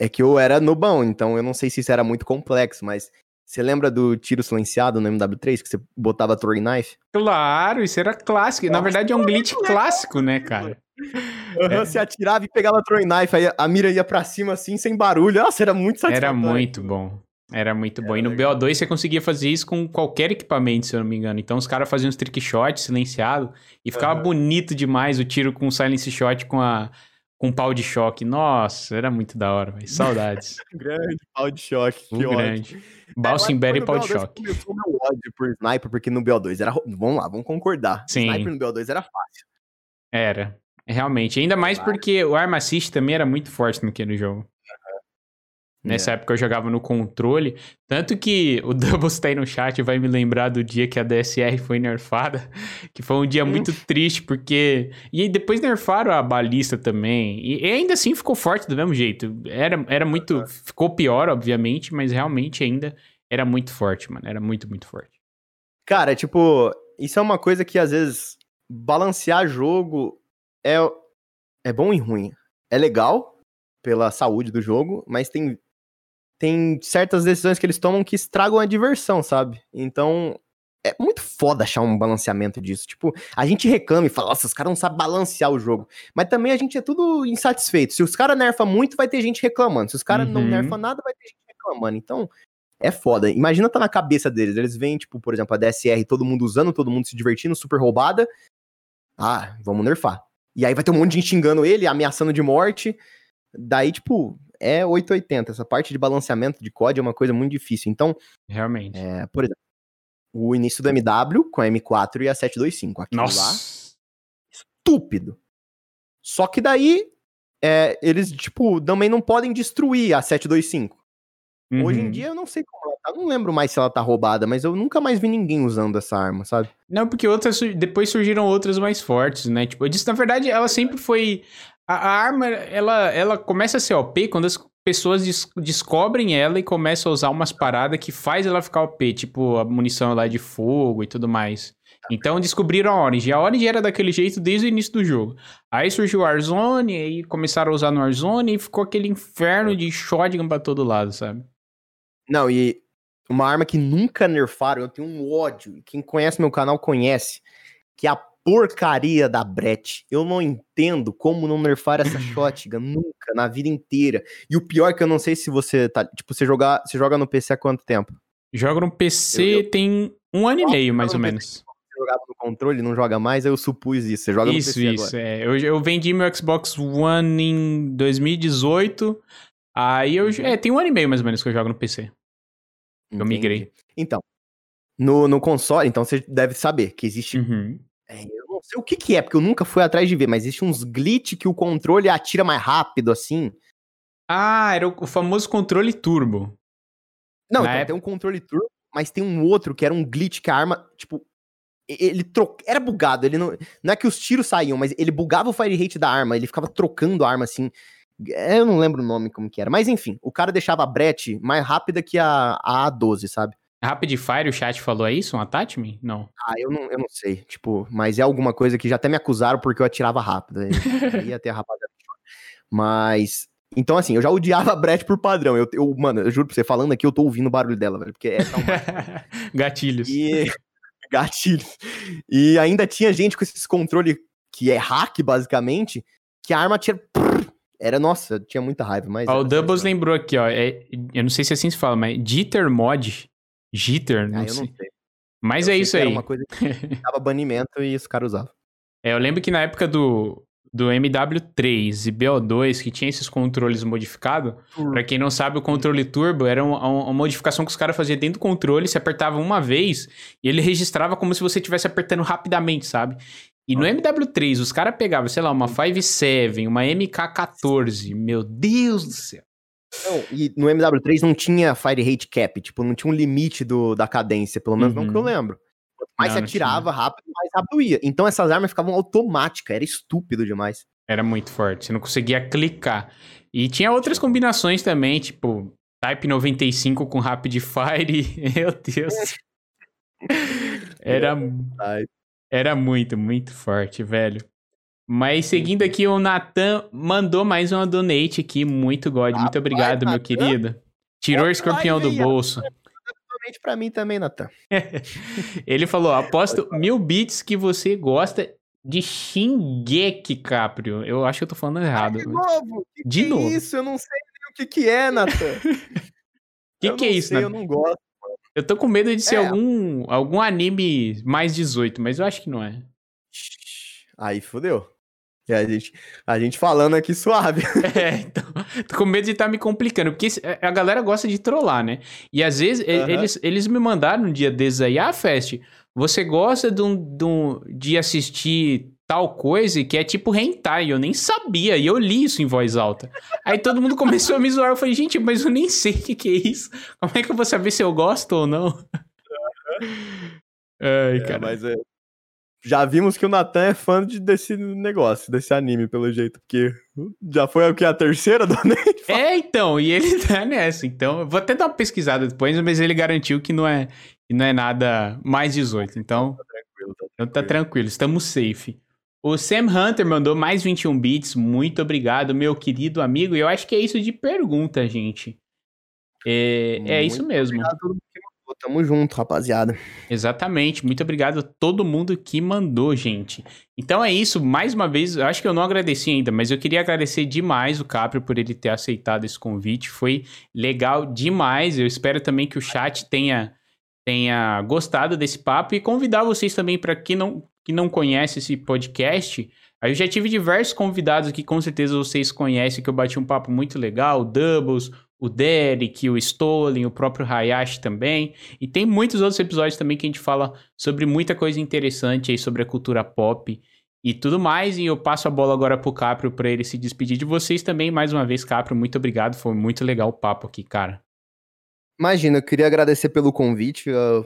é que eu era nobão, então eu não sei se isso era muito complexo, mas você lembra do tiro silenciado no MW3, que você botava throwing knife? Claro, isso era clássico. Na verdade é um glitch clássico, né, cara? Uhum, Você atirava e pegava throwing knife, aí a mira ia pra cima assim, sem barulho. Nossa, era muito Era satisfatório. muito bom. Era muito bom. Era E no legal. BO2 você conseguia fazer isso com qualquer equipamento, se eu não me engano. Então os caras faziam uns trick shots silenciado e ficava Aham. bonito demais o tiro com silence shot com a com pau de choque. Nossa, era muito da hora, velho. Saudades. Grande pau de choque, Um que ódio. grande. É, Balsimberry e pau de que no choque. BO2 que Começou meu ódio por sniper, porque no BO2 era. Vamos lá, vamos concordar. Sim. Sniper no BO2 era fácil. Era. Realmente. Ainda mais porque o Arma Assist também era muito forte naquele jogo. Nessa É. época eu jogava no controle. Tanto que o Doubles tá aí no chat vai me lembrar do dia que a DSR foi nerfada. Que foi um dia muito triste, porque. E aí depois nerfaram a balista também. E, e ainda assim ficou forte do mesmo jeito. Era, era muito. Ficou pior, obviamente, mas realmente ainda era muito forte, mano. Era muito, muito forte. Cara, tipo, isso é uma coisa que às vezes balancear jogo é, é bom e ruim. É legal pela saúde do jogo, mas tem, tem certas decisões que eles tomam que estragam a diversão, sabe? Então, é muito foda achar um balanceamento disso. Tipo, a gente reclama e fala, nossa, os caras não sabem balancear o jogo. Mas também a gente é tudo insatisfeito. Se os caras nerfam muito, vai ter gente reclamando. Se os caras não Uhum. nerfam nada, vai ter gente reclamando. Então, é foda. Imagina tá na cabeça deles. Eles veem, tipo, por exemplo, a DSR, todo mundo usando, todo mundo se divertindo, super roubada. Ah, vamos nerfar. E aí vai ter um monte de gente xingando ele, ameaçando de morte. Daí, tipo, é 880. Essa parte de balanceamento de COD é uma coisa muito difícil. Então, Realmente. é, por exemplo, o início do MW com a M4 e a 725. Aquilo lá, Nossa. estúpido. Só que daí, é, eles, tipo, também não podem destruir a 725. Hoje em Uhum. dia eu não sei como ela tá. Não lembro mais se ela tá roubada, mas eu nunca mais vi ninguém usando essa arma, sabe? Não, porque outras depois surgiram outras mais fortes, né? Tipo, eu disse, na verdade, ela sempre foi. A, a arma, ela, ela começa a ser OP quando as pessoas des- descobrem ela e começam a usar umas paradas que faz ela ficar OP, tipo a munição lá de fogo e tudo mais. Então descobriram a Orange. A Orange era daquele jeito desde o início do jogo. Aí surgiu o Warzone, aí começaram a usar no Warzone e ficou aquele inferno de shotgun pra todo lado, sabe? Não, e uma arma que nunca nerfaram, eu tenho um ódio. Quem conhece meu canal conhece. Que é a porcaria da Brett. Eu não entendo como não nerfar essa shotgun nunca, na vida inteira. E o pior é que eu não sei se você tá. Tipo, você, jogar, você joga no PC há quanto tempo? Joga no PC Eu- tem um ano e meio, mais eu ou menos. Você jogava no controle, não joga mais, aí eu supus isso. Você joga Isso, no PC isso. agora. É. Eu, eu vendi meu Xbox One em 2018. Aí eu. Uhum. É, tem um ano e meio mais ou menos que eu jogo no PC. Eu Entendi. migrei. Então, no, no console, então você deve saber que existe Uhum. É, eu não sei o que que é, porque eu nunca fui atrás de ver, mas existe uns glitch que o controle atira mais rápido, assim. Ah, era o, famoso controle turbo. Não, então, época- tem um controle turbo, mas tem um outro que era um glitch que a arma, tipo, ele troca, era bugado, ele não, não é que os tiros saíam, mas ele bugava o fire rate da arma, ele ficava trocando a arma, assim. É, Eu não lembro o nome como que era, mas enfim, o cara deixava a Brett mais rápida que a, a A12, sabe? Rapid Fire, o chat falou é isso? Um attachment? Não. Ah, eu não, eu não sei. Tipo, mas é alguma coisa que já até me acusaram porque eu atirava rápido. Ia ter a rapaziada. Mas. Então, assim, eu já odiava a Brett por padrão. Eu, eu, mano, eu juro pra você, falando aqui, eu tô ouvindo o barulho dela, velho. Porque é Gatilhos. E... Gatilhos. E ainda tinha gente com esses controle que é hack, basicamente, que a arma tinha. Era, nossa, tinha muita raiva, mas. Ó, o Doubles lembrou aqui, ó. É, eu não sei se assim se fala, mas Jitter Mod. Jitter, não, ah, sei. não sei. Mas eu é isso aí. Era uma coisa que dava banimento e os caras usavam. É, eu lembro que na época do, do MW3 e BO2, que tinha esses controles modificados, para quem não sabe, o controle turbo era uma, uma modificação que os caras faziam dentro do controle, se apertava uma vez e ele registrava como se você estivesse apertando rapidamente, sabe? E no MW3, os caras pegavam, sei lá, uma 5.7, uma MK14. Meu Deus do céu. Não, e no MW3 não tinha fire rate cap, tipo, não tinha um limite do, da cadência, pelo menos uhum. não que eu uhum. lembro. Quanto mais não, você atirava rápido, mais rápido ia. Então essas armas ficavam automáticas, era estúpido demais. Era muito forte, você não conseguia clicar. E tinha outras combinações também, tipo, Type 95 com Rapid Fire. Meu Deus. Era. Era muito, muito forte, velho. Mas seguindo aqui, o Natan mandou mais uma donate aqui. Muito God. Muito obrigado, meu querido. Tirou o escorpião do bolso. Donate pra mim também, Natan. Ele falou: aposto mil bits que você gosta de Shingeki, Caprio. Eu acho que eu tô falando errado. de novo? Que de que novo. É isso? Eu não sei nem o que, que é, Natan. O que, que é isso, sei, Eu não gosto. Eu tô com medo de ser é. algum, algum anime mais 18, mas eu acho que não é. Aí fodeu. E a gente, a gente falando aqui suave. É, então, tô com medo de estar tá me complicando, porque a galera gosta de trollar, né? E às vezes uhum. eles, eles me mandaram um dia desses aí, ah, Fest, você gosta de, um, de, um, de assistir tal coisa que é tipo hentai, eu nem sabia, e eu li isso em voz alta. Aí todo mundo começou a me zoar, eu falei, gente, mas eu nem sei o que, que é isso. Como é que eu vou saber se eu gosto ou não? Ai, é, cara. Mas é, já vimos que o Natan é fã de, desse negócio, desse anime, pelo jeito, porque já foi o que a terceira do É, então, e ele tá nessa. Então, vou até dar uma pesquisada depois, mas ele garantiu que não é, que não é nada mais 18. Então, tá tranquilo, tá tranquilo. Então tá tranquilo, estamos safe. O Sam Hunter mandou mais 21 bits. Muito obrigado, meu querido amigo. E eu acho que é isso de pergunta, gente. É, é isso mesmo. Obrigado a todo mundo que mandou. Tamo junto, rapaziada. Exatamente. Muito obrigado a todo mundo que mandou, gente. Então é isso. Mais uma vez, acho que eu não agradeci ainda, mas eu queria agradecer demais o Caprio por ele ter aceitado esse convite. Foi legal demais. Eu espero também que o chat tenha tenha gostado desse papo e convidar vocês também para quem não que não conhece esse podcast, eu já tive diversos convidados que com certeza vocês conhecem, que eu bati um papo muito legal, Doubles, o Derek, o Stolen, o próprio Hayashi também. E tem muitos outros episódios também que a gente fala sobre muita coisa interessante aí sobre a cultura pop e tudo mais. E eu passo a bola agora pro Caprio para ele se despedir de vocês também. Mais uma vez, Caprio, muito obrigado. Foi muito legal o papo aqui, cara. Imagina, eu queria agradecer pelo convite. Eu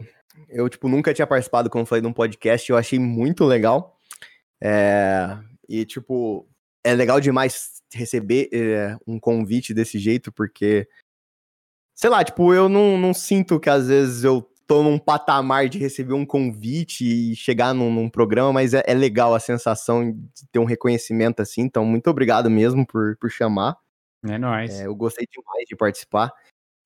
eu, tipo, nunca tinha participado, como falei, de um podcast, eu achei muito legal. É, e, tipo, é legal demais receber é, um convite desse jeito, porque, sei lá, tipo, eu não, não sinto que às vezes eu tô num patamar de receber um convite e chegar num, num programa, mas é, é, legal a sensação de ter um reconhecimento assim. Então, muito obrigado mesmo por, por chamar. É nóis. É, eu gostei demais de participar.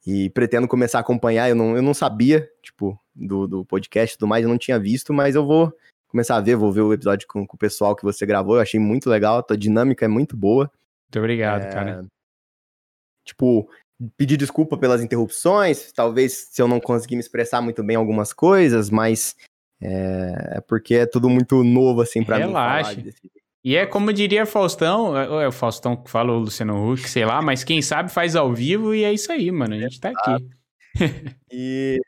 E pretendo começar a acompanhar. Eu não, eu não sabia, tipo, do, do podcast e tudo mais, eu não tinha visto, mas eu vou começar a ver, vou ver o episódio com, com o pessoal que você gravou. Eu achei muito legal, a dinâmica é muito boa. Muito obrigado, é, cara. Tipo, pedir desculpa pelas interrupções, talvez se eu não conseguir me expressar muito bem algumas coisas, mas é, é porque é tudo muito novo, assim, pra Relaxa. mim. Relaxa. E é como diria Faustão, é, é o Faustão que fala, o Luciano Huck, sei lá, mas quem sabe faz ao vivo e é isso aí, mano. A gente tá aqui. e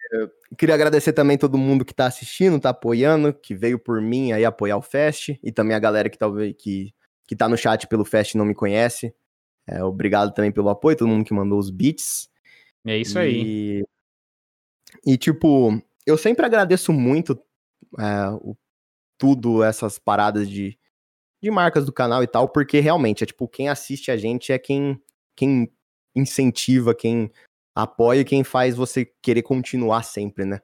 queria agradecer também todo mundo que tá assistindo, tá apoiando, que veio por mim aí apoiar o Fest, e também a galera que talvez que, que tá no chat pelo Fest e não me conhece. É, obrigado também pelo apoio, todo mundo que mandou os beats. É isso e, aí. E tipo, eu sempre agradeço muito é, o, tudo essas paradas de de marcas do canal e tal, porque realmente é tipo, quem assiste a gente é quem, quem incentiva, quem apoia quem faz você querer continuar sempre, né?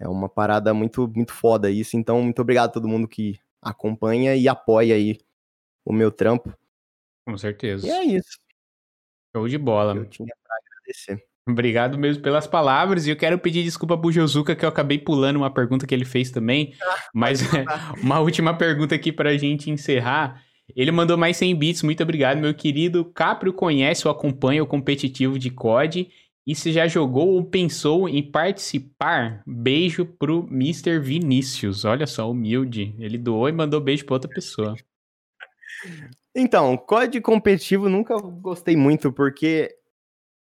É uma parada muito, muito foda isso. Então, muito obrigado a todo mundo que acompanha e apoia aí o meu trampo. Com certeza. E é isso. Show de bola. Eu tinha pra agradecer. Obrigado mesmo pelas palavras. E eu quero pedir desculpa pro Josuka, que eu acabei pulando uma pergunta que ele fez também. Mas uma última pergunta aqui pra gente encerrar. Ele mandou mais 100 bits. Muito obrigado, meu querido. Caprio conhece ou acompanha o competitivo de COD. E se já jogou ou pensou em participar? Beijo pro Mr. Vinícius. Olha só, humilde. Ele doou e mandou beijo pra outra pessoa. Então, COD competitivo nunca gostei muito, porque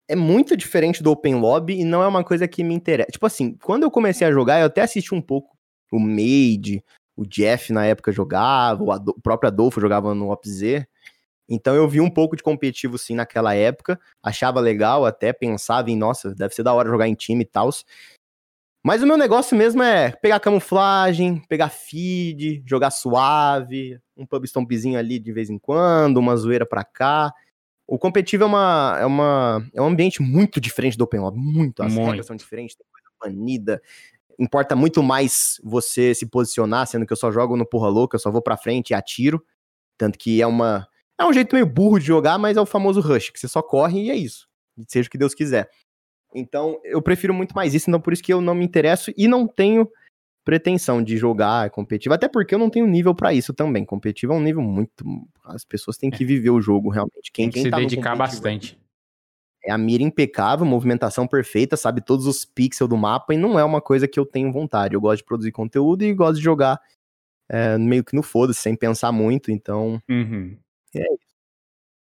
é muito diferente do Open Lobby e não é uma coisa que me interessa. Tipo assim, quando eu comecei a jogar, eu até assisti um pouco o Made, o Jeff na época jogava, o, o próprio Adolfo jogava no OpZ. Então eu vi um pouco de competitivo sim naquela época, achava legal, até pensava em, nossa, deve ser da hora jogar em time e tal. Mas o meu negócio mesmo é pegar camuflagem, pegar feed, jogar suave, um pub stompzinho ali de vez em quando, uma zoeira pra cá. O competitivo é, uma, é, uma, é um ambiente muito diferente do Open Lobby, muito. As Muito. regras são diferentes, tem coisa banida. Importa muito mais você se posicionar, sendo que eu só jogo no porra louca, eu só vou pra frente e atiro. Tanto que é uma. É um jeito meio burro de jogar, mas é o famoso rush, que você só corre e é isso. Seja o que Deus quiser. Então, eu prefiro muito mais isso, então por isso que eu não me interesso e não tenho pretensão de jogar competitivo, até porque eu não tenho nível pra isso também. Competitivo é um nível muito. As pessoas têm que viver o jogo realmente. Quem, Tem que quem se tá dedicar competitivo bastante. É a mira impecável, movimentação perfeita, sabe todos os pixels do mapa e não é uma coisa que eu tenho vontade. Eu gosto de produzir conteúdo e gosto de jogar é, meio que no foda-se, sem pensar muito, então. Uhum. É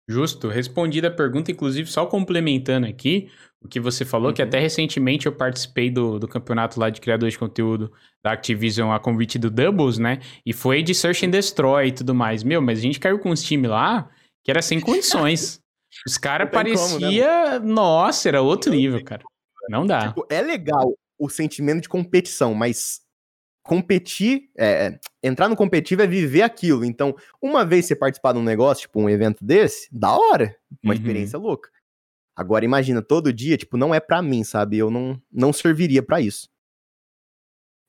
Justo, respondida a pergunta, inclusive só complementando aqui o que você falou, que Uhum. até recentemente eu participei do, do campeonato lá de criadores de conteúdo da Activision a convite do Doubles, né? E foi de Search and Destroy e tudo mais. Meu, mas a gente caiu com uns times lá que era sem condições. Os caras tem como, né, parecia, nossa, era outro nível, cara. Não dá. Tipo, é legal o sentimento de competição, mas competir, é, é, entrar no competitivo é viver aquilo. Então, uma vez você participar de um negócio, tipo um evento desse, da hora, uma Uhum. experiência louca. Agora, imagina, todo dia, tipo, não é pra mim, sabe? Eu não, não serviria pra isso.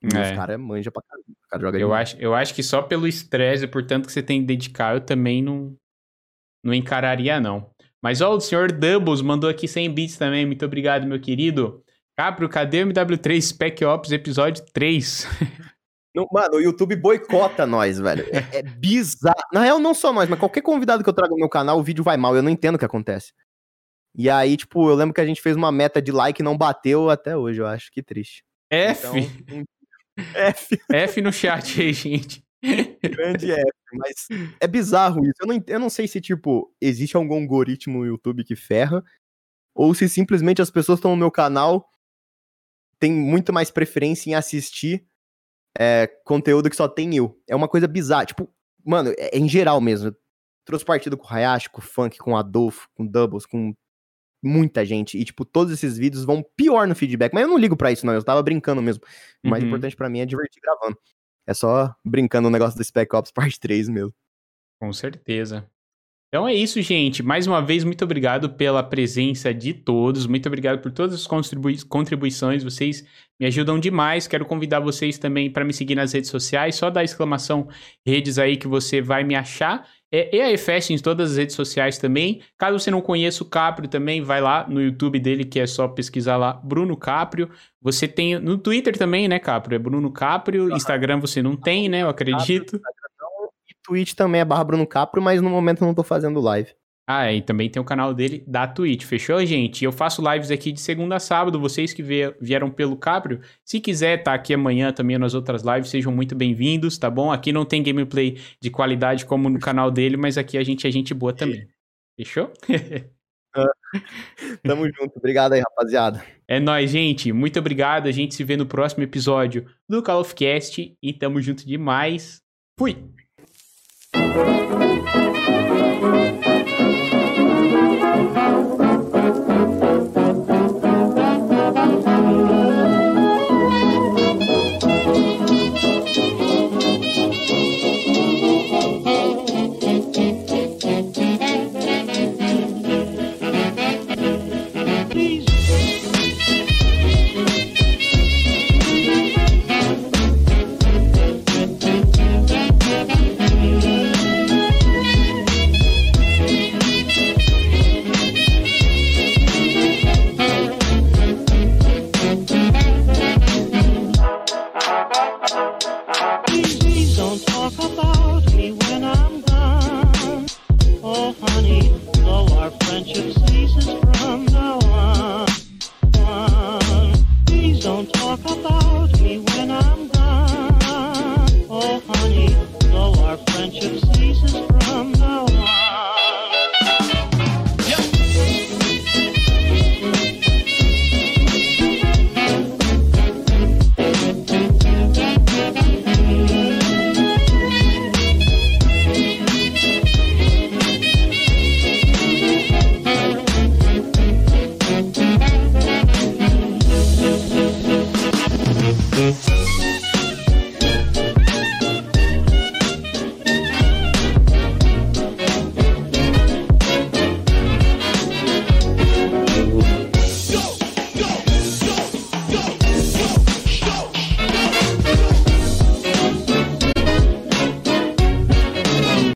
E É. Os caras manjam pra caramba. Cara joga Eu demais. acho, eu acho que só pelo estresse, portanto, que você tem que dedicar, eu também não, não encararia, não. Mas, ó, o senhor Doubles mandou aqui 100 bits também. Muito obrigado, meu querido. Capro, cadê o MW3 Spec Ops episódio 3? Não, mano, o YouTube boicota nós, velho. É, é bizarro. Na real, não só nós, mas qualquer convidado que eu trago no meu canal, o vídeo vai mal. Eu não entendo o que acontece. E aí, tipo, eu lembro que a gente fez uma meta de like e não bateu até hoje, eu acho. Que triste. F. Então, F, F no chat aí, gente. grande F. Mas é bizarro isso. Eu não, eu não sei se, tipo, existe algum algoritmo no YouTube que ferra, ou se simplesmente as pessoas estão no meu canal têm muito mais preferência em assistir é, conteúdo que só tem eu. É uma coisa bizarra. Tipo, mano, é, é em geral mesmo. Eu trouxe partido com o Hayashi, com o Funk, com o Adolfo, com o Doubles, com muita gente. E, tipo, todos esses vídeos vão pior no feedback. Mas eu não ligo pra isso, não. Eu tava brincando mesmo. O mais Uhum. importante pra mim é divertir gravando. É só brincando o negócio do Spec Ops Parte 3 mesmo. Com certeza. Então é isso, gente. Mais uma vez, muito obrigado pela presença de todos. Muito obrigado por todas as contribui- contribuições. Vocês me ajudam demais. Quero convidar vocês também para me seguir nas redes sociais. Só dá exclamação redes aí que você vai me achar. É, e a EFest em todas as redes sociais também. Caso você não conheça o Caprio também, vai lá no YouTube dele, que é só pesquisar lá, Bruno Caprio. Você tem no Twitter também, né, Caprio? É Bruno Caprio. Instagram você não tem, né? Eu acredito. E Twitch também é barra Bruno Capro, mas no momento eu não tô fazendo live. Ah, e também tem o canal dele da Twitch, fechou, gente? Eu faço lives aqui de segunda a sábado, vocês que vie- vieram pelo Cabrio, se quiser tá aqui amanhã também nas outras lives, sejam muito bem-vindos, tá bom? Aqui não tem gameplay de qualidade como no canal dele, mas aqui a gente é gente boa também. Fechou? Tamo junto. Obrigado aí, rapaziada. É nóis, gente. Muito obrigado. A gente se vê no próximo episódio do Call of Cast e tamo junto demais. Fui! Thank you.